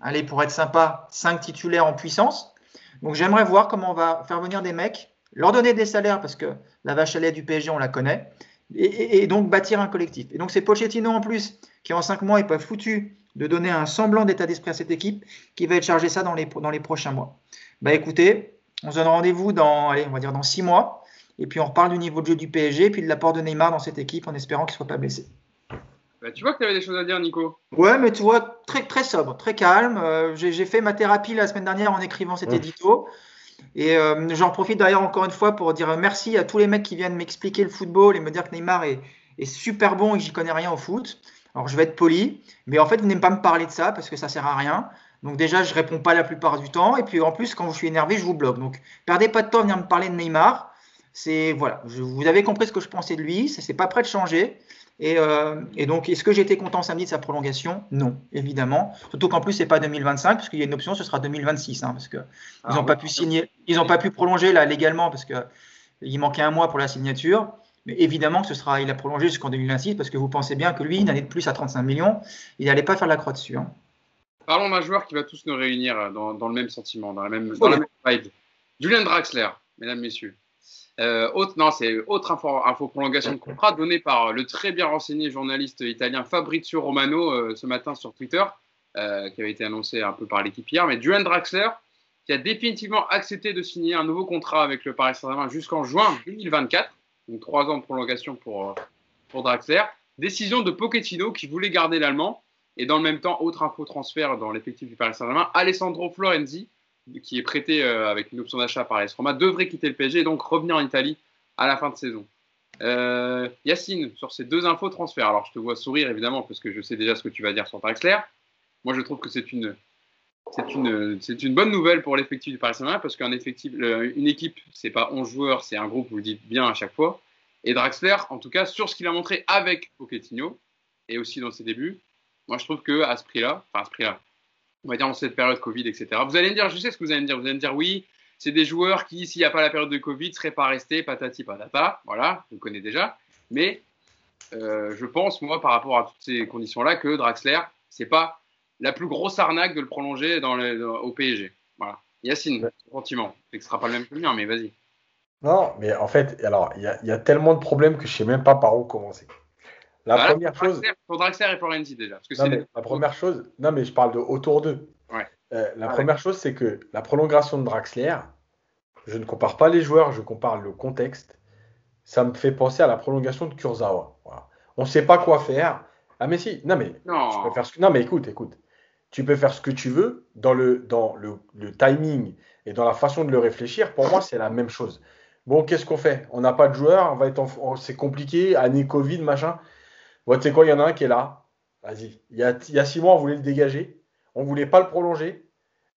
[SPEAKER 4] allez, pour être sympa, 5 titulaires en puissance donc j'aimerais voir comment on va faire venir des mecs, leur donner des salaires parce que la vache à lait du PSG, on la connaît, et, donc bâtir un collectif. Et donc c'est Pochettino en plus qui en cinq mois n'est pas foutu de donner un semblant d'état d'esprit à cette équipe qui va être chargé ça dans les, prochains mois. Bah écoutez, on se donne rendez-vous dans, allez, on va dire dans six mois, et puis on reparle du niveau de jeu du PSG, puis de l'apport de Neymar dans cette équipe en espérant qu'il ne soit pas blessé.
[SPEAKER 1] Bah, tu vois que tu avais des choses à dire, Nico.
[SPEAKER 4] Ouais, mais tu vois, très, très sobre, très calme. Euh, j'ai fait ma thérapie la semaine dernière en écrivant cet édito. Et euh, j'en profite d'ailleurs encore une fois pour dire merci à tous les mecs qui viennent m'expliquer le football et me dire que Neymar est, super bon et que j'y connais rien au foot. Alors je vais être poli, mais en fait, vous n'aimez pas me parler de ça parce que ça sert à rien. Donc déjà, je réponds pas la plupart du temps. Et puis en plus, quand je suis énervé, je vous bloque. Donc perdez pas de temps à venir me parler de Neymar. C'est voilà, vous avez compris ce que je pensais de lui. Ça c'est pas prêt de changer. Euh, et, donc, est-ce que j'étais content samedi de sa prolongation? Non, évidemment. Surtout qu'en plus, c'est pas 2025, parce qu'il y a une option, ce sera 2026, hein, parce qu'ils n'ont ah pas pu signer, ils n'ont pas pu prolonger là légalement, parce qu'il manquait un mois pour la signature. Mais évidemment que ce sera, il a prolongé jusqu'en 2026, parce que vous pensez bien que lui, une année de plus à 35 millions, il n'allait pas faire la croix dessus. Hein.
[SPEAKER 1] Parlons d'un joueur qui va tous nous réunir dans, le même sentiment, dans la même, dans la même vibe. Julian Draxler, mesdames, messieurs. Euh, autre, c'est autre info, prolongation de contrat donnée par le très bien renseigné journaliste italien Fabrizio Romano euh, ce matin sur Twitter, euh, qui avait été annoncé un peu par l'équipe hier. Mais Duane Draxler, qui a définitivement accepté de signer un nouveau contrat avec le Paris Saint-Germain jusqu'en juin 2024, donc trois ans de prolongation pour, pour Draxler. Décision de Pochettino qui voulait garder l'Allemand. Et dans le même temps, autre info transfert dans l'effectif du Paris Saint-Germain, Alessandro Florenzi, qui est prêté euh, avec une option d'achat par AS Roma, devrait quitter le PSG et donc revenir en Italie à la fin de saison. Euh, Yacine, sur ces deux infos transferts, alors je te vois sourire évidemment parce que je sais déjà ce que tu vas dire sur Draxler. Moi, je trouve que c'est une, c'est une, c'est une bonne nouvelle pour l'effectif du Paris Saint-Germain parce qu'un effectif, une équipe, c'est pas 11 joueurs, c'est un groupe, vous le dites bien à chaque fois. Et Draxler, en tout cas, sur ce qu'il a montré avec Pochettino et aussi dans ses débuts, moi je trouve que à ce prix-là, enfin à ce prix-là, on va dire dans cette période Covid, etc. Vous allez me dire, je sais ce que vous allez me dire, vous allez me dire oui, c'est des joueurs qui, s'il n'y a pas la période de Covid, ne seraient pas restés, patati patata, voilà, vous connaissez déjà. Mais euh, je pense, moi, par rapport à toutes ces conditions-là, que Draxler, c'est pas la plus grosse arnaque de le prolonger dans au PSG. Voilà. Yacine, sentiment. C'est que ce sera pas le même que le mien, mais vas-y.
[SPEAKER 3] Non, mais en fait, alors, il y, a tellement de problèmes que je sais même pas par où commencer.
[SPEAKER 1] La première chose. Pour Draxler et Florenzi déjà.
[SPEAKER 3] la première chose, non, mais je parle de autour d'eux. Euh, la première chose, c'est que la prolongation de Draxler, je ne compare pas les joueurs, je compare le contexte. Ça me fait penser à la prolongation de Kurzawa. On ne sait pas quoi faire. Ah, mais si, non, mais,
[SPEAKER 1] non.
[SPEAKER 3] faire ce non, mais écoute, écoute. Tu peux faire ce que tu veux dans le, dans le, timing et dans la façon de le réfléchir. Pour moi, c'est la même chose. Bon, qu'est-ce qu'on fait? On n'a pas de joueur, on va être c'est compliqué, année Covid, machin. Bon, tu sais quoi, il y en a un qui est là. Vas-y. Il y a, il y a six mois, on voulait le dégager. On ne voulait pas le prolonger.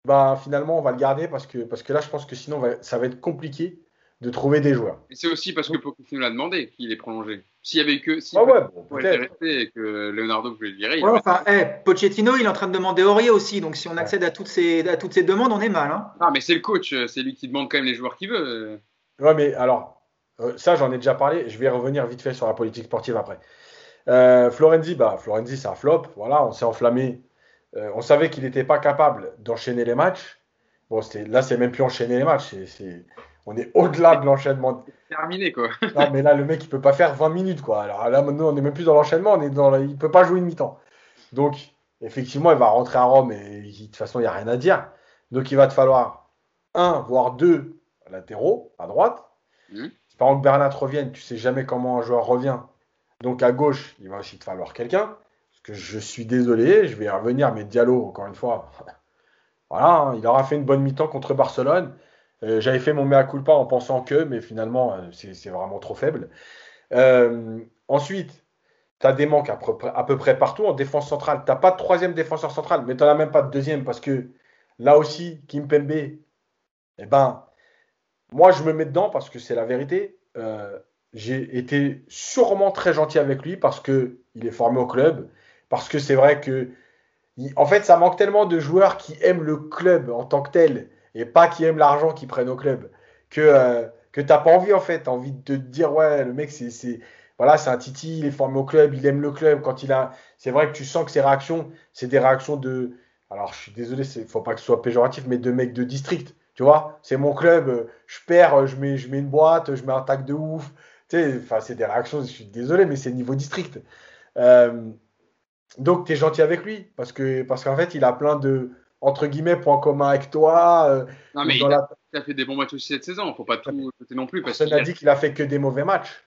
[SPEAKER 3] Bah, finalement, on va le garder parce que, parce que là, je pense que sinon, ça va être compliqué de trouver des joueurs.
[SPEAKER 1] Et c'est aussi parce que Pochettino l'a demandé qu'il est prolongé. S'il y avait que si
[SPEAKER 3] ah ouais, bon,
[SPEAKER 1] et que Leonardo voulait le virer.
[SPEAKER 4] enfin, Pochettino, il est en train de demander Aurier aussi. Donc, si on accède à, toutes ces, à toutes ces demandes, on est mal. Hein.
[SPEAKER 1] Ah, mais c'est le coach. C'est lui qui demande quand même les joueurs qu'il veut.
[SPEAKER 3] Ouais, mais alors, euh, ça, j'en ai déjà parlé. Je vais revenir vite fait sur la politique sportive après. Euh, Florenzi, bah, Florenzi, c'est un flop. Voilà, on s'est enflammé euh, on savait qu'il n'était pas capable d'enchaîner les matchs. Bon, là, c'est même plus enchaîner les matchs. on est au-delà de l'enchaînement.
[SPEAKER 1] Terminé, quoi.
[SPEAKER 3] non, mais là, le mec, il peut pas faire 20 minutes, quoi. Alors là, maintenant, on n'est même plus dans l'enchaînement. On est dans Il peut pas jouer une mi-temps. Donc, effectivement, il va rentrer à Rome et de toute façon, il n'y a rien à dire. Donc, il va te falloir un, voire deux latéraux à droite. Mmh. Par exemple Bernat revienne, tu sais jamais comment un joueur revient. Donc, à gauche, il va aussi te falloir quelqu'un je suis désolé, je vais revenir, mais Diallo, encore une fois, voilà, hein, il aura fait une bonne mi-temps contre Barcelone. Euh, j'avais fait mon mea culpa en pensant que, mais finalement, euh, c'est vraiment trop faible. Euh, ensuite, tu as des manques à peu, près, partout en défense centrale. Tu n'as pas de troisième défenseur central, mais tu n'en as même pas de deuxième parce que là aussi, Kim Pembe, eh ben, moi, je me mets dedans parce que c'est la vérité. J'ai été sûrement très gentil avec lui parce qu'il est formé au club parce que c'est vrai que, en fait, ça manque tellement de joueurs qui aiment le club en tant que tel et pas qui aiment l'argent qu'ils prennent au club que, euh, que tu n'as pas envie, en fait. Envie de te dire, ouais, le mec, c'est. Voilà, c'est un titi, il est formé au club, il aime le club. Quand il a, c'est vrai que tu sens que ses réactions, c'est des réactions de, alors je suis désolé, il faut pas que ce soit péjoratif, mais de mecs de district. Tu vois, c'est mon club, je perds, je mets, je mets une boîte, je mets un tac de ouf. Enfin, c'est des réactions, je suis désolé, mais c'est niveau district. Euh, donc, tu es gentil avec lui parce que parce qu'en fait, il a plein de entre guillemets points communs avec toi. Euh,
[SPEAKER 1] non, mais il, a, fait des bons matchs aussi cette saison. Faut pas tout non plus.
[SPEAKER 3] Personne n'a dit qu'il a fait que des mauvais matchs.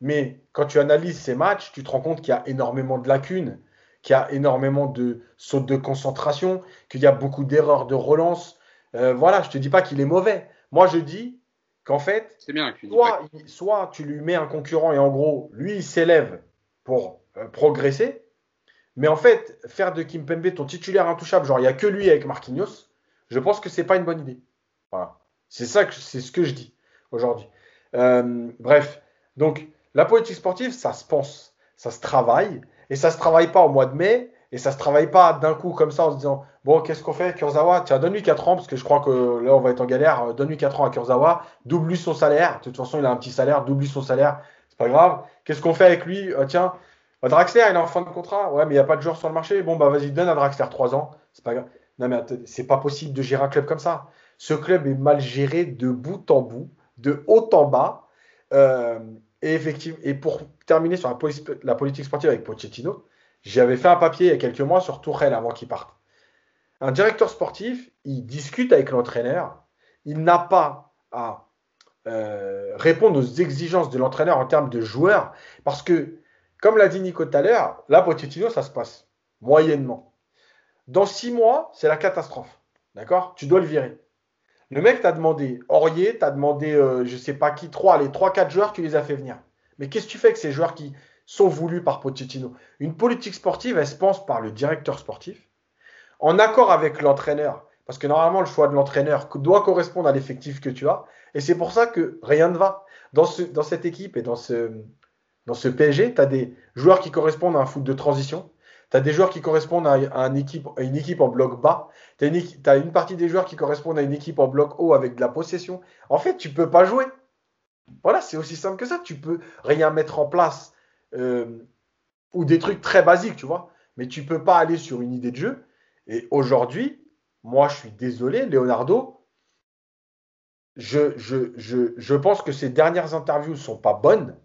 [SPEAKER 3] Mais quand tu analyses ces matchs, tu te rends compte qu'il y a énormément de lacunes, qu'il y a énormément de sautes de concentration, qu'il y a beaucoup d'erreurs de relance. Euh, voilà, je te dis pas qu'il est mauvais. Moi, je dis qu'en fait,
[SPEAKER 1] bien
[SPEAKER 3] soit, soit, tu lui mets un concurrent et en gros, lui, il s'élève pour euh, progresser, mais en fait, faire de Kimpembe ton titulaire intouchable, genre il n'y a que lui avec Marquinhos, je pense que c'est pas une bonne idée. Voilà. C'est ça que c'est ce que je dis aujourd'hui. Euh, bref, donc la politique sportive, ça se pense, ça se travaille, et ça se travaille pas au mois de mai, et ça se travaille pas d'un coup comme ça en se disant bon qu'est-ce qu'on fait Kurzawa? Tiens, donne-lui 4 ans, parce que je crois que là on va être en galère, donne-lui 4 ans à Kurzawa, double-lui son salaire, de toute façon il a un petit salaire, double-lui son salaire, c'est pas grave. Qu'est-ce qu'on fait avec lui? Euh, Tiens, bah, Draxler, il est en fin de contrat. Ouais, mais il n'y a pas de joueur sur le marché. Bon, bah vas-y, donne à Draxler 3 ans. C'est pas grave. Non, mais c'est pas possible de gérer un club comme ça. Ce club est mal géré de bout en bout, de haut en bas. Euh, et effectivement, et pour terminer sur la, politique sportive avec Pochettino, j'avais fait un papier il y a quelques mois sur Tourelle avant qu'il parte. Un directeur sportif, il discute avec l'entraîneur. Il n'a pas à euh, répondre aux exigences de l'entraîneur en termes de joueurs, parce que comme l'a dit Nico tout à l'heure, là, Pochettino, ça se passe moyennement. Dans six mois, c'est la catastrophe. D'accord? Tu dois le virer. Le mec t'a demandé Aurier, t'as demandé, je euh, je sais pas qui, trois, les trois, quatre joueurs, tu les as fait venir. Mais qu'est-ce que tu fais avec ces joueurs qui sont voulus par Pochettino? Une politique sportive, elle se pense par le directeur sportif, en accord avec l'entraîneur. Parce que normalement, le choix de l'entraîneur doit correspondre à l'effectif que tu as. Et c'est pour ça que rien ne va. Dans, ce, dans cette équipe et dans ce, PSG, tu as des joueurs qui correspondent à un foot de transition. Tu as des joueurs qui correspondent à, une, équipe, une équipe en bloc bas. Tu as, une partie des joueurs qui correspondent à une équipe en bloc haut avec de la possession. En fait, tu peux pas jouer. Voilà, c'est aussi simple que ça. Tu peux rien mettre en place euh, ou des trucs très basiques, tu vois. Mais tu peux pas aller sur une idée de jeu. Et aujourd'hui, moi, je suis désolé, Leonardo. Je, pense que ces dernières interviews sont pas bonnes.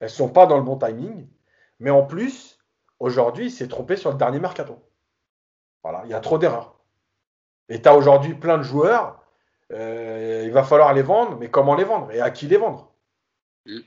[SPEAKER 3] Elles sont pas dans le bon timing. Mais en plus, aujourd'hui, il s'est trompé sur le dernier mercato. Voilà, il y a trop d'erreurs. Et tu as aujourd'hui plein de joueurs euh, il va falloir les vendre, mais comment les vendre et à qui les vendre?
[SPEAKER 1] Mm.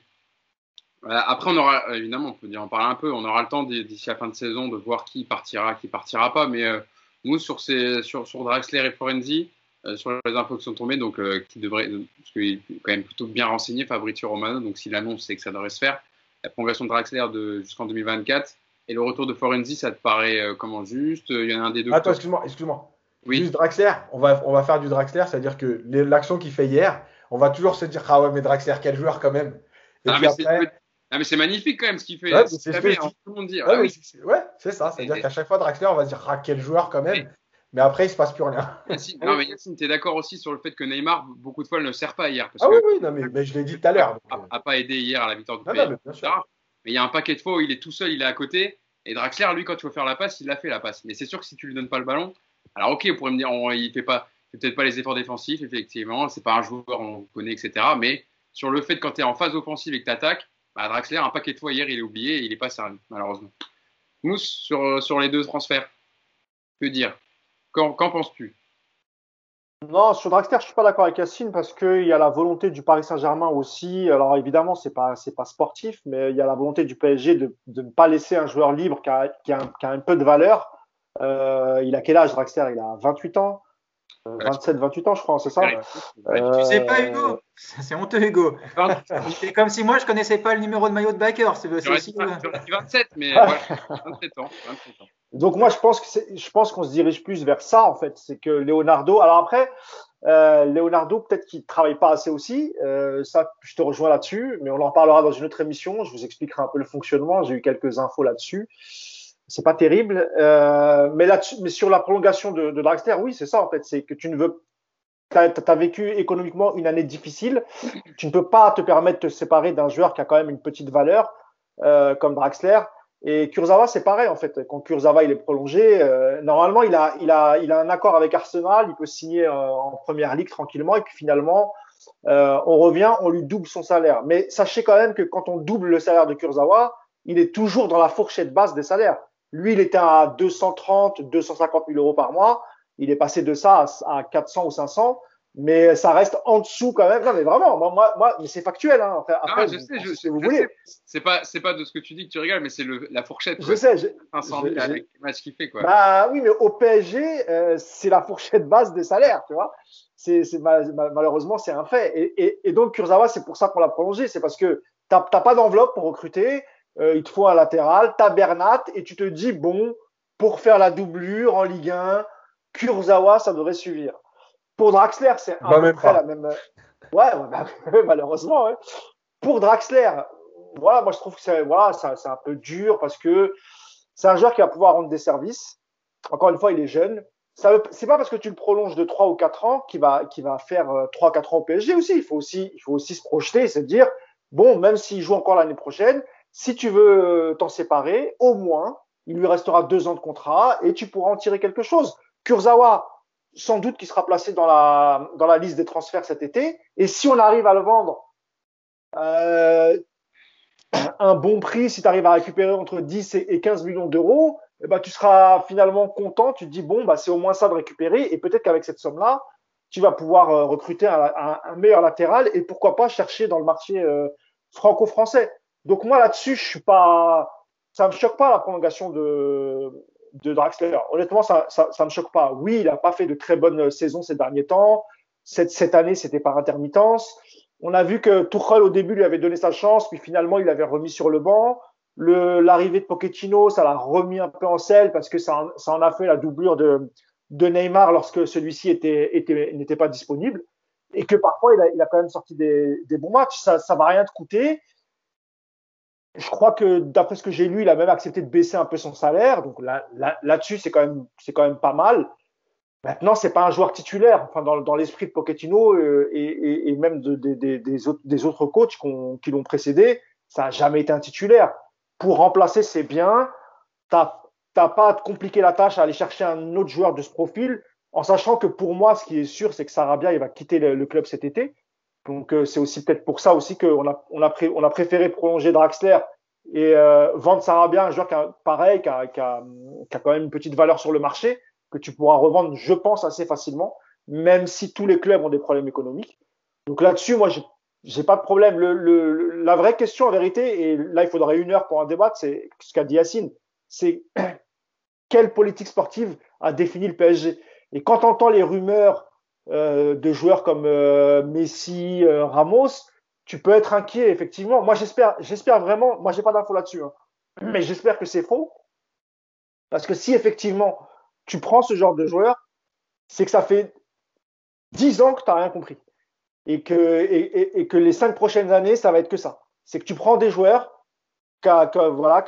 [SPEAKER 1] Après, on aura évidemment, on peut dire en parler un peu. On aura le temps d'ici la fin de saison de voir qui partira, qui partira pas. Mais euh, nous, sur, ces, sur, sur Draxler et Forenzi, euh, sur les infos qui sont tombées, donc qui devrait, parce qu'il est quand même plutôt bien renseigné, Fabrizio Romano. Donc s'il annonce, c'est que ça devrait se faire. La prolongation de Draxler de, jusqu'en 2024 et le retour de Forenzi, ça te paraît comment juste? Il y en a un des deux.
[SPEAKER 3] Attends, excuse-moi, excuse-moi. Oui. Juste Draxler, on va, on va faire du Draxler, c'est-à-dire que l'action qu'il fait hier, on va toujours se dire Ah ouais, mais Draxler, quel joueur quand même.
[SPEAKER 1] Et ah, mais ah, mais c'est magnifique quand même ce qu'il fait. Ouais, c'est ce que tout le monde
[SPEAKER 3] dit. Ah, oui, c'est ça. C'est-à-dire qu'à chaque fois, Draxler, on va se dire Ah, quel joueur quand même. Mais après, il se passe plus rien.
[SPEAKER 1] non, mais Yacine, tu es d'accord aussi sur le fait que Neymar, beaucoup de fois, ne sert pas hier.
[SPEAKER 3] Parce ah oui, oui, non, mais, mais je l'ai dit tout à l'heure.
[SPEAKER 1] N'a euh. pas aidé hier à la victoire du PSG. Mais il y a un paquet de fois où il est tout seul, il est à côté. Et Draxler, lui, quand tu veux faire la passe, il a fait la passe. Mais c'est sûr que si tu lui donnes pas le ballon, alors ok, on pourrait me dire, il fait pas, fait peut-être pas les efforts défensifs, effectivement, c'est pas un joueur on connaît, etc. Mais sur le fait quand tu es en phase offensive et que tu attaques, bah, Draxler, un paquet de fois hier, il est oublié il est pas servi, malheureusement. Mousse, sur, sur les deux transferts, que dire? Qu'en penses-tu?
[SPEAKER 2] Non, sur Draxler, je suis pas d'accord avec Yacine parce qu'il y a la volonté du Paris Saint-Germain aussi. Alors évidemment, c'est pas pas sportif, mais il y a la volonté du PSG de, ne pas laisser un joueur libre qui a un peu de valeur. Euh, il a quel âge, Draxler? Il a 28 ans 27, euh, 28 ans, je crois, c'est ça
[SPEAKER 4] Tu sais pas, Hugo C'est honteux, Hugo. C'est comme si moi, je connaissais pas le numéro de maillot de Baker. C'est
[SPEAKER 1] aussi... 27, mais 27 ans.
[SPEAKER 2] Donc moi, je pense que je pense qu'on se dirige plus vers ça, en fait. C'est que Leonardo. Alors après, euh, Leonardo, peut-être qu'il travaille pas assez aussi. Euh, ça, je te rejoins là-dessus, mais on en reparlera dans une autre émission. Je vous expliquerai un peu le fonctionnement. J'ai eu quelques infos là-dessus c'est pas terrible. Euh, mais, là, mais sur la prolongation de, de Draxler, oui, c'est ça en fait. C'est que tu ne veux. Tu as, vécu économiquement une année difficile. Tu ne peux pas te permettre de te séparer d'un joueur qui a quand même une petite valeur euh, comme Draxler. Et Kurzawa, c'est pareil en fait. Quand Kurzawa il est prolongé, euh, normalement il a, il, a, il a un accord avec Arsenal, il peut signer en première ligue tranquillement. Et puis finalement, euh, on revient, on lui double son salaire. Mais sachez quand même que quand on double le salaire de Kurzawa, il est toujours dans la fourchette basse des salaires. Lui, il était à 230, 250 000 euros par mois. Il est passé de ça à 400 ou 500 mais ça reste en dessous quand même. Non, mais vraiment, moi, moi, mais c'est factuel. Hein.
[SPEAKER 1] Après, je sais, je, si vous voulez. C'est pas, c'est pas de ce que tu dis que tu rigoles, mais c'est la fourchette.
[SPEAKER 2] Je sais.
[SPEAKER 1] 500 000 avec les matchs qu'il fait, quoi.
[SPEAKER 2] Bah oui, mais au PSG, euh, c'est la fourchette basse des salaires, tu vois. C'est, malheureusement, c'est un fait. Et, et, et donc Kurzawa, c'est pour ça qu'on l'a prolongé, c'est parce que t'as pas d'enveloppe pour recruter. Euh, il te faut un latéral, t'as Bernat et tu te dis bon, pour faire la doublure en Ligue 1, Kurzawa, ça devrait suffire. Pour Draxler, c'est à peu près la même. Ouais, bah, malheureusement. Pour Draxler, voilà, moi je trouve que c'est voilà, c'est un peu dur parce que c'est un joueur qui va pouvoir rendre des services. Encore une fois, il est jeune. Ça c'est pas parce que tu le prolonges de 3 ou 4 ans qu'il va, qu'il va faire 3 euh, 4 ans au PSG aussi. Il faut aussi, il faut aussi se projeter et se dire, bon, même s'il joue encore l'année prochaine, si tu veux t'en séparer, au moins, il lui restera deux ans de contrat et tu pourras en tirer quelque chose. Kurzawa, sans doute qui sera placé dans la, liste des transferts cet été. Et si on arrive à le vendre euh, un bon prix, si tu arrives à récupérer entre 10 et 15 millions d'euros, eh ben, tu seras finalement content. Tu te dis, bon, bah, c'est au moins ça de récupérer. Et peut-être qu'avec cette somme-là, tu vas pouvoir euh, recruter un, meilleur latéral et pourquoi pas chercher dans le marché euh, franco-français. Donc moi là-dessus, je suis pas, ça me choque pas la prolongation de, de Draxler. Honnêtement, ça, ça, me choque pas. Oui, il a pas fait de très bonnes saisons ces derniers temps. Cette, cette année, c'était par intermittence. On a vu que Tuchel au début lui avait donné sa chance, puis finalement il l'avait remis sur le banc. L'arrivée de Pochettino, ça l'a remis un peu en selle parce que ça, ça en a fait la doublure de, de Neymar lorsque celui-ci était, était, n'était pas disponible. Et que parfois il a, il a quand même sorti des, des bons matchs. Ça, ça va rien te coûter. Je crois que d'après ce que j'ai lu, il a même accepté de baisser un peu son salaire. Donc là, là, là-dessus, c'est quand même, pas mal. Maintenant, c'est pas un joueur titulaire. Enfin, dans, l'esprit de Pochettino euh, et, même de, de, de, des, autres, coachs qui l'ont précédé, ça a jamais été un titulaire. Pour remplacer, c'est bien. T'as t'as pas à compliquer la tâche à aller chercher un autre joueur de ce profil, en sachant que pour moi, ce qui est sûr, c'est que Sarabia, va quitter le club cet été. Donc euh, c'est aussi peut-être pour ça aussi qu'on a, on a, on a préféré prolonger Draxler et euh, vendre Sarabia, un joueur qui a, pareil, qui a, qui, a, qui a quand même une petite valeur sur le marché, que tu pourras revendre, je pense, assez facilement, même si tous les clubs ont des problèmes économiques. Donc là-dessus, moi, j'ai pas de problème. Le, le, la vraie question, en vérité, et là, il faudrait une heure pour en débattre, c'est ce qu'a dit Yacine, c'est quelle politique sportive a défini le PSG. Et quand on entend les rumeurs de joueurs comme euh, Messi, euh, Ramos, tu peux être inquiet, effectivement. Moi, j'espère, j'espère vraiment, moi, j'ai pas d'infos là-dessus, hein, mais j'espère que c'est faux. Parce que si effectivement tu prends ce genre de joueur, c'est que ça fait dix ans que tu n'as rien compris. Et que, et, et, et, que les cinq prochaines années, ça va être que ça. C'est que tu prends des joueurs qui, qui voilà,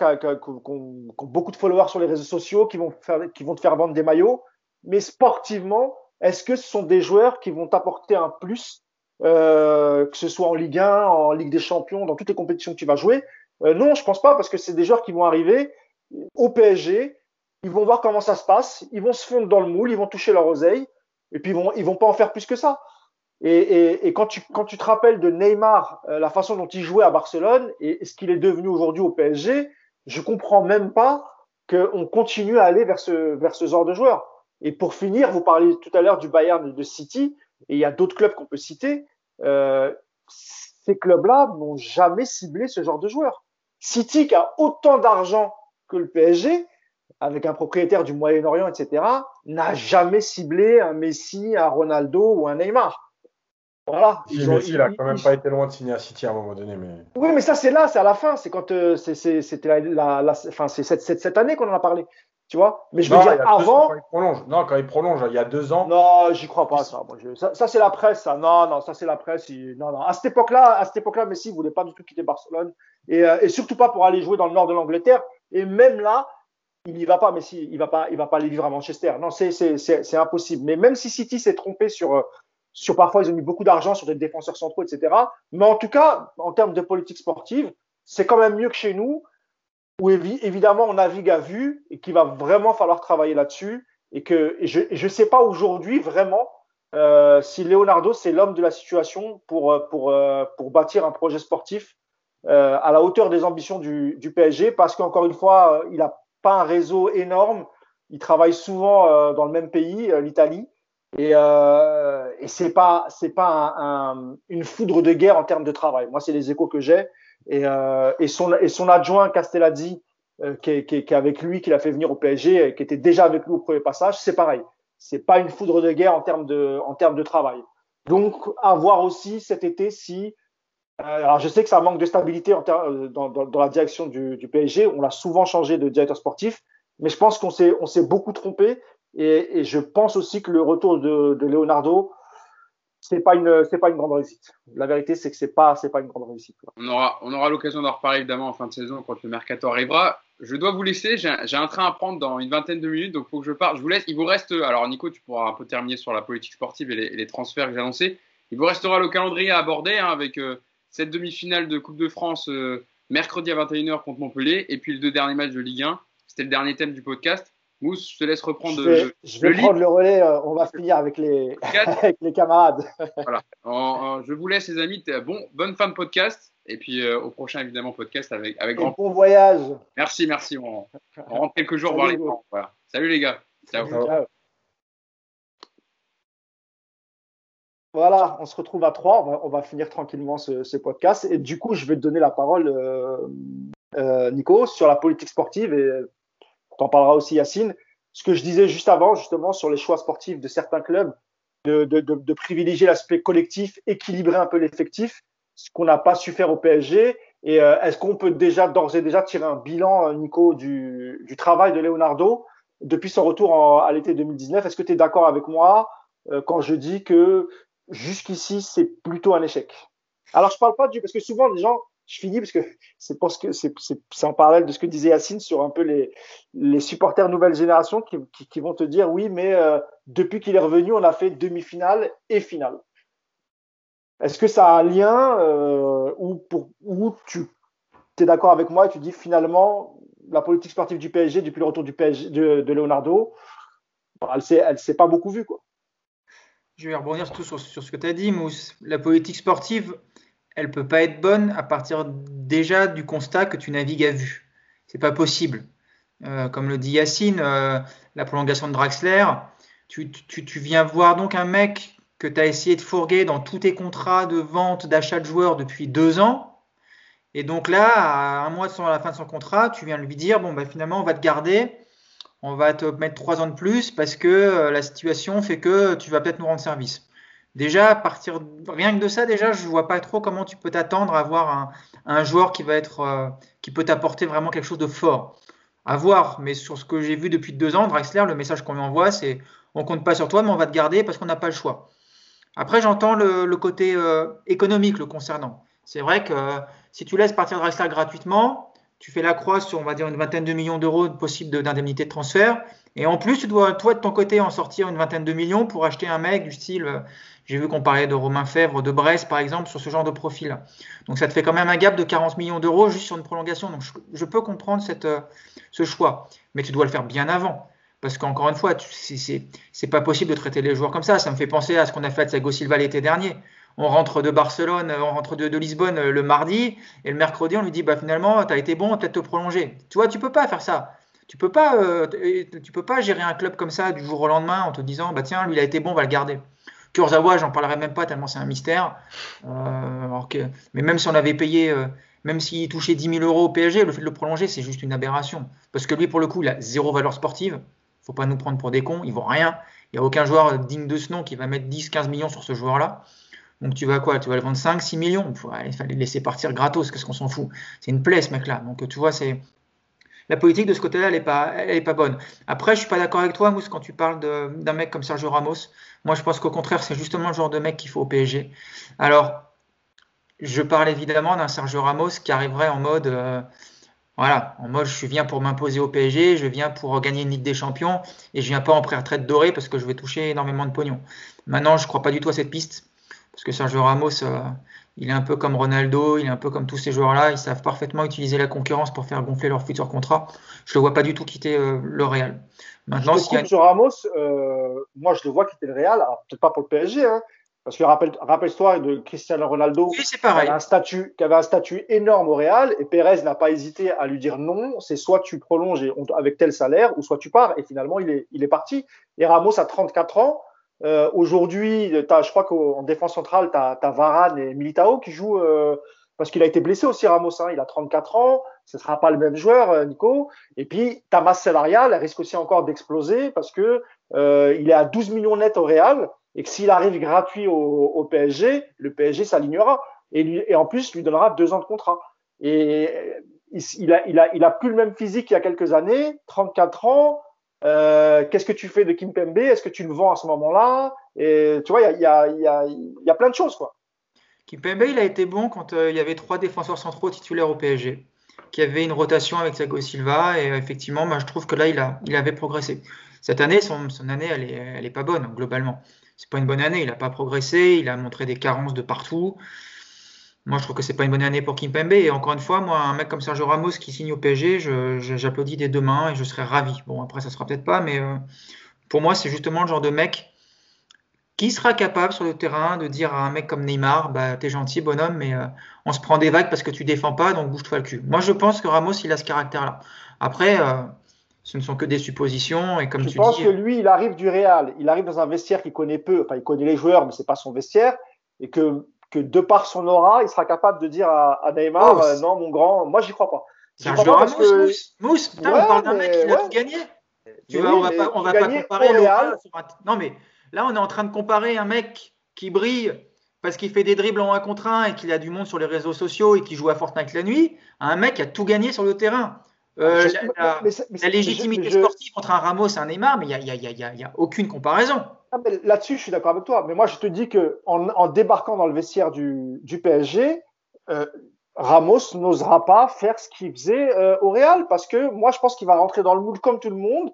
[SPEAKER 2] ont, beaucoup de followers sur les réseaux sociaux, qui vont, faire, qui vont te faire vendre des maillots, mais sportivement, est-ce que ce sont des joueurs qui vont t'apporter un plus, euh, que ce soit en Ligue 1, en Ligue des Champions, dans toutes les compétitions que tu vas jouer? Euh, Non, je pense pas, parce que c'est des joueurs qui vont arriver au PSG, ils vont voir comment ça se passe, ils vont se fondre dans le moule, ils vont toucher leur oseille, et puis ils vont, ils vont pas en faire plus que ça. Et, et, quand, tu, te rappelles de Neymar, euh, la façon dont il jouait à Barcelone et ce qu'il est devenu aujourd'hui au PSG, je comprends même pas qu'on continue à aller vers ce, vers ce genre de joueur. Et pour finir, vous parliez tout à l'heure du Bayern de City, et il y a d'autres clubs qu'on peut citer. Euh, ces clubs-là n'ont jamais ciblé ce genre de joueur. City qui a autant d'argent que le PSG, avec un propriétaire du Moyen-Orient, etc., n'a jamais ciblé un Messi, un Ronaldo ou un Neymar.
[SPEAKER 3] Voilà. Si, ont, Messi, il, a quand même ils... pas été loin de signer à City à un moment donné. Mais...
[SPEAKER 2] Oui, mais ça, c'est là, c'est à la fin. C'est quand euh, c'était la, la, la, enfin, c'est cette, cette, cette, année qu'on en a parlé. Tu vois Mais je veux
[SPEAKER 3] non,
[SPEAKER 2] dire, avant.
[SPEAKER 3] Quand il prolonge. Non, quand il prolonge, il y a deux ans.
[SPEAKER 2] Non, j'y crois pas, ça. Moi, je... Ça, ça c'est la presse, ça. Non, non, ça, c'est la presse. Il... Non, non. À cette époque-là, à cette époque-là, Messi voulait pas du tout quitter Barcelone. Et, euh, et surtout pas pour aller jouer dans le nord de l'Angleterre. Et même là, il n'y va pas, Messi. Il va pas, il va pas aller vivre à Manchester. Non, c'est impossible. Mais même si City s'est trompé sur, euh, sur parfois ils ont mis beaucoup d'argent sur des défenseurs centraux, etc. Mais en tout cas, en termes de politique sportive, c'est quand même mieux que chez nous, où évidemment on navigue à vue et qu'il va vraiment falloir travailler là-dessus. Et que je ne sais pas aujourd'hui vraiment euh, si Leonardo c'est l'homme de la situation pour pour euh, pour bâtir un projet sportif euh, à la hauteur des ambitions du, du PSG, parce qu'encore une fois, il n'a pas un réseau énorme. Il travaille souvent euh, dans le même pays, euh, l'Italie. Et, euh, et c'est pas c'est pas un, une foudre de guerre en termes de travail. Moi, c'est les échos que j'ai. Et, euh, et, son et son adjoint Castellazzi, euh, qui, est, qui, qui est avec lui, qui l'a fait venir au PSG, et qui était déjà avec lui au premier passage, c'est pareil. C'est pas une foudre de guerre en termes de en termes de travail. Donc, à voir aussi cet été si euh, alors, je sais que ça manque de stabilité en dans, dans, dans, la direction du, du PSG. On l'a souvent changé de directeur sportif, mais je pense qu'on s'est on s'est beaucoup trompé et, et, je pense aussi que le retour de, de Leonardo, c'est pas une, c'est pas une grande réussite. La vérité, c'est que c'est pas, c'est pas une grande réussite.
[SPEAKER 1] On aura, on aura l'occasion d'en reparler évidemment en fin de saison quand le mercato arrivera. Je dois vous laisser. J'ai un, train à prendre dans une vingtaine de minutes, donc faut que je parte. Je vous laisse. Il vous reste, alors Nico, tu pourras un peu terminer sur la politique sportive et les, et les transferts que j'ai annoncés. Il vous restera le calendrier à aborder hein, avec euh, cette demi-finale de Coupe de France euh, mercredi à 21h contre Montpellier et puis les deux derniers matchs de Ligue 1. C'était le dernier thème du podcast. Mousse, je te laisse reprendre.
[SPEAKER 2] Je vais, je vais le prendre le relais. Euh, on va finir avec les, avec les camarades.
[SPEAKER 1] voilà. En, en, je vous laisse, les amis. Bon, bonne fin de podcast. Et puis euh, au prochain, évidemment, podcast avec, avec
[SPEAKER 2] grand. Bon voyage.
[SPEAKER 1] Merci, merci. On, on rentre quelques jours voir les. Voilà. Salut les gars. Ciao. Ciao.
[SPEAKER 2] Voilà, on se retrouve à trois. On va, on va finir tranquillement ce, ce, podcast. Et du coup, je vais te donner la parole, euh, euh, Nico, sur la politique sportive. Et t'en parleras aussi, Yacine. Ce que je disais juste avant, justement, sur les choix sportifs de certains clubs de, de, de privilégier l'aspect collectif, équilibrer un peu l'effectif, ce qu'on n'a pas su faire au PSG. Et euh, est-ce qu'on peut déjà d'ores et déjà tirer un bilan, Nico, du, du travail de Leonardo depuis son retour à l'été 2019 Est-ce que tu es d'accord avec moi quand je dis que jusqu'ici, c'est plutôt un échec? Alors, je parle pas du... Parce que souvent, les gens je finis parce que c'est en parallèle de ce que disait Yacine sur un peu les, supporters nouvelle génération qui, vont te dire oui, mais euh, depuis qu'il est revenu, on a fait demi-finale et finale. Est-ce que ça a un lien euh, ou, tu es d'accord avec moi et tu dis finalement la politique sportive du PSG depuis le retour de, Leonardo, elle s'est s'est pas beaucoup vue.
[SPEAKER 4] Je vais rebondir sur, sur, sur ce que tu as dit, Mousse. La politique sportive, elle peut pas être bonne à partir déjà du constat que tu navigues à vue. C'est pas possible. Euh, comme le dit Yacine, euh, la prolongation de Draxler, tu, viens voir donc un mec que tu as essayé de fourguer dans tous tes contrats de vente, d'achat de joueurs depuis deux ans. Et donc là, à un mois de la fin de son contrat, tu viens lui dire bon, bah, finalement, on va te garder, on va te mettre trois ans de plus parce que euh, la situation fait que tu vas peut-être nous rendre service. Déjà, rien que de ça, déjà, je vois pas trop comment tu peux t'attendre à avoir un, joueur qui va être, euh, qui peut t'apporter vraiment quelque chose de fort. À voir, mais sur ce que j'ai vu depuis deux ans, Drexler, le message qu'on lui envoie, c'est on compte pas sur toi, mais on va te garder parce qu'on n'a pas le choix. Après, j'entends le, côté euh, économique le concernant. C'est vrai que euh, si tu laisses partir Drexler gratuitement, tu fais la croix sur, on va dire, une vingtaine de millions d'euros possible d'indemnité de transfert. Et en plus, tu dois, toi, de ton côté, en sortir une vingtaine de millions pour acheter un mec du style j'ai vu qu'on parlait de Romain Fèvre, de Brest, par exemple, sur ce genre de profil. Donc ça te fait quand même un gap de 40 millions d'euros juste sur une prolongation. Donc je, peux comprendre cette, euh, ce choix. Mais tu dois le faire bien avant. Parce qu'encore une fois, c'est pas possible de traiter les joueurs comme ça. Ça me fait penser à ce qu'on a fait à Thiago Silva l'été dernier. On rentre de Barcelone, on rentre de, Lisbonne euh, le mardi, et le mercredi, on lui dit bah, finalement, tu as été bon, peut-être te prolonger. Tu vois, tu peux pas faire ça. Tu peux pas, euh, tu peux pas gérer un club comme ça du jour au lendemain en te disant bah tiens, lui il a été bon, on va le garder. Kurzawa, j'en parlerai même pas tellement c'est un mystère. Euh, mais même si on avait payé, euh, même s'il touchait 10 000 euros au PSG, le fait de le prolonger, c'est juste une aberration. Parce que lui, pour le coup, il a zéro valeur sportive. faut pas nous prendre pour des cons. Il vaut rien. Il n'y a aucun joueur digne de ce nom qui va mettre 10-15 millions sur ce joueur-là. Donc tu vas quoi? Tu vas le vendre 5-6 millions? Il fallait le laisser partir gratos, qu'est-ce qu'on s'en fout? C'est une plaie ce mec-là. Donc tu vois, c'est la politique de ce côté-là, elle n'est pas, bonne. Après, je suis pas d'accord avec toi, Mousse, quand tu parles d'un mec comme Sergio Ramos. Moi, je pense qu'au contraire, c'est justement le genre de mec qu'il faut au PSG. Alors, je parle évidemment d'un Sergio Ramos qui arriverait en mode, euh, voilà, en mode, je viens pour m'imposer au PSG, je viens pour gagner une Ligue des Champions, et je viens pas en pré-retraite dorée parce que je vais toucher énormément de pognon. Maintenant, je crois pas du tout à cette piste, parce que Sergio Ramos, euh, il est un peu comme Ronaldo, il est un peu comme tous ces joueurs-là. Ils savent parfaitement utiliser la concurrence pour faire gonfler leur futur contrat. Je le vois pas du tout quitter euh, le Real.
[SPEAKER 2] Maintenant, si a... sur Ramos, euh, moi je le vois quitter le Real. Peut-être pas pour le PSG, hein, parce que rappelle, rappelle-toi de Cristiano Ronaldo,
[SPEAKER 4] oui, Qui, avait
[SPEAKER 2] un statut, qui avait un statut énorme au Real, et Pérez n'a pas hésité à lui dire non. C'est soit tu prolonges avec tel salaire, ou soit tu pars. Et finalement, il est, il est parti. Et Ramos a 34 ans. Euh, Aujourd'hui, je crois qu'en défense centrale, tu as, Varane et Militao qui jouent euh, parce qu'il a été blessé aussi, Ramos. Hein, il a 34 ans, ce sera pas le même joueur, euh, Nico. Et puis, ta masse salariale, risque aussi encore d'exploser parce que euh, il est à 12 millions net au Real et que s'il arrive gratuit au, au, PSG, le PSG s'alignera et, lui, et en plus lui donnera deux ans de contrat. Et il, il, a, il, a, il a plus le même physique qu'il y a quelques années, 34 ans. Euh, qu'est-ce que tu fais de Kim Pembe? Est-ce que tu le vends à ce moment-là? Tu vois, il y a, plein de choses. Quoi.
[SPEAKER 4] Kim Pembe, il a été bon quand euh, il y avait trois défenseurs centraux titulaires au PSG, qui avait une rotation avec Thiago Silva. Et euh, effectivement, moi, je trouve que là, il, avait progressé. Cette année, son, année, elle est, elle est pas bonne, globalement. C'est pas une bonne année. Il n'a pas progressé. Il a montré des carences de partout. Moi, je trouve que c'est pas une bonne année pour Kimpembe. Et encore une fois, moi, un mec comme Sergio Ramos qui signe au PSG, j'applaudis dès demain et je serais ravi. Bon, après, ça sera peut-être pas, mais euh, pour moi, c'est justement le genre de mec qui sera capable sur le terrain de dire à un mec comme Neymar, bah, t'es gentil, bonhomme, mais euh, on se prend des vagues parce que tu défends pas, donc bouge-toi le cul. Moi, je pense que Ramos, il a ce caractère-là. Après, euh, ce ne sont que des suppositions et comme
[SPEAKER 2] je
[SPEAKER 4] tu
[SPEAKER 2] pense que lui, il arrive du Real, il arrive dans un vestiaire qu'il connaît peu, enfin, il connaît les joueurs, mais c'est pas son vestiaire, et que que de par son aura, il sera capable de dire à, à Neymar, oh, euh, non, mon grand, moi, j'y crois pas.
[SPEAKER 4] C'est un joueur Mousse, que... Mousse, Mousse, putain, ouais, on parle d'un mec qui a tout gagné. Tu vois, on va pas, on va pas comparer. Non, mais Là, on est en train de comparer un mec qui brille parce qu'il fait des dribbles en 1 contre 1 et qu'il a du monde sur les réseaux sociaux et qui joue à Fortnite la nuit, à un mec qui a tout gagné sur le terrain. Euh,
[SPEAKER 2] Je-
[SPEAKER 4] la,
[SPEAKER 2] mais c'est- mais
[SPEAKER 4] la
[SPEAKER 2] c'est-
[SPEAKER 4] légitimité
[SPEAKER 2] je- je-
[SPEAKER 4] sportive entre un Ramos et un Neymar, mais il n'y a, il y a- il y a- il y a aucune comparaison.
[SPEAKER 2] Ah, Là-dessus, je suis d'accord avec toi. Mais moi, je te dis que en, en débarquant dans le vestiaire du, du PSG, euh, Ramos n'osera pas faire ce qu'il faisait euh, au Real parce que moi, je pense qu'il va rentrer dans le moule comme tout le monde.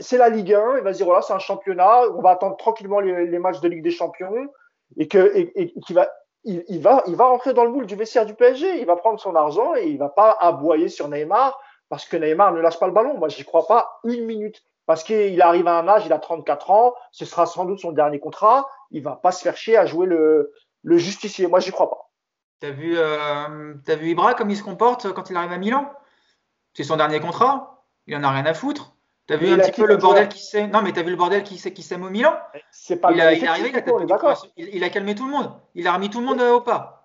[SPEAKER 2] C'est la Ligue 1. Il va dire voilà, c'est un championnat. On va attendre tranquillement les, les matchs de Ligue des Champions et que et, et qu'il va, il, va, il va rentrer dans le moule du vestiaire du PSG. Il va prendre son argent et il va pas aboyer sur Neymar parce que Neymar ne lâche pas le ballon. Moi, j'y crois pas une minute parce qu'il arrive à un âge, il a 34 ans, ce sera sans doute son dernier contrat, il va pas se faire chier à jouer le, le justicier. Moi, j'y crois pas.
[SPEAKER 4] T'as vu, euh, t'as vu Ibra comme il se comporte quand il arrive à Milan? C'est son dernier contrat. Il en a rien à foutre. T'as vu un petit peu le bordel qui s'est. Non, mais t'as vu le bordel qui s'est qui s'aime au Milan?
[SPEAKER 2] C'est pas
[SPEAKER 4] il, a, il est arrivé, il a, il, il calmé tout le monde. Il a remis tout le monde euh, au pas.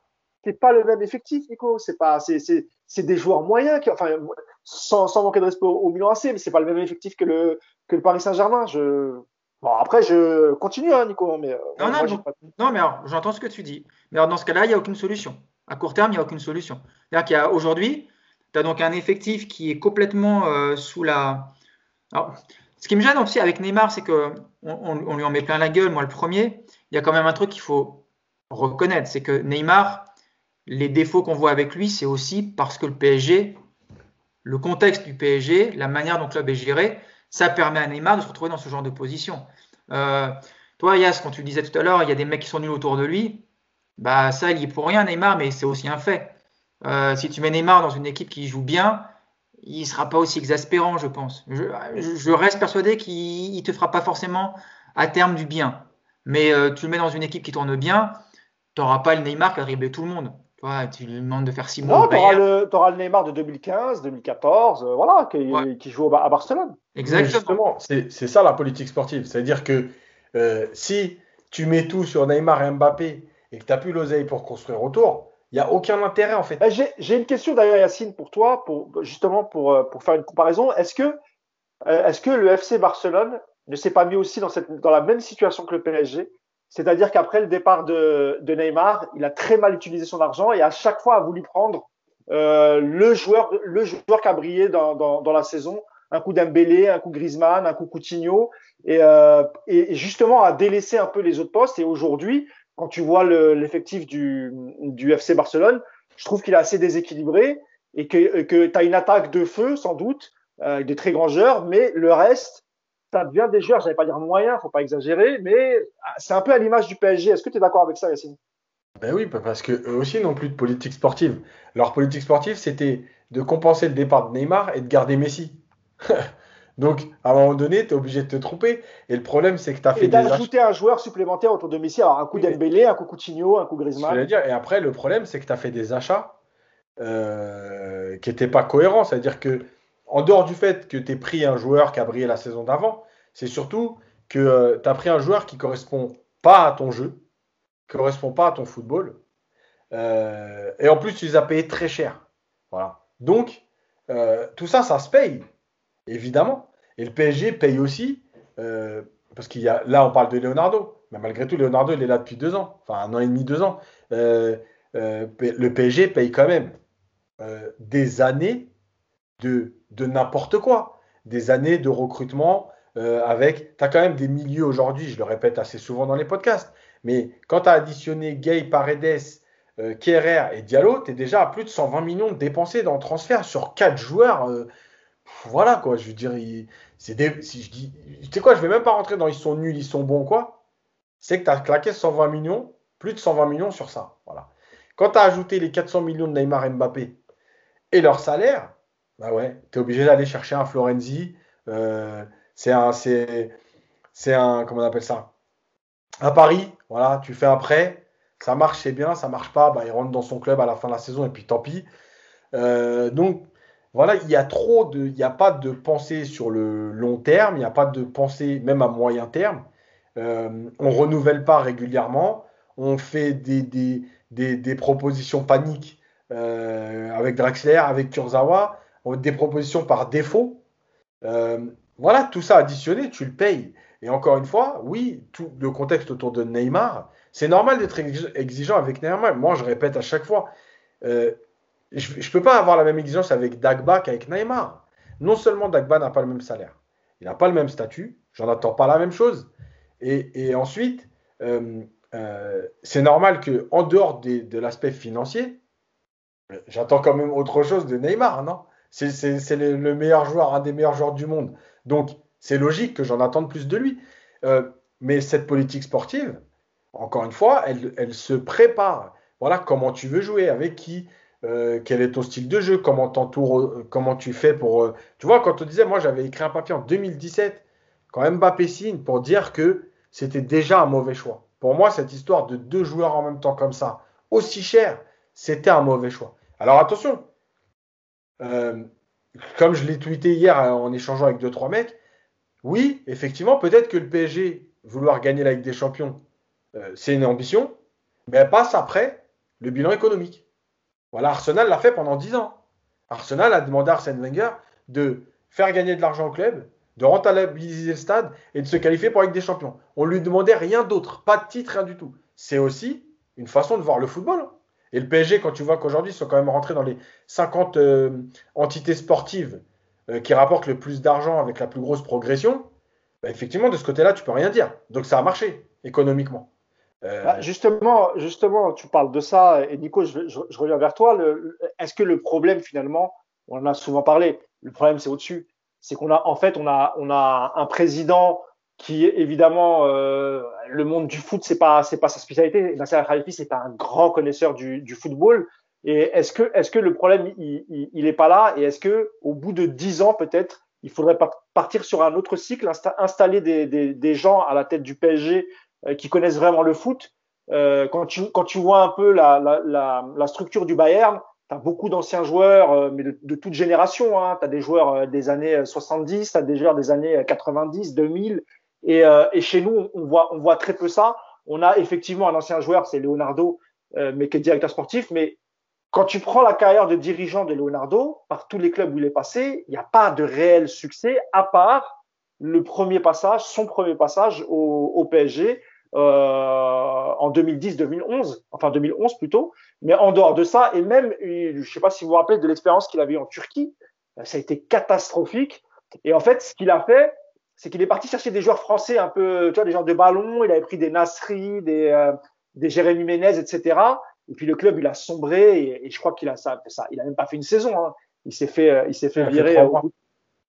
[SPEAKER 2] C'est pas le même effectif, Nico. C'est pas, c'est, des joueurs moyens qui, enfin, sans, sans manquer de respect au, au Milan AC, mais c'est pas le même effectif que le, que le Paris Saint-Germain. Je, bon, après, je continue, hein, Nico, mais, euh,
[SPEAKER 4] Non,
[SPEAKER 2] moi,
[SPEAKER 4] non, non. mais j'entends ce que tu dis. Mais alors, dans ce cas-là, il n'y a aucune solution. À court terme, il n'y a aucune solution. C'est-à-dire qu'il y a aujourd'hui, tu as donc un effectif qui est complètement euh, sous la. Alors, ce qui me gêne aussi avec Neymar, c'est que on, on- on lui en met plein la gueule, moi le premier. Il y a quand même un truc qu'il faut reconnaître, c'est que Neymar, les défauts qu'on voit avec lui, c'est aussi parce que le PSG, le contexte du PSG, la manière dont le club est géré, ça permet à Neymar de se retrouver dans ce genre de position. Euh, toi, Yas, quand tu disais tout à l'heure, il y a des mecs qui sont nuls autour de lui. Bah, ça, il y est pour rien, Neymar, mais c'est aussi un fait. Euh, si tu mets Neymar dans une équipe qui joue bien, il ne sera pas aussi exaspérant, je pense. Je, reste persuadé qu'il ne te fera pas forcément à terme du bien. Mais euh, tu le mets dans une équipe qui tourne bien, tu n'auras pas le Neymar qui va dribbler tout le monde. Tu, tu lui demandes de faire six mois
[SPEAKER 2] Non,
[SPEAKER 4] au
[SPEAKER 2] t'auras
[SPEAKER 4] Bayern.
[SPEAKER 2] le, Neymar de 2015, 2014, euh, voilà, qui,
[SPEAKER 4] Ouais.
[SPEAKER 2] qui joue à Barcelone.
[SPEAKER 4] Exactement.
[SPEAKER 3] justement, c'est ça la politique sportive. C'est-à-dire que euh, si tu mets tout sur Neymar et Mbappé et que tu n'as plus l'oseille pour construire autour, il n'y a aucun intérêt en fait.
[SPEAKER 2] Euh, J'ai une question d'ailleurs, Yacine, pour toi, pour, justement pour, euh, pour faire une comparaison. Est-ce que, euh, le FC Barcelone ne s'est pas mis aussi dans, cette, dans la même situation que le PSG C'est-à-dire qu'après le départ de, de Neymar, il a très mal utilisé son argent et à chaque fois a voulu prendre euh, le, joueur, le joueur qui a brillé dans, dans, dans la saison. Un coup Dembélé, un coup Griezmann, un coup Coutinho, et, euh, et justement a délaissé un peu les autres postes. Et aujourd'hui, quand tu vois le- l'effectif du, du FC Barcelone, je trouve qu'il est assez déséquilibré et que, que tu as une attaque de feu, sans doute, euh, des très grands joueurs, mais le reste, ça devient des joueurs, j'allais pas dire moyens, faut pas exagérer, mais ah, c'est un peu à l'image du PSG. Est-ce que tu es d'accord avec ça, Yacine?
[SPEAKER 3] Ben oui, parce que eux aussi n'ont plus de politique sportive. Leur politique sportive, c'était de compenser le départ de Neymar et de garder Messi. Donc, à un moment donné, tu es obligé de te tromper. Et le problème, c'est que tu as fait
[SPEAKER 2] Et
[SPEAKER 3] des achats.
[SPEAKER 2] d'ajouter un joueur supplémentaire autour de Messi, alors un coup
[SPEAKER 3] Oui,
[SPEAKER 2] Dembélé, un coup Coutinho, un coup Griezmann.
[SPEAKER 3] j'allais dire. Et après, le problème, c'est que tu as fait des achats euh, qui n'étaient pas cohérents. C'est-à-dire que, en dehors du fait que tu aies pris un joueur qui a brillé la saison d'avant, c'est surtout que tu as pris un joueur qui correspond pas à ton jeu, qui correspond pas à ton football. Euh, et en plus, tu les as payés très cher. Voilà. Donc, euh, tout ça, ça se paye, évidemment. Et le PSG paye aussi, euh, parce qu'il y a, là, on parle de Leonardo. Mais malgré tout, Leonardo, il est là depuis deux ans, enfin un an et demi, deux ans. Euh, euh, le PSG paye quand même euh, des années de n'importe quoi. Des années de recrutement euh, avec. Tu as quand même des milieux aujourd'hui, je le répète assez souvent dans les podcasts. Mais quand tu as additionné Gay, Paredes, euh, et Diallo, tu es déjà à plus de 120 millions dépensés dans le transfert sur quatre joueurs. euh, voilà quoi, je veux dire, c'est je dis, tu sais quoi, je vais même pas rentrer dans ils sont nuls, ils sont bons quoi. C'est que tu as claqué 120 millions, plus de 120 millions sur ça. Voilà. Quand tu as ajouté les 400 millions de Neymar et Mbappé et leur salaire, bah ouais, tu es obligé d'aller chercher un Florenzi. euh, c'est un, c'est, un, comment on appelle ça? À Paris, voilà, tu fais un prêt, ça marche, c'est bien, ça marche pas, bah, il rentre dans son club à la fin de la saison et puis tant pis. Euh, donc, voilà, il y a trop de, il n'y a pas de pensée sur le long terme, il n'y a pas de pensée même à moyen terme. Euh, on renouvelle pas régulièrement, on fait des, propositions paniques euh, avec Draxler, avec Kurzawa, des propositions par défaut. Euh, voilà, tout ça additionné, tu le payes. Et encore une fois, oui, tout le contexte autour de Neymar, c'est normal d'être exigeant avec Neymar. Moi, je répète à chaque fois, euh, je ne peux pas avoir la même exigence avec Dagba qu'avec Neymar. Non seulement Dagba n'a pas le même salaire, il n'a pas le même statut, j'en attends pas la même chose. Et, ensuite, euh, euh, c'est normal qu'en dehors de l'aspect financier, j'attends quand même autre chose de Neymar, non? C'est le, meilleur joueur, un des meilleurs joueurs du monde. Donc, c'est logique que j'en attende plus de lui. Euh, mais cette politique sportive, encore une fois, elle, se prépare. Voilà comment tu veux jouer, avec qui, euh, quel est ton style de jeu, comment t'entoures, comment tu fais pour. tu vois, quand on disait, moi j'avais écrit un papier en 2017, quand Mbappé signe, pour dire que c'était déjà un mauvais choix. Pour moi, cette histoire de deux joueurs en même temps comme ça, aussi cher, c'était un mauvais choix. Alors attention, euh, comme je l'ai tweeté hier en échangeant avec deux, trois mecs, oui, effectivement, peut-être que le PSG, vouloir gagner la Ligue des Champions, euh, c'est une ambition, mais elle passe après le bilan économique. Voilà, Arsenal l'a fait pendant 10 ans. Arsenal a demandé à Arsène Wenger de faire gagner de l'argent au club, de rentabiliser le stade et de se qualifier pour la Ligue des Champions. On lui demandait rien d'autre, pas de titre, rien du tout. C'est aussi une façon de voir le football. Et le PSG, quand tu vois qu'aujourd'hui, ils sont quand même rentrés dans les 50 euh, entités sportives euh, qui rapportent le plus d'argent avec la plus grosse progression, bah, effectivement, de ce côté-là, tu peux rien dire. Donc ça a marché économiquement.
[SPEAKER 2] Euh, bah, justement, justement, tu parles de ça, et Nico, je, reviens vers toi. Est-ce que le problème, finalement, on en a souvent parlé, le problème, c'est au-dessus c'est qu'on a en fait on a on a un président qui évidemment euh, le monde du foot c'est pas c'est pas sa spécialité. Nasser Khalifi c'est un grand connaisseur du, du football. Et est-ce que est-ce que le problème il, il, est pas là? Et est-ce que au bout de dix ans peut-être il faudrait partir sur un autre cycle, installer des, des, des gens à la tête du PSG euh, qui connaissent vraiment le foot? Euh, quand tu quand tu vois un peu la, la, la, la structure du Bayern, tu as beaucoup d'anciens joueurs, euh, mais de, de, toute génération. Hein. Tu as des joueurs euh, des années 70, tu as des joueurs des années 90, 2000. Et, euh, et, chez nous, on voit, très peu ça. On a effectivement un ancien joueur, c'est Leonardo, mais qui est directeur sportif. Mais quand tu prends la carrière de dirigeant de Leonardo, par tous les clubs où il est passé, il n'y a pas de réel succès, à part le premier passage, son premier passage au, PSG, euh, en 2010-2011, enfin 2011 plutôt. Mais en dehors de ça, et même, je ne sais pas si vous vous rappelez de l'expérience qu'il avait en Turquie, euh, ça a été catastrophique. Et en fait, ce qu'il a fait, c'est qu'il est parti chercher des joueurs français un peu, tu vois, des joueurs de ballon. Il avait pris des Nasri, des, euh, des Jérémy Ménez, etc. Et puis le club, il a sombré et, je crois qu'il a ça, ça. Il a même pas fait une saison. Hein. Il s'est fait, il s'est fait virer. Au bout,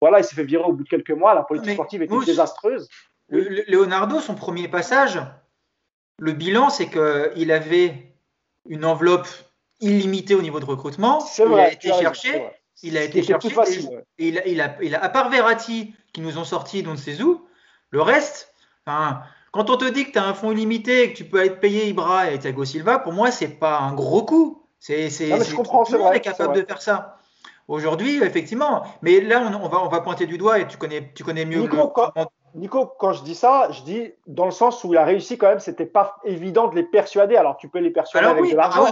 [SPEAKER 2] voilà, il s'est fait virer au bout de quelques mois. La politique sportive était désastreuse.
[SPEAKER 4] Leonardo, son premier passage, le bilan, c'est qu'il avait une enveloppe illimitée au niveau de recrutement.
[SPEAKER 2] il a
[SPEAKER 4] été cherché. Il a été cherché. il, a, il, a, il a, à part Verratti, qui nous ont sorti d'on ne sait où, le reste, quand on te dit que tu as un fonds illimité et que tu peux aller te payer Ibra et Thiago Silva, pour moi, c'est pas un gros coup. C'est, c'est,
[SPEAKER 2] je comprends,
[SPEAKER 4] tout le monde est capable de faire ça. Aujourd'hui, effectivement. Mais là, on, va, on va pointer du doigt et tu connais, tu connais mieux.
[SPEAKER 2] Nico, Nico, quand je dis ça, je dis dans le sens où il a réussi quand même, c'était pas évident de les persuader. Alors tu peux les persuader avec de l'argent.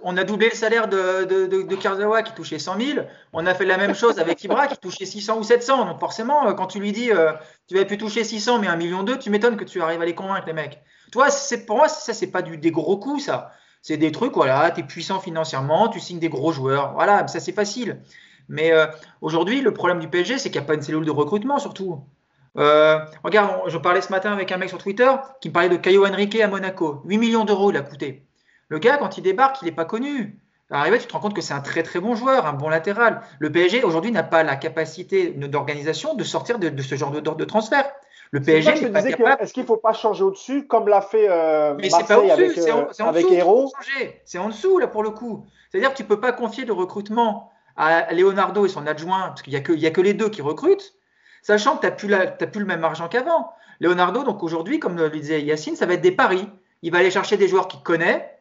[SPEAKER 4] On a doublé le salaire de, de, qui touchait 100 000. On a fait la même chose avec Ibra qui touchait 600 ou 700. Donc forcément, euh, quand tu lui dis euh, tu vas plus toucher 600 mais 1 million 2, tu m'étonnes que tu arrives à les convaincre les mecs. Toi, pour moi ça c'est pas des gros coups ça. C'est des trucs voilà, tu es puissant financièrement, tu signes des gros joueurs. Voilà, ça c'est facile. Mais euh, aujourd'hui, le problème du PSG, c'est qu'il n'y a pas une cellule de recrutement, surtout. Regarde, je parlais ce matin avec un mec sur Twitter qui me parlait de Caio Henrique à Monaco. 8 millions d'euros, il a coûté. Le gars, quand il débarque, il n'est pas connu. Arrivé, tu te rends compte que c'est un très très bon joueur, un bon latéral. Le PSG aujourd'hui n'a pas la capacité d'organisation de sortir de, ce genre de, de transfert. Le PSG n'est pas capable.
[SPEAKER 2] Est-ce qu'il ne faut pas changer au-dessus, comme l'a fait euh,
[SPEAKER 4] Mais c'est pas au-dessus, c'est en, C'est en dessous là pour le coup. C'est-à-dire que tu ne peux pas confier le recrutement à Leonardo et son adjoint, parce qu'il n'y a, que, a que les deux qui recrutent, sachant que tu n'as plus, plus, le même argent qu'avant. Leonardo, donc aujourd'hui, comme le disait Yacine, ça va être des paris. Il va aller chercher des joueurs qu'il connaît,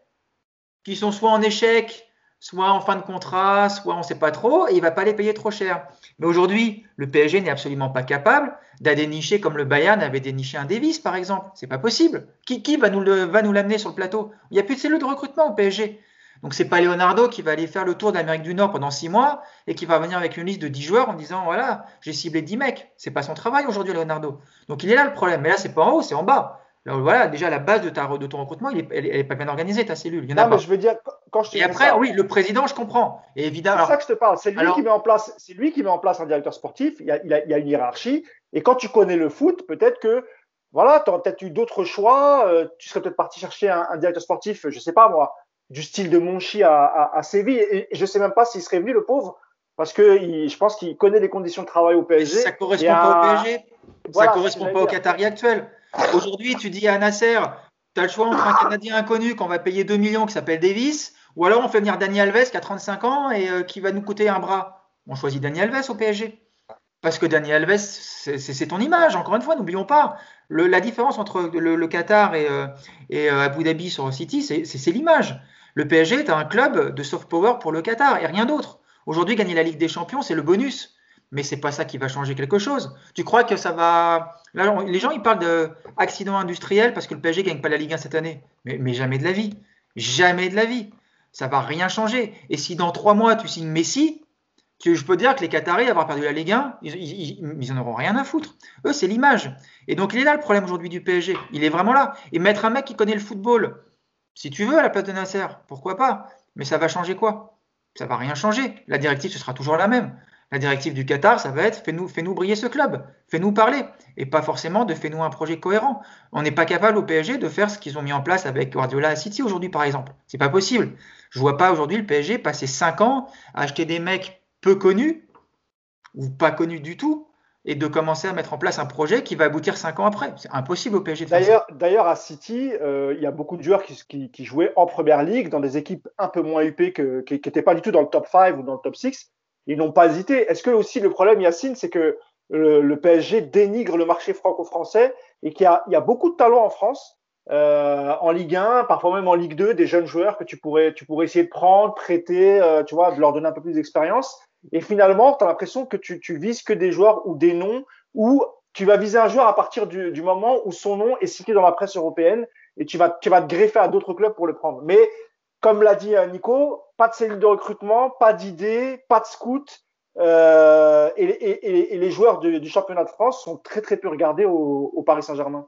[SPEAKER 4] qui sont soit en échec, soit en fin de contrat, soit on ne sait pas trop, et il va pas les payer trop cher. Mais aujourd'hui, le PSG n'est absolument pas capable d'adénicher comme le Bayern avait déniché un Davis, par exemple. C'est pas possible. Qui, va nous l'amener sur le plateau? Il n'y a plus de cellule de recrutement au PSG. Donc c'est pas Leonardo qui va aller faire le tour d'Amérique du Nord pendant six mois et qui va venir avec une liste de 10 joueurs en disant voilà, j'ai ciblé 10 mecs. C'est pas son travail aujourd'hui, Leonardo. Donc il est là le problème. Mais là, c'est pas en haut, c'est en bas. Alors voilà, déjà la base de, ta, de ton recrutement, elle, est pas bien organisée, ta cellule. Il y en a
[SPEAKER 2] non,
[SPEAKER 4] pas.
[SPEAKER 2] mais je veux dire, quand je te
[SPEAKER 4] Et après,
[SPEAKER 2] ça,
[SPEAKER 4] oui, le président, je comprends. Et évidemment,
[SPEAKER 2] c'est ça que je te parle. C'est lui
[SPEAKER 4] alors-
[SPEAKER 2] qui met en place, c'est lui qui met en place un directeur sportif. Il y a, il a- il y a une hiérarchie. Et quand tu connais le foot, peut-être que voilà, tu aurais peut-être eu d'autres choix. euh, tu serais peut-être parti chercher un, un directeur sportif, je sais pas moi, du style de Monchi à, à, à Séville. Et, et je sais même pas s'il serait venu le pauvre, parce que il- je pense qu'il connaît les conditions de travail au PSG.
[SPEAKER 4] ça correspond
[SPEAKER 2] à-
[SPEAKER 4] pas au PSG.
[SPEAKER 2] Voilà,
[SPEAKER 4] ça correspond pas au Qatari actuel. Aujourd'hui, tu dis à Nasser, tu as le choix entre un Canadien inconnu qu'on va payer 2 millions qui s'appelle Davis, ou alors on fait venir Dani Alves qui a 35 ans et euh, qui va nous coûter un bras. On choisit Dani Alves au PSG. Parce que Dani Alves, c'est ton image, encore une fois, n'oublions pas. La différence entre le, Qatar et, euh, et, euh, Abu Dhabi sur City, c'est l'image. Le PSG est un club de soft power pour le Qatar et rien d'autre. Aujourd'hui, gagner la Ligue des Champions, c'est le bonus. Mais c'est pas ça qui va changer quelque chose. Tu crois que ça va. Les gens, ils parlent d'accident industriel parce que le PSG gagne pas la Ligue 1 cette année. Mais, mais jamais de la vie. Jamais de la vie. Ça va rien changer. Et si dans trois mois, tu signes Messi, tu- je peux dire que les Qataris, avoir perdu la Ligue 1, ils, ils, ils- ils en auront rien à foutre. Eux, c'est l'image. Et donc, il est là le problème aujourd'hui du PSG. Il est vraiment là. Et mettre un mec qui connaît le football, si tu veux, à la place de Nasser, pourquoi pas? Mais ça va changer quoi? Ça va rien changer. La directive, ce sera toujours la même. La directive du Qatar, ça va être fais-nous fais -nous briller ce club, fais-nous parler, et pas forcément de fais-nous un projet cohérent. On n'est pas capable au PSG de faire ce qu'ils ont mis en place avec Guardiola à City aujourd'hui, par exemple. C'est pas possible. Je vois pas aujourd'hui le PSG passer 5 ans à acheter des mecs peu connus ou pas connus du tout et de commencer à mettre en place un projet qui va aboutir 5 ans après. C'est impossible au PSG de faire ça.
[SPEAKER 2] D'ailleurs, d'ailleurs, à City, euh, il y a beaucoup de joueurs qui, jouaient en première ligue dans des équipes un peu moins huppées, qui n'étaient pas du tout dans le top 5 ou dans le top 6. Ils n'ont pas hésité. Est-ce que aussi le problème, Yacine, c'est que le, le PSG dénigre le marché franco-français et qu'il y y a beaucoup de talents en France, euh, en Ligue 1, parfois même en Ligue 2, des jeunes joueurs que tu pourrais, tu pourrais essayer de prendre, prêter, euh, tu vois, de leur donner un peu plus d'expérience. Et finalement, tu as l'impression que tu, tu vises que des joueurs ou des noms ou tu vas viser un joueur à partir du, du, moment où son nom est cité dans la presse européenne et tu vas, tu vas te greffer à d'autres clubs pour le prendre. Mais comme l'a dit Nico, pas de cellule de recrutement, pas d'idée, pas de scout. Euh, et, les joueurs du, championnat de France sont très très peu regardés au, au Paris Saint-Germain.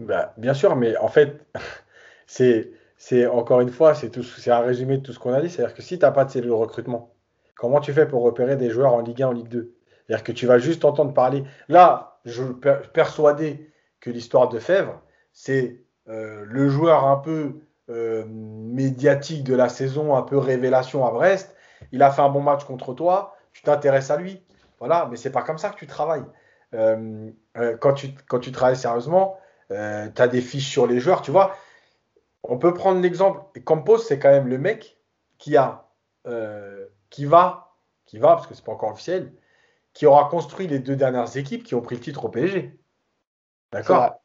[SPEAKER 3] Bah, bien sûr, mais en fait, c'est encore une fois, c'est un résumé de tout ce qu'on a dit. C'est-à-dire que si tu n'as pas de cellule de recrutement, comment tu fais pour repérer des joueurs en Ligue 1, en Ligue 2 C'est-à-dire que tu vas juste entendre parler. Là, je suis persuadé que l'histoire de Fèvre, c'est euh, le joueur un peu euh, médiatique de la saison, un peu révélation à Brest. Il a fait un bon match contre toi, tu t'intéresses à lui. Voilà, mais c'est pas comme ça que tu travailles. Euh, quand, tu, quand tu travailles sérieusement, tu as des fiches sur les joueurs, tu vois. On peut prendre l'exemple. Campos, c'est quand même le mec qui a, qui va, qui va, parce que c'est pas encore officiel, qui aura construit les deux dernières équipes qui ont pris le titre au PSG. D'accord?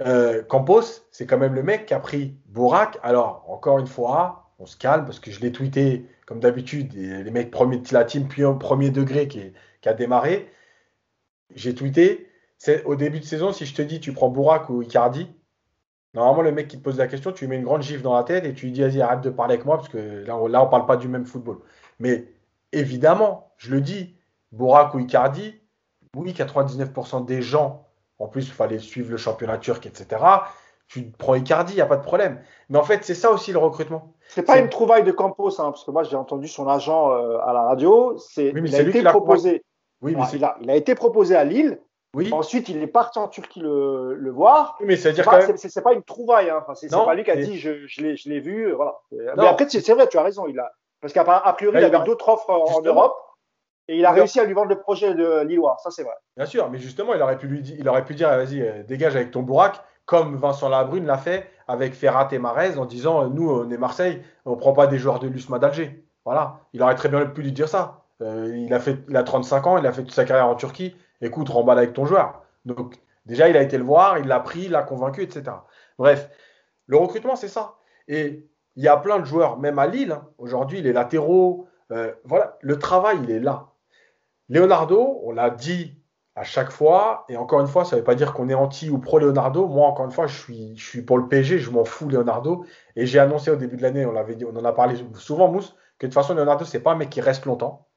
[SPEAKER 3] Euh, Campos, c'est quand même le mec qui a pris Bourak. Alors, encore une fois, on se calme parce que je l'ai tweeté comme d'habitude, les mecs premier de la team, puis au premier degré qui a démarré. J'ai tweeté, c'est au début de saison, si je te dis tu prends Bourak ou Icardi, normalement le mec qui te pose la question, tu lui mets une grande gifle dans la tête et tu lui dis vas-y arrête de parler avec moi parce que là on, là on parle pas du même football. Mais évidemment, je le dis, Bourak ou Icardi, oui 99% des gens en plus, il fallait suivre le championnat turc, etc. Tu prends Icardi, il n'y a pas de problème. Mais en fait, c'est ça aussi le recrutement.
[SPEAKER 2] C'est pas une trouvaille de Campos, hein, parce que moi j'ai entendu son agent euh, à la radio. C'est,
[SPEAKER 3] oui, mais
[SPEAKER 2] il a été proposé.
[SPEAKER 3] Oui, mais
[SPEAKER 2] Alors, il, a, il, a, été proposé à Lille.
[SPEAKER 3] Oui.
[SPEAKER 2] Ensuite, il est parti en Turquie le, le voir.
[SPEAKER 3] Oui, mais c'est dire
[SPEAKER 2] pas,
[SPEAKER 3] même...
[SPEAKER 2] c'est, pas une trouvaille. Hein. Enfin, c'est, pas lui qui a dit je, je, l'ai, vu. Voilà.
[SPEAKER 3] Non.
[SPEAKER 2] Mais après, c'est, vrai, tu as raison. Il a parce qu'à priori,
[SPEAKER 3] Là,
[SPEAKER 2] il avait
[SPEAKER 3] il a...
[SPEAKER 2] d'autres offres en. Europe. Et il a réussi à lui vendre le projet de Lillois, ça c'est vrai.
[SPEAKER 3] Bien sûr, mais justement, il aurait pu lui dire, il aurait pu dire, vas-y, euh, dégage avec ton Bourak, comme Vincent Labrune l'a fait avec Ferrat et Marez en disant, euh, nous, on est Marseille, on prend pas des joueurs de l'USMA d'Alger. Voilà, il aurait très bien pu lui dire ça. Euh, il a fait, il a 35 ans, il a fait toute sa carrière en Turquie. Écoute, remballe avec ton joueur. Donc déjà, il a été le voir, il l'a pris, il l'a convaincu, etc. Bref, le recrutement, c'est ça. Et il y a plein de joueurs, même à Lille. hein, Aujourd'hui, les latéraux, euh, voilà, le travail, il est là. Leonardo, on l'a dit à chaque fois. Et encore une fois, ça ne veut pas dire qu'on est anti ou pro Leonardo. Moi, encore une fois, je suis, pour le PSG, je m'en fous Leonardo. Et j'ai annoncé au début de l'année, on en a parlé souvent, Mousse, que de toute façon, Leonardo, c'est pas un mec qui reste longtemps.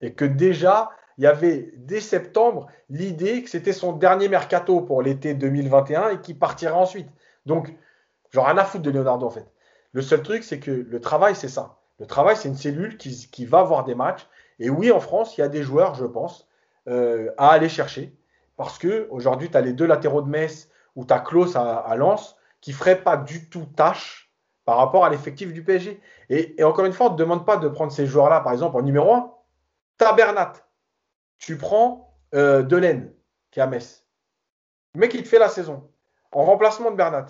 [SPEAKER 3] Et que déjà, il y avait dès septembre l'idée que c'était son dernier mercato pour l'été 2021 et qu'il partirait ensuite. Donc, genre rien à foutre de Leonardo en fait. Le seul truc, c'est que le travail, c'est ça. Le travail, c'est une cellule qui, qui, va avoir des matchs. Et oui, en France, il y a des joueurs, je pense, euh, à aller chercher. Parce que aujourd'hui, tu as les deux latéraux de Metz ou tu as Klaus à, Lens qui ne feraient pas du tout tâche par rapport à l'effectif du PSG. Et, encore une fois, on ne te demande pas de prendre ces joueurs-là, par exemple, en numéro 1. Tu as Bernat. Tu prends euh, Delaine, qui est à Metz. Le mec, il te fait la saison. En remplacement de Bernat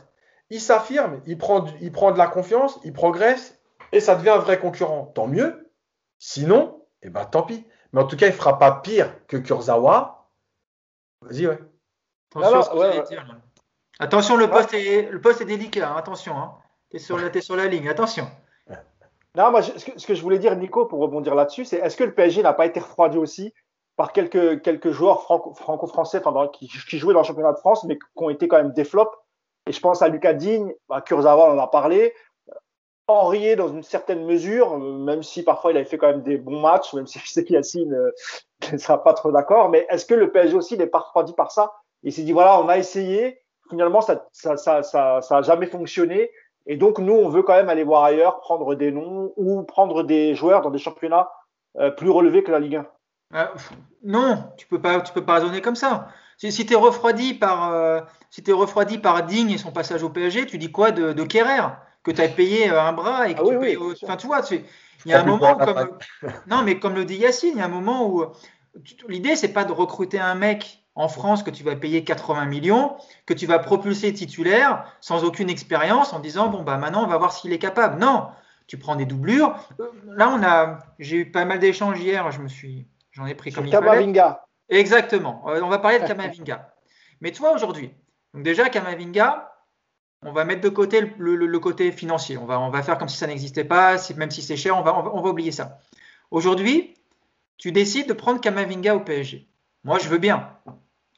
[SPEAKER 3] il s'affirme, il prend, il prend de la confiance, il progresse et ça devient un vrai concurrent. Tant mieux. Sinon, eh ben, tant pis. Mais en tout cas, il ne fera pas pire que Kurzawa. Vas-y, ouais.
[SPEAKER 4] Attention, ouais, ouais. Attention le, poste est, le poste est délicat. Hein. Attention. Hein. Tu es, es, sur la ligne. Attention.
[SPEAKER 2] Non, moi, je, ce, que, ce, que, je voulais dire, Nico, pour rebondir là-dessus, c'est est-ce que le PSG n'a pas été refroidi aussi par quelques, quelques joueurs franco-français enfin, qui, qui, jouaient dans le championnat de France, mais qui ont été quand même des flops? Et je pense à Lucas Digne, bah, Kurzawa, on en a parlé. Henriet, dans une certaine mesure, même si parfois il avait fait quand même des bons matchs, même si je sais qu'Yacine euh, ne sera pas trop d'accord. Mais est-ce que le PSG aussi n'est pas refroidi par ça? Il s'est dit voilà, on a essayé, finalement ça ça, ça, ça, ça jamais fonctionné. Et donc nous, on veut quand même aller voir ailleurs, prendre des noms ou prendre des joueurs dans des championnats euh, plus relevés que la Ligue
[SPEAKER 4] 1. Euh, non, tu peux peux pas raisonner comme ça. Si, si tu es refroidi par, euh, si es refroidi par Digne et son passage au PSG, tu dis quoi de, de Kerrer? Que tu as payé euh, un bras et que
[SPEAKER 2] ah,
[SPEAKER 4] tu
[SPEAKER 2] oui,
[SPEAKER 4] payes.
[SPEAKER 2] oui,
[SPEAKER 4] Enfin, tu vois, tu, il y a un moment comme, non, mais comme le dit Yacine, il y a un moment où l'idée c'est pas de recruter un mec en France que tu vas payer 80 millions, que tu vas propulser titulaire sans aucune expérience en disant bon bah maintenant on va voir s'il est capable. Non, tu prends des doublures. Là on a, j'ai eu pas mal d'échanges hier, je me suis, j'en ai pris comme il fallait. Exactement. On va parler de Kamavinga. Mais tu vois, aujourd'hui, déjà, Kamavinga, on va mettre de côté le, le, le, côté financier. On va, on va faire comme si ça n'existait pas, si, même si c'est cher, on va, on va, on va oublier ça. Aujourd'hui, tu décides de prendre Kamavinga au PSG. Moi, je veux bien.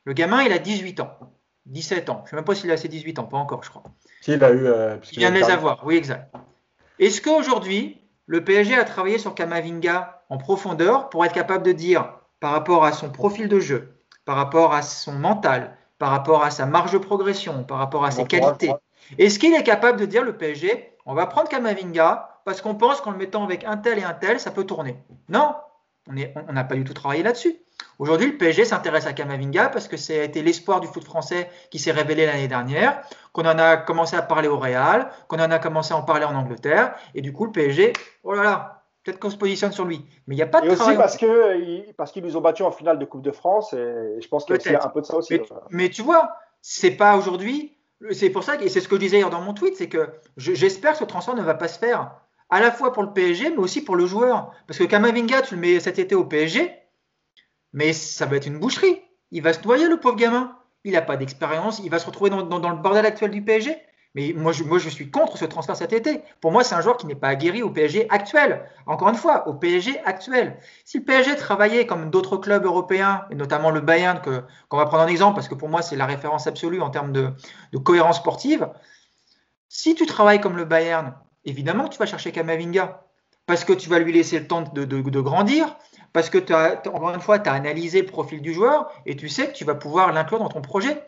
[SPEAKER 4] Le gamin, il a 18 ans, 17 ans. Je ne sais même pas s'il a ses 18 ans, pas encore, je crois.
[SPEAKER 3] S'il a eu. Euh,
[SPEAKER 4] il vient de les avoir, oui, exact. Est-ce qu'aujourd'hui, le PSG a travaillé sur Kamavinga en profondeur pour être capable de dire par rapport à son profil de jeu, par rapport à son mental, par rapport à sa marge de progression, par rapport à ses qualités. Est-ce qu'il est capable de dire le PSG, on va prendre Kamavinga parce qu'on pense qu'en le mettant avec un tel et un tel, ça peut tourner Non, on n'a pas du tout travaillé là-dessus. Aujourd'hui, le PSG s'intéresse à Kamavinga parce que ça a été l'espoir du foot français qui s'est révélé l'année dernière, qu'on en a commencé à parler au Real, qu'on en a commencé à en parler en Angleterre, et du coup, le PSG, oh là là, peut-être qu'on se positionne sur lui. Mais il n'y a pas de
[SPEAKER 2] et aussi parce que parce qu'ils nous ont battus en finale de Coupe de France et je pense qu'il y a un peu de ça aussi.
[SPEAKER 4] Mais, mais tu vois, c'est pas aujourd'hui. C'est pour ça que c'est ce que je disais hier dans mon tweet, c'est que j'espère que ce transfert ne va pas se faire à la fois pour le PSG, mais aussi pour le joueur. Parce que Kamavinga, tu le mets cet été au PSG, mais ça va être une boucherie. Il va se noyer, le pauvre gamin. Il n'a pas d'expérience, il va se retrouver dans, dans, dans le bordel actuel du PSG. Mais moi je, suis contre ce transfert cet été. Pour moi, c'est un joueur qui n'est pas aguerri au PSG actuel. Encore une fois, au PSG actuel. Si le PSG travaillait comme d'autres clubs européens, et notamment le Bayern, qu'on va prendre en exemple, parce que pour moi, c'est la référence absolue en termes de, cohérence sportive. Si tu travailles comme le Bayern, évidemment tu vas chercher Kamavinga. Parce que tu vas lui laisser le temps de, grandir, parce que, encore une fois, tu as analysé le profil du joueur et tu sais que tu vas pouvoir l'inclure dans ton projet.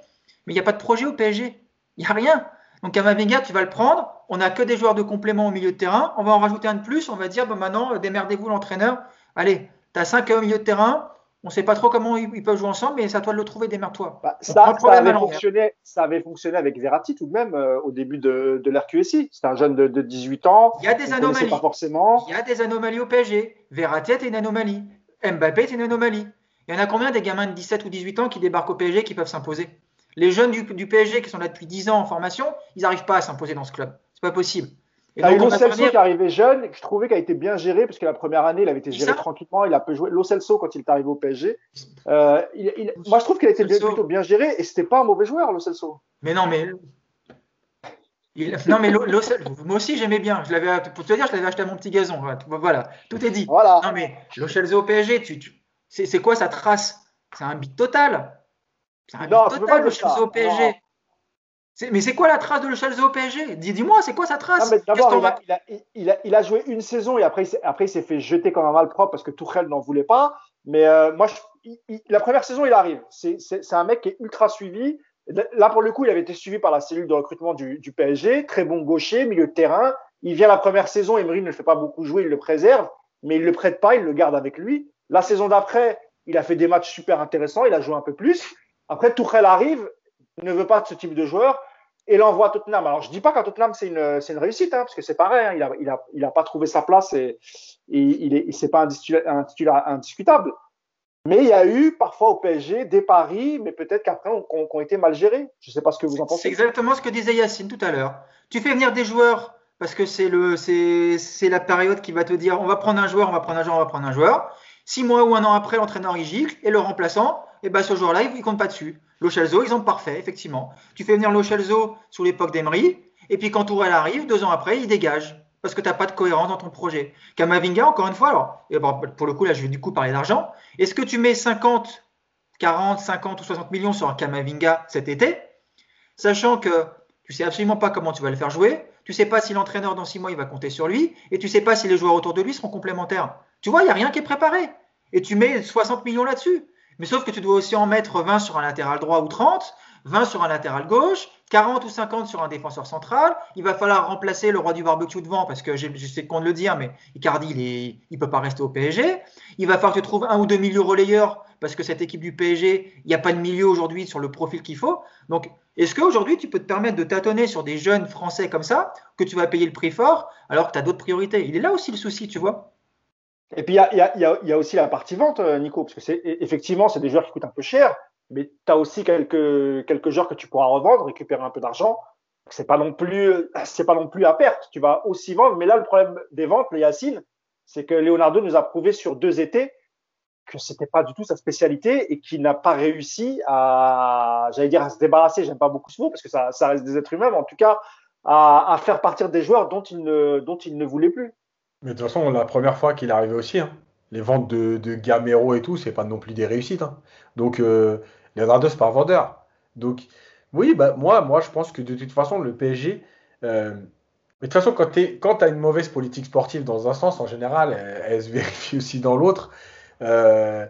[SPEAKER 4] Mais il n'y a pas de projet au PSG. Il n'y a rien. Donc Kamavinga, tu vas le prendre. On n'a que des joueurs de complément au milieu de terrain. On va en rajouter un de plus. On va dire, bon, maintenant, démerdez-vous l'entraîneur. Allez, tu as 5 au milieu de terrain. On ne sait pas trop comment ils peuvent jouer ensemble, mais c'est à toi de le trouver, démerde-toi.
[SPEAKER 2] Bah, ça, ça, avait fonctionné, ça avait fonctionné avec Verratti tout de même euh, au début de, de l'RQSI. C'était un jeune de, de, 18 ans.
[SPEAKER 4] Il y a des anomalies.
[SPEAKER 2] Pas forcément.
[SPEAKER 4] Il y a des anomalies au PSG. Verratti est une anomalie. Mbappé est une anomalie. Il y en a combien des gamins de 17 ou 18 ans qui débarquent au PSG qui peuvent s'imposer? Les jeunes du, du, PSG qui sont là depuis 10 ans en formation, ils n'arrivent pas à s'imposer dans ce club. C'est pas possible.
[SPEAKER 2] Et donc, Lo Celso qui est arrivé jeune, que je trouvais qu'il a été bien géré, parce que la première année, il avait été géré ça tranquillement, il a peu joué. Lo Celso, quand il est arrivé au PSG, euh, il, il, moi je trouve qu'il a été bien, plutôt bien géré, et c'était pas un mauvais joueur, Lo Celso.
[SPEAKER 4] Mais non, mais. Il, non, mais Lo, Lo, moi aussi j'aimais bien. Je l'avais, pour te dire, je l'avais acheté à mon petit gazon. Voilà, tout est dit.
[SPEAKER 2] Voilà.
[SPEAKER 4] Non, mais Lo Celso au PSG, tu, c'est quoi sa trace? C'est un bit total. C'est
[SPEAKER 2] Non, tu peux
[SPEAKER 4] total,
[SPEAKER 2] pas
[SPEAKER 4] le. Chelsea au PSG. C'est- Mais c'est quoi la trace de le Chelsea au PSG Dis- Dis-moi, c'est quoi sa trace?
[SPEAKER 2] D'abord, il a,
[SPEAKER 4] va-
[SPEAKER 2] il, a, il, a, il a joué une saison et après, il s'est- après, il s'est fait jeter comme un malpropre parce que Tourelle n'en voulait pas. Mais euh, moi, je- il- il- la première saison, il arrive. C'est c'est- c'est un mec qui est ultra suivi. Là, pour le coup, il avait été suivi par la cellule de recrutement du, du PSG. Très bon gaucher, milieu de terrain. Il vient la première saison, Emery ne le fait pas beaucoup jouer, il le préserve, mais il le prête pas, il le garde avec lui. La saison d'après, il a fait des matchs super intéressants, il a joué un peu plus. Après, Tourelle arrive, ne veut pas de ce type de joueur et l'envoie à Tottenham. Alors, je dis pas qu'à Tottenham, c'est une, c'est réussite, hein, parce que c'est pareil, hein, il, a, il, a, il a pas trouvé sa place et, et il c'est pas un titulaire, indiscutable. Mais il y a eu parfois au PSG des paris, mais peut-être qu'après, ont ont- ont été mal gérés. Je sais pas ce que vous en
[SPEAKER 4] C'est
[SPEAKER 2] pensez.
[SPEAKER 4] exactement ce que disait Yacine tout à l'heure. Tu fais venir des joueurs parce que c'est c'est c'est la période qui va te dire on va prendre un joueur, on va prendre un joueur, on va prendre un joueur. Six mois ou un an après, l'entraîneur il gicle et le remplaçant, et ben ce joueur-là il, il compte pas dessus. Lo Celso, exemple parfait, effectivement. Tu fais venir Lo Celso sous l'époque d'Emery et puis quand Tourelle arrive, deux ans après, il dégage parce que tu n'as pas de cohérence dans ton projet. Kamavinga, encore une fois, alors et bon, pour le coup là je vais du coup parler d'argent. Est-ce que tu mets 50, 40, 50 ou 60 millions sur un Kamavinga cet été, sachant que tu sais absolument pas comment tu vas le faire jouer, tu sais pas si l'entraîneur dans six mois il va compter sur lui, et tu sais pas si les joueurs autour de lui seront complémentaires. Tu vois, il n'y a rien qui est préparé. Et tu mets 60 millions là-dessus. Mais sauf que tu dois aussi en mettre 20 sur un latéral droit ou 30, 20 sur un latéral gauche, 40 ou 50 sur un défenseur central. Il va falloir remplacer le roi du barbecue devant parce que je, sais qu'on le dire, mais Icardi, il il peut pas rester au PSG. Il va falloir que tu trouves un ou deux milieux relayeurs parce que cette équipe du PSG, il n'y a pas de milieu aujourd'hui sur le profil qu'il faut. Donc, est-ce qu'aujourd'hui, tu peux te permettre de tâtonner sur des jeunes Français comme ça, que tu vas payer le prix fort, alors que tu as d'autres priorités? Il est là aussi le souci, tu vois.
[SPEAKER 2] Et puis, il y a, aussi la partie vente, euh, Nico, parce que c'est effectivement, c'est des joueurs qui coûtent un peu cher, mais tu as aussi quelques, quelques joueurs que tu pourras revendre, récupérer un peu d'argent. C'est pas non plus, c'est pas non plus à perte. Tu vas aussi vendre. Mais là, le problème des ventes, les Yacine, c'est que Leonardo nous a prouvé sur deux étés que c'était pas du tout sa spécialité et qu'il n'a pas réussi à, j'allais dire, à se débarrasser. J'aime pas beaucoup ce mot parce que ça, ça reste des êtres humains, en tout cas, à, à faire partir des joueurs dont il ne, dont il ne voulait plus.
[SPEAKER 3] Mais de toute façon, la première fois qu'il est arrivé aussi, hein, les ventes de, de Gamero et tout, c'est pas non plus des réussites. Hein. Donc, euh, Leonardo, c'est pas vendeur. Donc, oui, bah, moi, moi, je pense que de toute façon, le PSG. Euh, mais de toute façon, quand tu as une mauvaise politique sportive dans un sens, en général, elle, elle se vérifie aussi dans l'autre. Euh,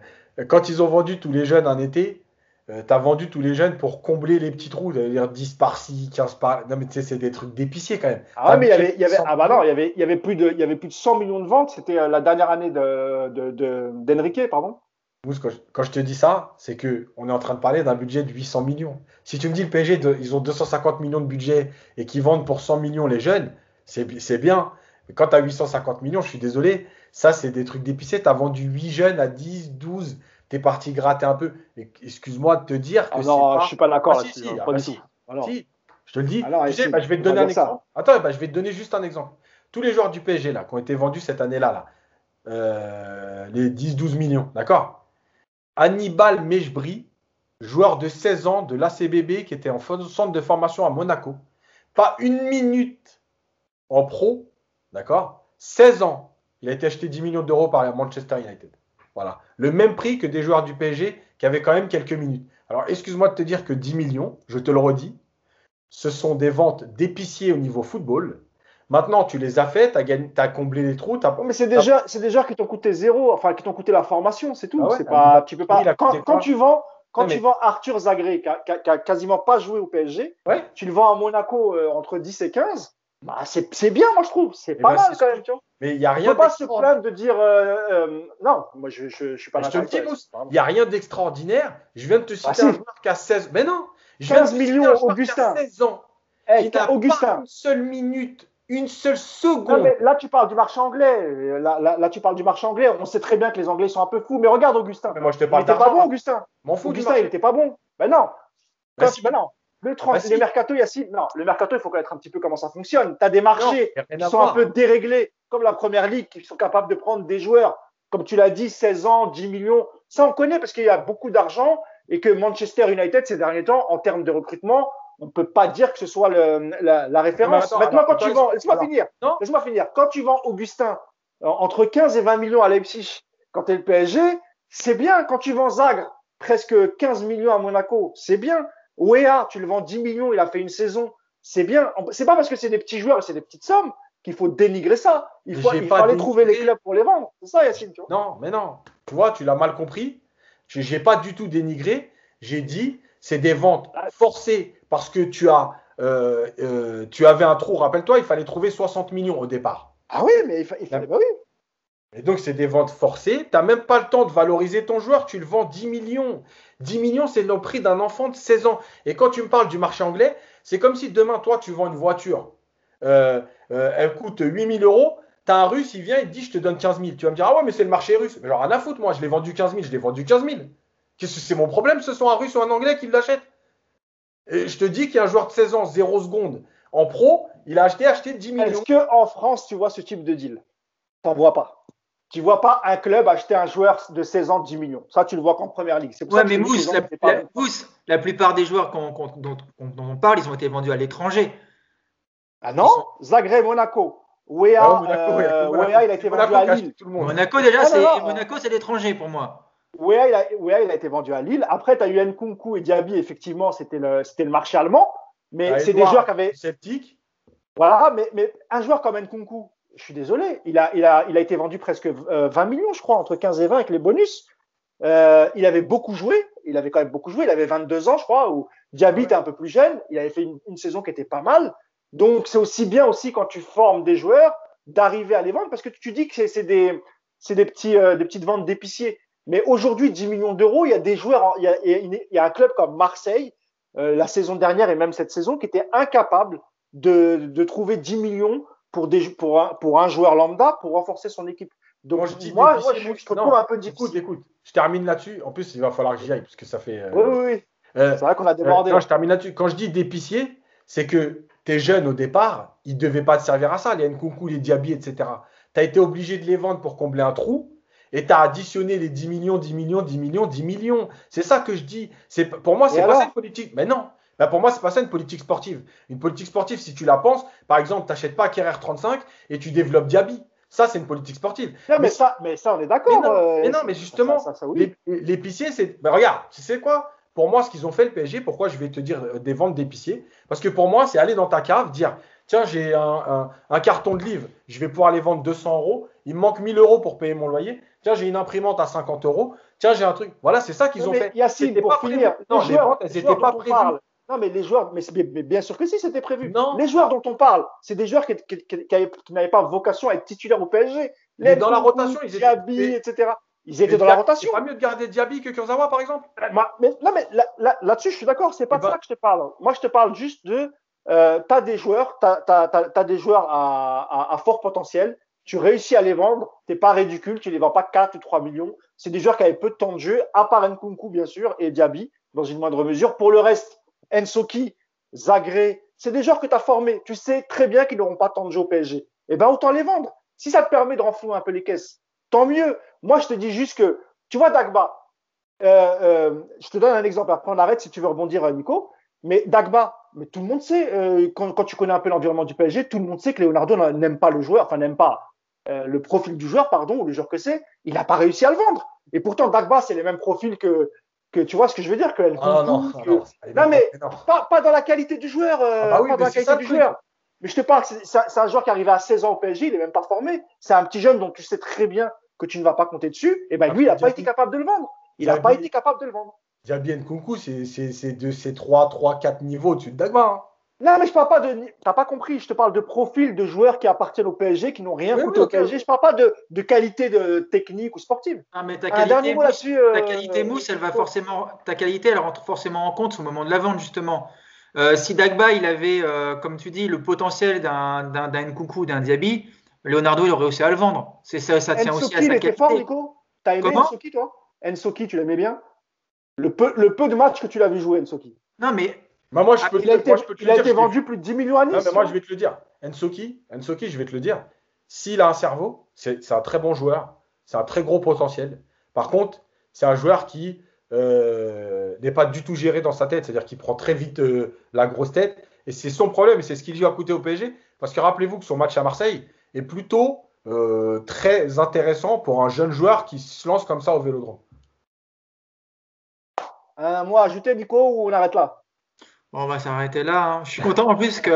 [SPEAKER 3] quand ils ont vendu tous les jeunes un été, euh, tu as vendu tous les jeunes pour combler les petits trous, c'est-à-dire 10 par-ci, 15 par Non, mais tu sais, c'est des trucs d'épicier quand même.
[SPEAKER 2] Ah ouais, mais il y avait, il y avait, ah bah non, il y avait, il y avait plus de, il y avait plus de 100 millions de ventes. C'était euh, la dernière année de, de, de, d'Enrique, pardon.
[SPEAKER 3] Mousse, quand je, quand je te dis ça, c'est que on est en train de parler d'un budget de 800 millions. Si tu me dis le PSG, de, ils ont 250 millions de budget et qu'ils vendent pour 100 millions les jeunes, c'est, c'est bien. Mais quand tu as 850 millions, je suis désolé, ça c'est des trucs d'épicier. Tu as vendu 8 jeunes à 10, 12, parti gratter un peu. Excuse-moi de te dire que
[SPEAKER 2] ah non,
[SPEAKER 3] pas...
[SPEAKER 2] je suis pas d'accord
[SPEAKER 3] ah,
[SPEAKER 2] là-dessus.
[SPEAKER 3] Si, si,
[SPEAKER 2] pas
[SPEAKER 3] ah, bah, si. je te le dis.
[SPEAKER 2] Alors,
[SPEAKER 3] tu sais,
[SPEAKER 2] si,
[SPEAKER 3] bah, je vais te donner un
[SPEAKER 2] ça.
[SPEAKER 3] exemple. Attends, bah, je vais te donner juste un exemple. Tous les joueurs du PSG là, qui ont été vendus cette année-là, là, euh, les 10-12 millions, d'accord? Hannibal Mejbri, joueur de 16 ans de l'ACBB qui était en centre de formation à Monaco. Pas une minute en pro, d'accord? 16 ans. Il a été acheté 10 millions d'euros par Manchester United. Voilà. Le même prix que des joueurs du PSG qui avaient quand même quelques minutes. Alors, excuse-moi de te dire que 10 millions, je te le redis, ce sont des ventes d'épiciers au niveau football. Maintenant, tu les as fait, tu as, comblé les trous. As...
[SPEAKER 2] mais c'est des, joueurs, c'est joueurs qui t'ont coûté zéro, enfin qui t'ont coûté la formation, c'est tout.
[SPEAKER 3] Ah ouais,
[SPEAKER 2] c'est pas,
[SPEAKER 3] ah,
[SPEAKER 2] tu peux pas. Quand, quand, tu vends, quand
[SPEAKER 3] non,
[SPEAKER 2] tu vends Arthur Zagré, qui a, qui, quasiment pas joué au PSG,
[SPEAKER 3] ouais.
[SPEAKER 2] tu le vends à Monaco euh, entre 10 et 15. Bah, c'est bien, moi je trouve. C'est pas
[SPEAKER 3] bah,
[SPEAKER 2] mal quand même. Tu vois.
[SPEAKER 3] Mais il n'y a rien.
[SPEAKER 2] On peut pas se plaindre de dire euh, euh, non. Moi je, je, je suis pas
[SPEAKER 3] Je te le dis. Il n'y a rien d'extraordinaire. Je viens de te citer ah, un joueur qui a 16. Mais non.
[SPEAKER 2] Je 15 millions, Augustin.
[SPEAKER 3] 16 ans.
[SPEAKER 2] Hey,
[SPEAKER 3] qui
[SPEAKER 2] Augustin.
[SPEAKER 3] Pas une seule minute une seule seconde.
[SPEAKER 2] Non, mais là, tu parles du marché anglais. Là, là, là, tu parles du marché anglais. On sait très bien que les Anglais sont un peu fous. Mais regarde, Augustin.
[SPEAKER 3] Mais moi, je te parle
[SPEAKER 2] il était pas bon, Augustin.
[SPEAKER 3] M'en fous
[SPEAKER 2] Augustin, il était pas bon. Ben non.
[SPEAKER 3] Bah, si.
[SPEAKER 2] ben non. Le, trans...
[SPEAKER 3] bah,
[SPEAKER 2] les si. mercato, Yacine. Non, le mercato, il faut connaître un petit peu comment ça fonctionne. Tu as des marchés
[SPEAKER 3] non,
[SPEAKER 2] qui sont un peu déréglés, comme la première ligue, qui sont capables de prendre des joueurs, comme tu l'as dit, 16 ans, 10 millions. Ça, on connaît parce qu'il y a beaucoup d'argent et que Manchester United, ces derniers temps, en termes de recrutement, on ne peut pas dire que ce soit le, la, la, référence.
[SPEAKER 3] attends,
[SPEAKER 2] Maintenant,
[SPEAKER 3] alors,
[SPEAKER 2] quand tu vends, laisse-moi finir. Laisse-moi finir. Quand tu vends Augustin entre 15 et 20 millions à Leipzig, quand tu es le PSG, c'est bien. Quand tu vends Zagre, presque 15 millions à Monaco. C'est bien. Wea, tu le vends 10 millions, il a fait une saison. C'est bien. C'est pas parce que c'est des petits joueurs et c'est des petites sommes qu'il faut dénigrer ça. Il faut, il faut aller trouver les clubs pour les vendre. C'est ça, Yacine. Tu vois
[SPEAKER 3] non, mais non. Tu vois, tu l'as mal compris. Je n'ai pas du tout dénigré. J'ai dit, c'est des ventes
[SPEAKER 2] Ah.
[SPEAKER 3] forcées parce que tu as, euh, euh, tu avais un trou. Rappelle-toi, il fallait trouver 60 millions au départ.
[SPEAKER 2] Ah oui, mais il, fa- il fallait. Bah oui.
[SPEAKER 3] Et donc, c'est des ventes forcées. Tu n'as même pas le temps de valoriser ton joueur. Tu le vends 10 millions. 10 millions, c'est le prix d'un enfant de 16 ans. Et quand tu me parles du marché anglais, c'est comme si demain, toi, tu vends une voiture. Euh, euh, elle coûte 8000 euros. Tu as un russe, il vient, il te dit, je te donne 15 000. Tu vas me dire, ah ouais, mais c'est le marché russe. Mais genre, rien à foutre, moi, je l'ai vendu 15 000, je l'ai vendu 15 000. Qu'est-ce que c'est mon problème, ce soit un russe ou un anglais qui l'achète? Et je te dis qu'il y a un joueur de 16 ans, 0 secondes, en pro, il a acheté, acheté 10 millions.
[SPEAKER 2] Est-ce que en France, tu vois ce type de deal? T'en vois pas? Tu vois pas un club acheter un joueur de 16 ans 10 millions. Ça, tu le vois qu'en première ligue. C'est pour
[SPEAKER 4] Ouais,
[SPEAKER 2] ça
[SPEAKER 4] mais Mousse, la. Mousse, plupart des joueurs qu'on- qu'on- dont, dont on parle, ils ont été vendus à l'étranger.
[SPEAKER 2] Ah non Zagreb, Monaco. Wea,
[SPEAKER 3] Ah Monaco,
[SPEAKER 2] euh,
[SPEAKER 3] Monaco.
[SPEAKER 2] Wea, il a été vendu à Lille.
[SPEAKER 3] tout le monde.
[SPEAKER 4] Monaco, déjà,
[SPEAKER 2] Ah,
[SPEAKER 4] c'est
[SPEAKER 2] non,
[SPEAKER 4] Monaco, c'est l'étranger pour moi.
[SPEAKER 2] Wea, il a, Wea, il a été vendu à Lille. Après, tu as eu Nkunku et Diaby, effectivement, c'était le, c'était le marché allemand. Mais
[SPEAKER 3] Ah,
[SPEAKER 2] c'est des joueurs qui avaient.
[SPEAKER 3] Sceptique.
[SPEAKER 2] Voilà, mais, mais un joueur comme Nkunku, je suis désolé, il a, il a, il a été vendu presque euh, 20 millions, je crois, entre 15 et 20 avec les bonus. Euh, il avait beaucoup joué, il avait quand même beaucoup joué, il avait 22 ans, je crois, ou Diaby était un peu plus jeune, il avait fait une, une saison qui était pas mal. Donc c'est aussi bien aussi quand tu formes des joueurs d'arriver à les vendre, parce que tu dis que c'est- c'est des, c'est des, petits, euh, des petites ventes d'épiciers. Mais aujourd'hui, 10 millions d'euros, il y a des joueurs, en- il y a, il y a un club comme Marseille, euh, la saison dernière et même cette saison, qui était incapable de, de trouver 10 millions pour, des, pour, un, pour un joueur lambda pour renforcer son équipe. Donc,
[SPEAKER 3] Quand je dis
[SPEAKER 2] moi, moi, je,
[SPEAKER 3] moi,
[SPEAKER 2] je te
[SPEAKER 3] non,
[SPEAKER 2] un peu
[SPEAKER 3] Écoute,
[SPEAKER 2] difficile.
[SPEAKER 3] écoute, je termine là-dessus. En plus, il va falloir que j'y aille parce que ça fait. euh,
[SPEAKER 2] Oui, oui, oui.
[SPEAKER 3] euh,
[SPEAKER 2] C'est vrai qu'on a débordé.
[SPEAKER 3] non, je termine là-dessus. Quand je dis d'épicier, c'est que tes jeunes au départ, ils ne devaient pas te servir à ça, les Nkunku, les Diaby, etc. Tu as été obligé de les vendre pour combler un trou et tu as additionné les 10 millions, 10 millions, 10 millions, 10 millions. C'est ça que je dis. C'est, pour moi, c'est pas une politique. Mais non. Ben, pour moi, c'est pas ça une politique sportive. Une politique sportive, si tu la penses, par exemple, tu n'achètes pas Kerrer 35 et tu développes Diaby. Ça, c'est une politique sportive.
[SPEAKER 2] Non, mais,
[SPEAKER 3] mais-
[SPEAKER 2] ça, mais ça, on est d'accord. euh,
[SPEAKER 3] mais non,
[SPEAKER 2] ça-
[SPEAKER 3] mais justement,
[SPEAKER 2] oui.
[SPEAKER 3] l'ép- L'épicier, c'est. Ben regarde, tu sais quoi? Pour moi, ce qu'ils ont fait, le PSG, pourquoi je vais te dire euh, des ventes d'épiciers? Parce que pour moi, c'est aller dans ta cave, dire tiens, j'ai un, un- un carton de livres, je vais pouvoir les vendre 200 euros, il me manque 1000 euros pour payer mon loyer. Tiens, j'ai une imprimante à 50 euros. Tiens, j'ai un truc. Voilà, c'est ça qu'ils ont
[SPEAKER 2] mais
[SPEAKER 3] fait.
[SPEAKER 2] Yacine, pour finir.
[SPEAKER 3] Non, les ventes, elles
[SPEAKER 2] les
[SPEAKER 3] n'étaient pas prévues.
[SPEAKER 2] Non, mais les joueurs, mais, bien sûr que si, c'était prévu.
[SPEAKER 3] Non.
[SPEAKER 2] Les joueurs dont on parle, c'est des joueurs qui, qui- qui- qui avaient- qui n'avaient pas vocation à être titulaires au PSG. Les
[SPEAKER 3] dans la rotation, ils étaient-
[SPEAKER 2] Diaby, etc. Ils étaient dans la rotation.
[SPEAKER 3] C'est pas mieux de garder Diaby que Kurzawa, par exemple
[SPEAKER 2] Moi, mais, non, mais là- là- là-dessus, je suis d'accord. C'est pas
[SPEAKER 3] Eh
[SPEAKER 2] de
[SPEAKER 3] ben-
[SPEAKER 2] ça que je te parle. Moi, je te parle juste de. Euh, tu as des joueurs, tu as, des joueurs à, à- à fort potentiel. Tu réussis à les vendre. Tu pas ridicule. Tu les vends pas 4 ou 3 millions. C'est des joueurs qui avaient peu de temps de jeu, à part Nkunku, bien sûr, et Diaby, dans une moindre mesure. Pour le reste, Ensoki, Zagré, c'est des joueurs que tu as formés. Tu sais très bien qu'ils n'auront pas tant de jeu au PSG. Eh ben, autant les vendre. Si ça te permet de renflouer un peu les caisses, tant mieux. Moi, je te dis juste que, tu vois, Dagba, euh, euh, je te donne un exemple. Après, on arrête si tu veux rebondir, euh, Nico. Mais Dagba, mais tout le monde sait, quand, tu connais un peu l'environnement du PSG, tout le monde sait que Leonardo n'aime pas le joueur, enfin n'aime pas le profil du joueur, pardon, ou le joueur que c'est. Il n'a pas réussi à le vendre. Et pourtant, Dagba, c'est les mêmes profils que, que tu vois ce que je veux dire, que
[SPEAKER 3] Ah non, non,
[SPEAKER 2] que-
[SPEAKER 3] non,
[SPEAKER 2] mais-
[SPEAKER 3] non.
[SPEAKER 2] pas, pas dans la qualité du joueur, euh,
[SPEAKER 3] Ah bah oui,
[SPEAKER 2] pas dans la qualité
[SPEAKER 3] ça,
[SPEAKER 2] du
[SPEAKER 3] truc.
[SPEAKER 2] joueur. Mais je te parle, c'est un, joueur qui est arrivé à 16 ans au PSG, il est même pas formé. C'est un petit jeune dont tu sais très bien que tu ne vas pas compter dessus. Et ben lui, il n'a pas été capable de le vendre. Il n'a pas été capable de le vendre.
[SPEAKER 3] Diaby Nkunku, c'est de ces 3, 3, 4 niveaux au-dessus de Dagba. hein.
[SPEAKER 2] Non, mais je parle pas de. T'as pas compris. Je te parle de profil de joueurs qui appartiennent au PSG, qui n'ont rien
[SPEAKER 3] Oui,
[SPEAKER 2] coûté
[SPEAKER 3] oui,
[SPEAKER 2] au. PSG. Je parle pas de, de qualité de technique ou sportive.
[SPEAKER 4] Ah, mais ta
[SPEAKER 2] Un
[SPEAKER 4] qualité,
[SPEAKER 2] dernier mot
[SPEAKER 4] mousse,
[SPEAKER 2] là-dessus. euh,
[SPEAKER 4] ta qualité mousse, elle va forcément, ta qualité, elle rentre forcément en compte au moment de la vente, justement. Euh, si Dagba, il avait, euh, comme tu dis, le potentiel d'un d'un d'un Diaby, Leonardo, il aurait aussi à le vendre. C'est ça, ça tient aussi
[SPEAKER 2] Ensoki,
[SPEAKER 4] à
[SPEAKER 2] il
[SPEAKER 4] sa
[SPEAKER 2] était
[SPEAKER 4] qualité.
[SPEAKER 2] fort, Nico T'as aimé Ensoki, toi? Ensoki, tu l'aimais bien? Le peu, le peu de matchs que tu l'as vu jouer, Ensoki.
[SPEAKER 4] Non, mais
[SPEAKER 3] Bah, moi, je
[SPEAKER 4] Ah,
[SPEAKER 3] peux te
[SPEAKER 2] Il a
[SPEAKER 3] le-
[SPEAKER 2] été,
[SPEAKER 3] moi, je peux te
[SPEAKER 2] il
[SPEAKER 3] le
[SPEAKER 2] a
[SPEAKER 3] dire,
[SPEAKER 2] été
[SPEAKER 3] je l'ai
[SPEAKER 2] vendu plus de 10 millions à Nice.
[SPEAKER 3] Non, mais moi, je vais te le dire. Ensoki, Ensoki, je vais te le dire. S'il a un cerveau, c'est un très bon joueur. C'est un très gros potentiel. Par contre, c'est un joueur qui euh, n'est pas du tout géré dans sa tête. C'est-à-dire qu'il prend très vite euh, la grosse tête. Et c'est son problème. Et c'est ce qui lui a coûté au PSG. Parce que rappelez-vous que son match à Marseille est plutôt euh, très intéressant pour un jeune joueur qui se lance comme ça au vélodrome.
[SPEAKER 2] Un mot à ajouter, Nico, ou on arrête là?
[SPEAKER 4] Bon, on va s'arrêter là. hein. Je suis content en plus qu'on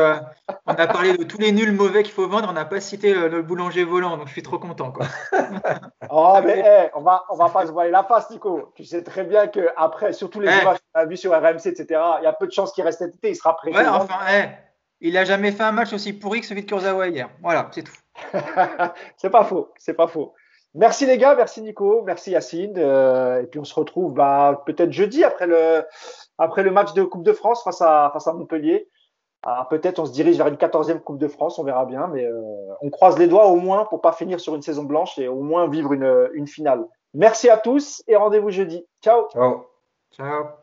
[SPEAKER 4] a parlé de tous les nuls mauvais qu'il faut vendre. On n'a pas cité le, le boulanger volant, donc je suis trop content. Quoi.
[SPEAKER 2] Oh, mais eh, on va, on va pas se voiler la face, Nico. Tu sais très bien que après, surtout les
[SPEAKER 4] Eh.
[SPEAKER 2] images qu'on a vues sur RMC, etc., il y a peu de chances qu'il reste cet été. Il sera prêt.
[SPEAKER 4] Ouais, enfin, eh, il a jamais fait un match aussi pourri que celui de Kurzawa hier. Voilà, c'est tout.
[SPEAKER 2] c'est pas faux, c'est pas faux. Merci les gars, merci Nico, merci Yacine. Euh, et puis on se retrouve bah, peut-être jeudi après le, après le match de Coupe de France face à, Montpellier. Ah, peut-être on se dirige vers une 14e Coupe de France, on verra bien, mais euh, on croise les doigts au moins pour pas finir sur une saison blanche et au moins vivre une, une finale. Merci à tous et rendez-vous jeudi. Ciao
[SPEAKER 3] Ciao.
[SPEAKER 4] Ciao.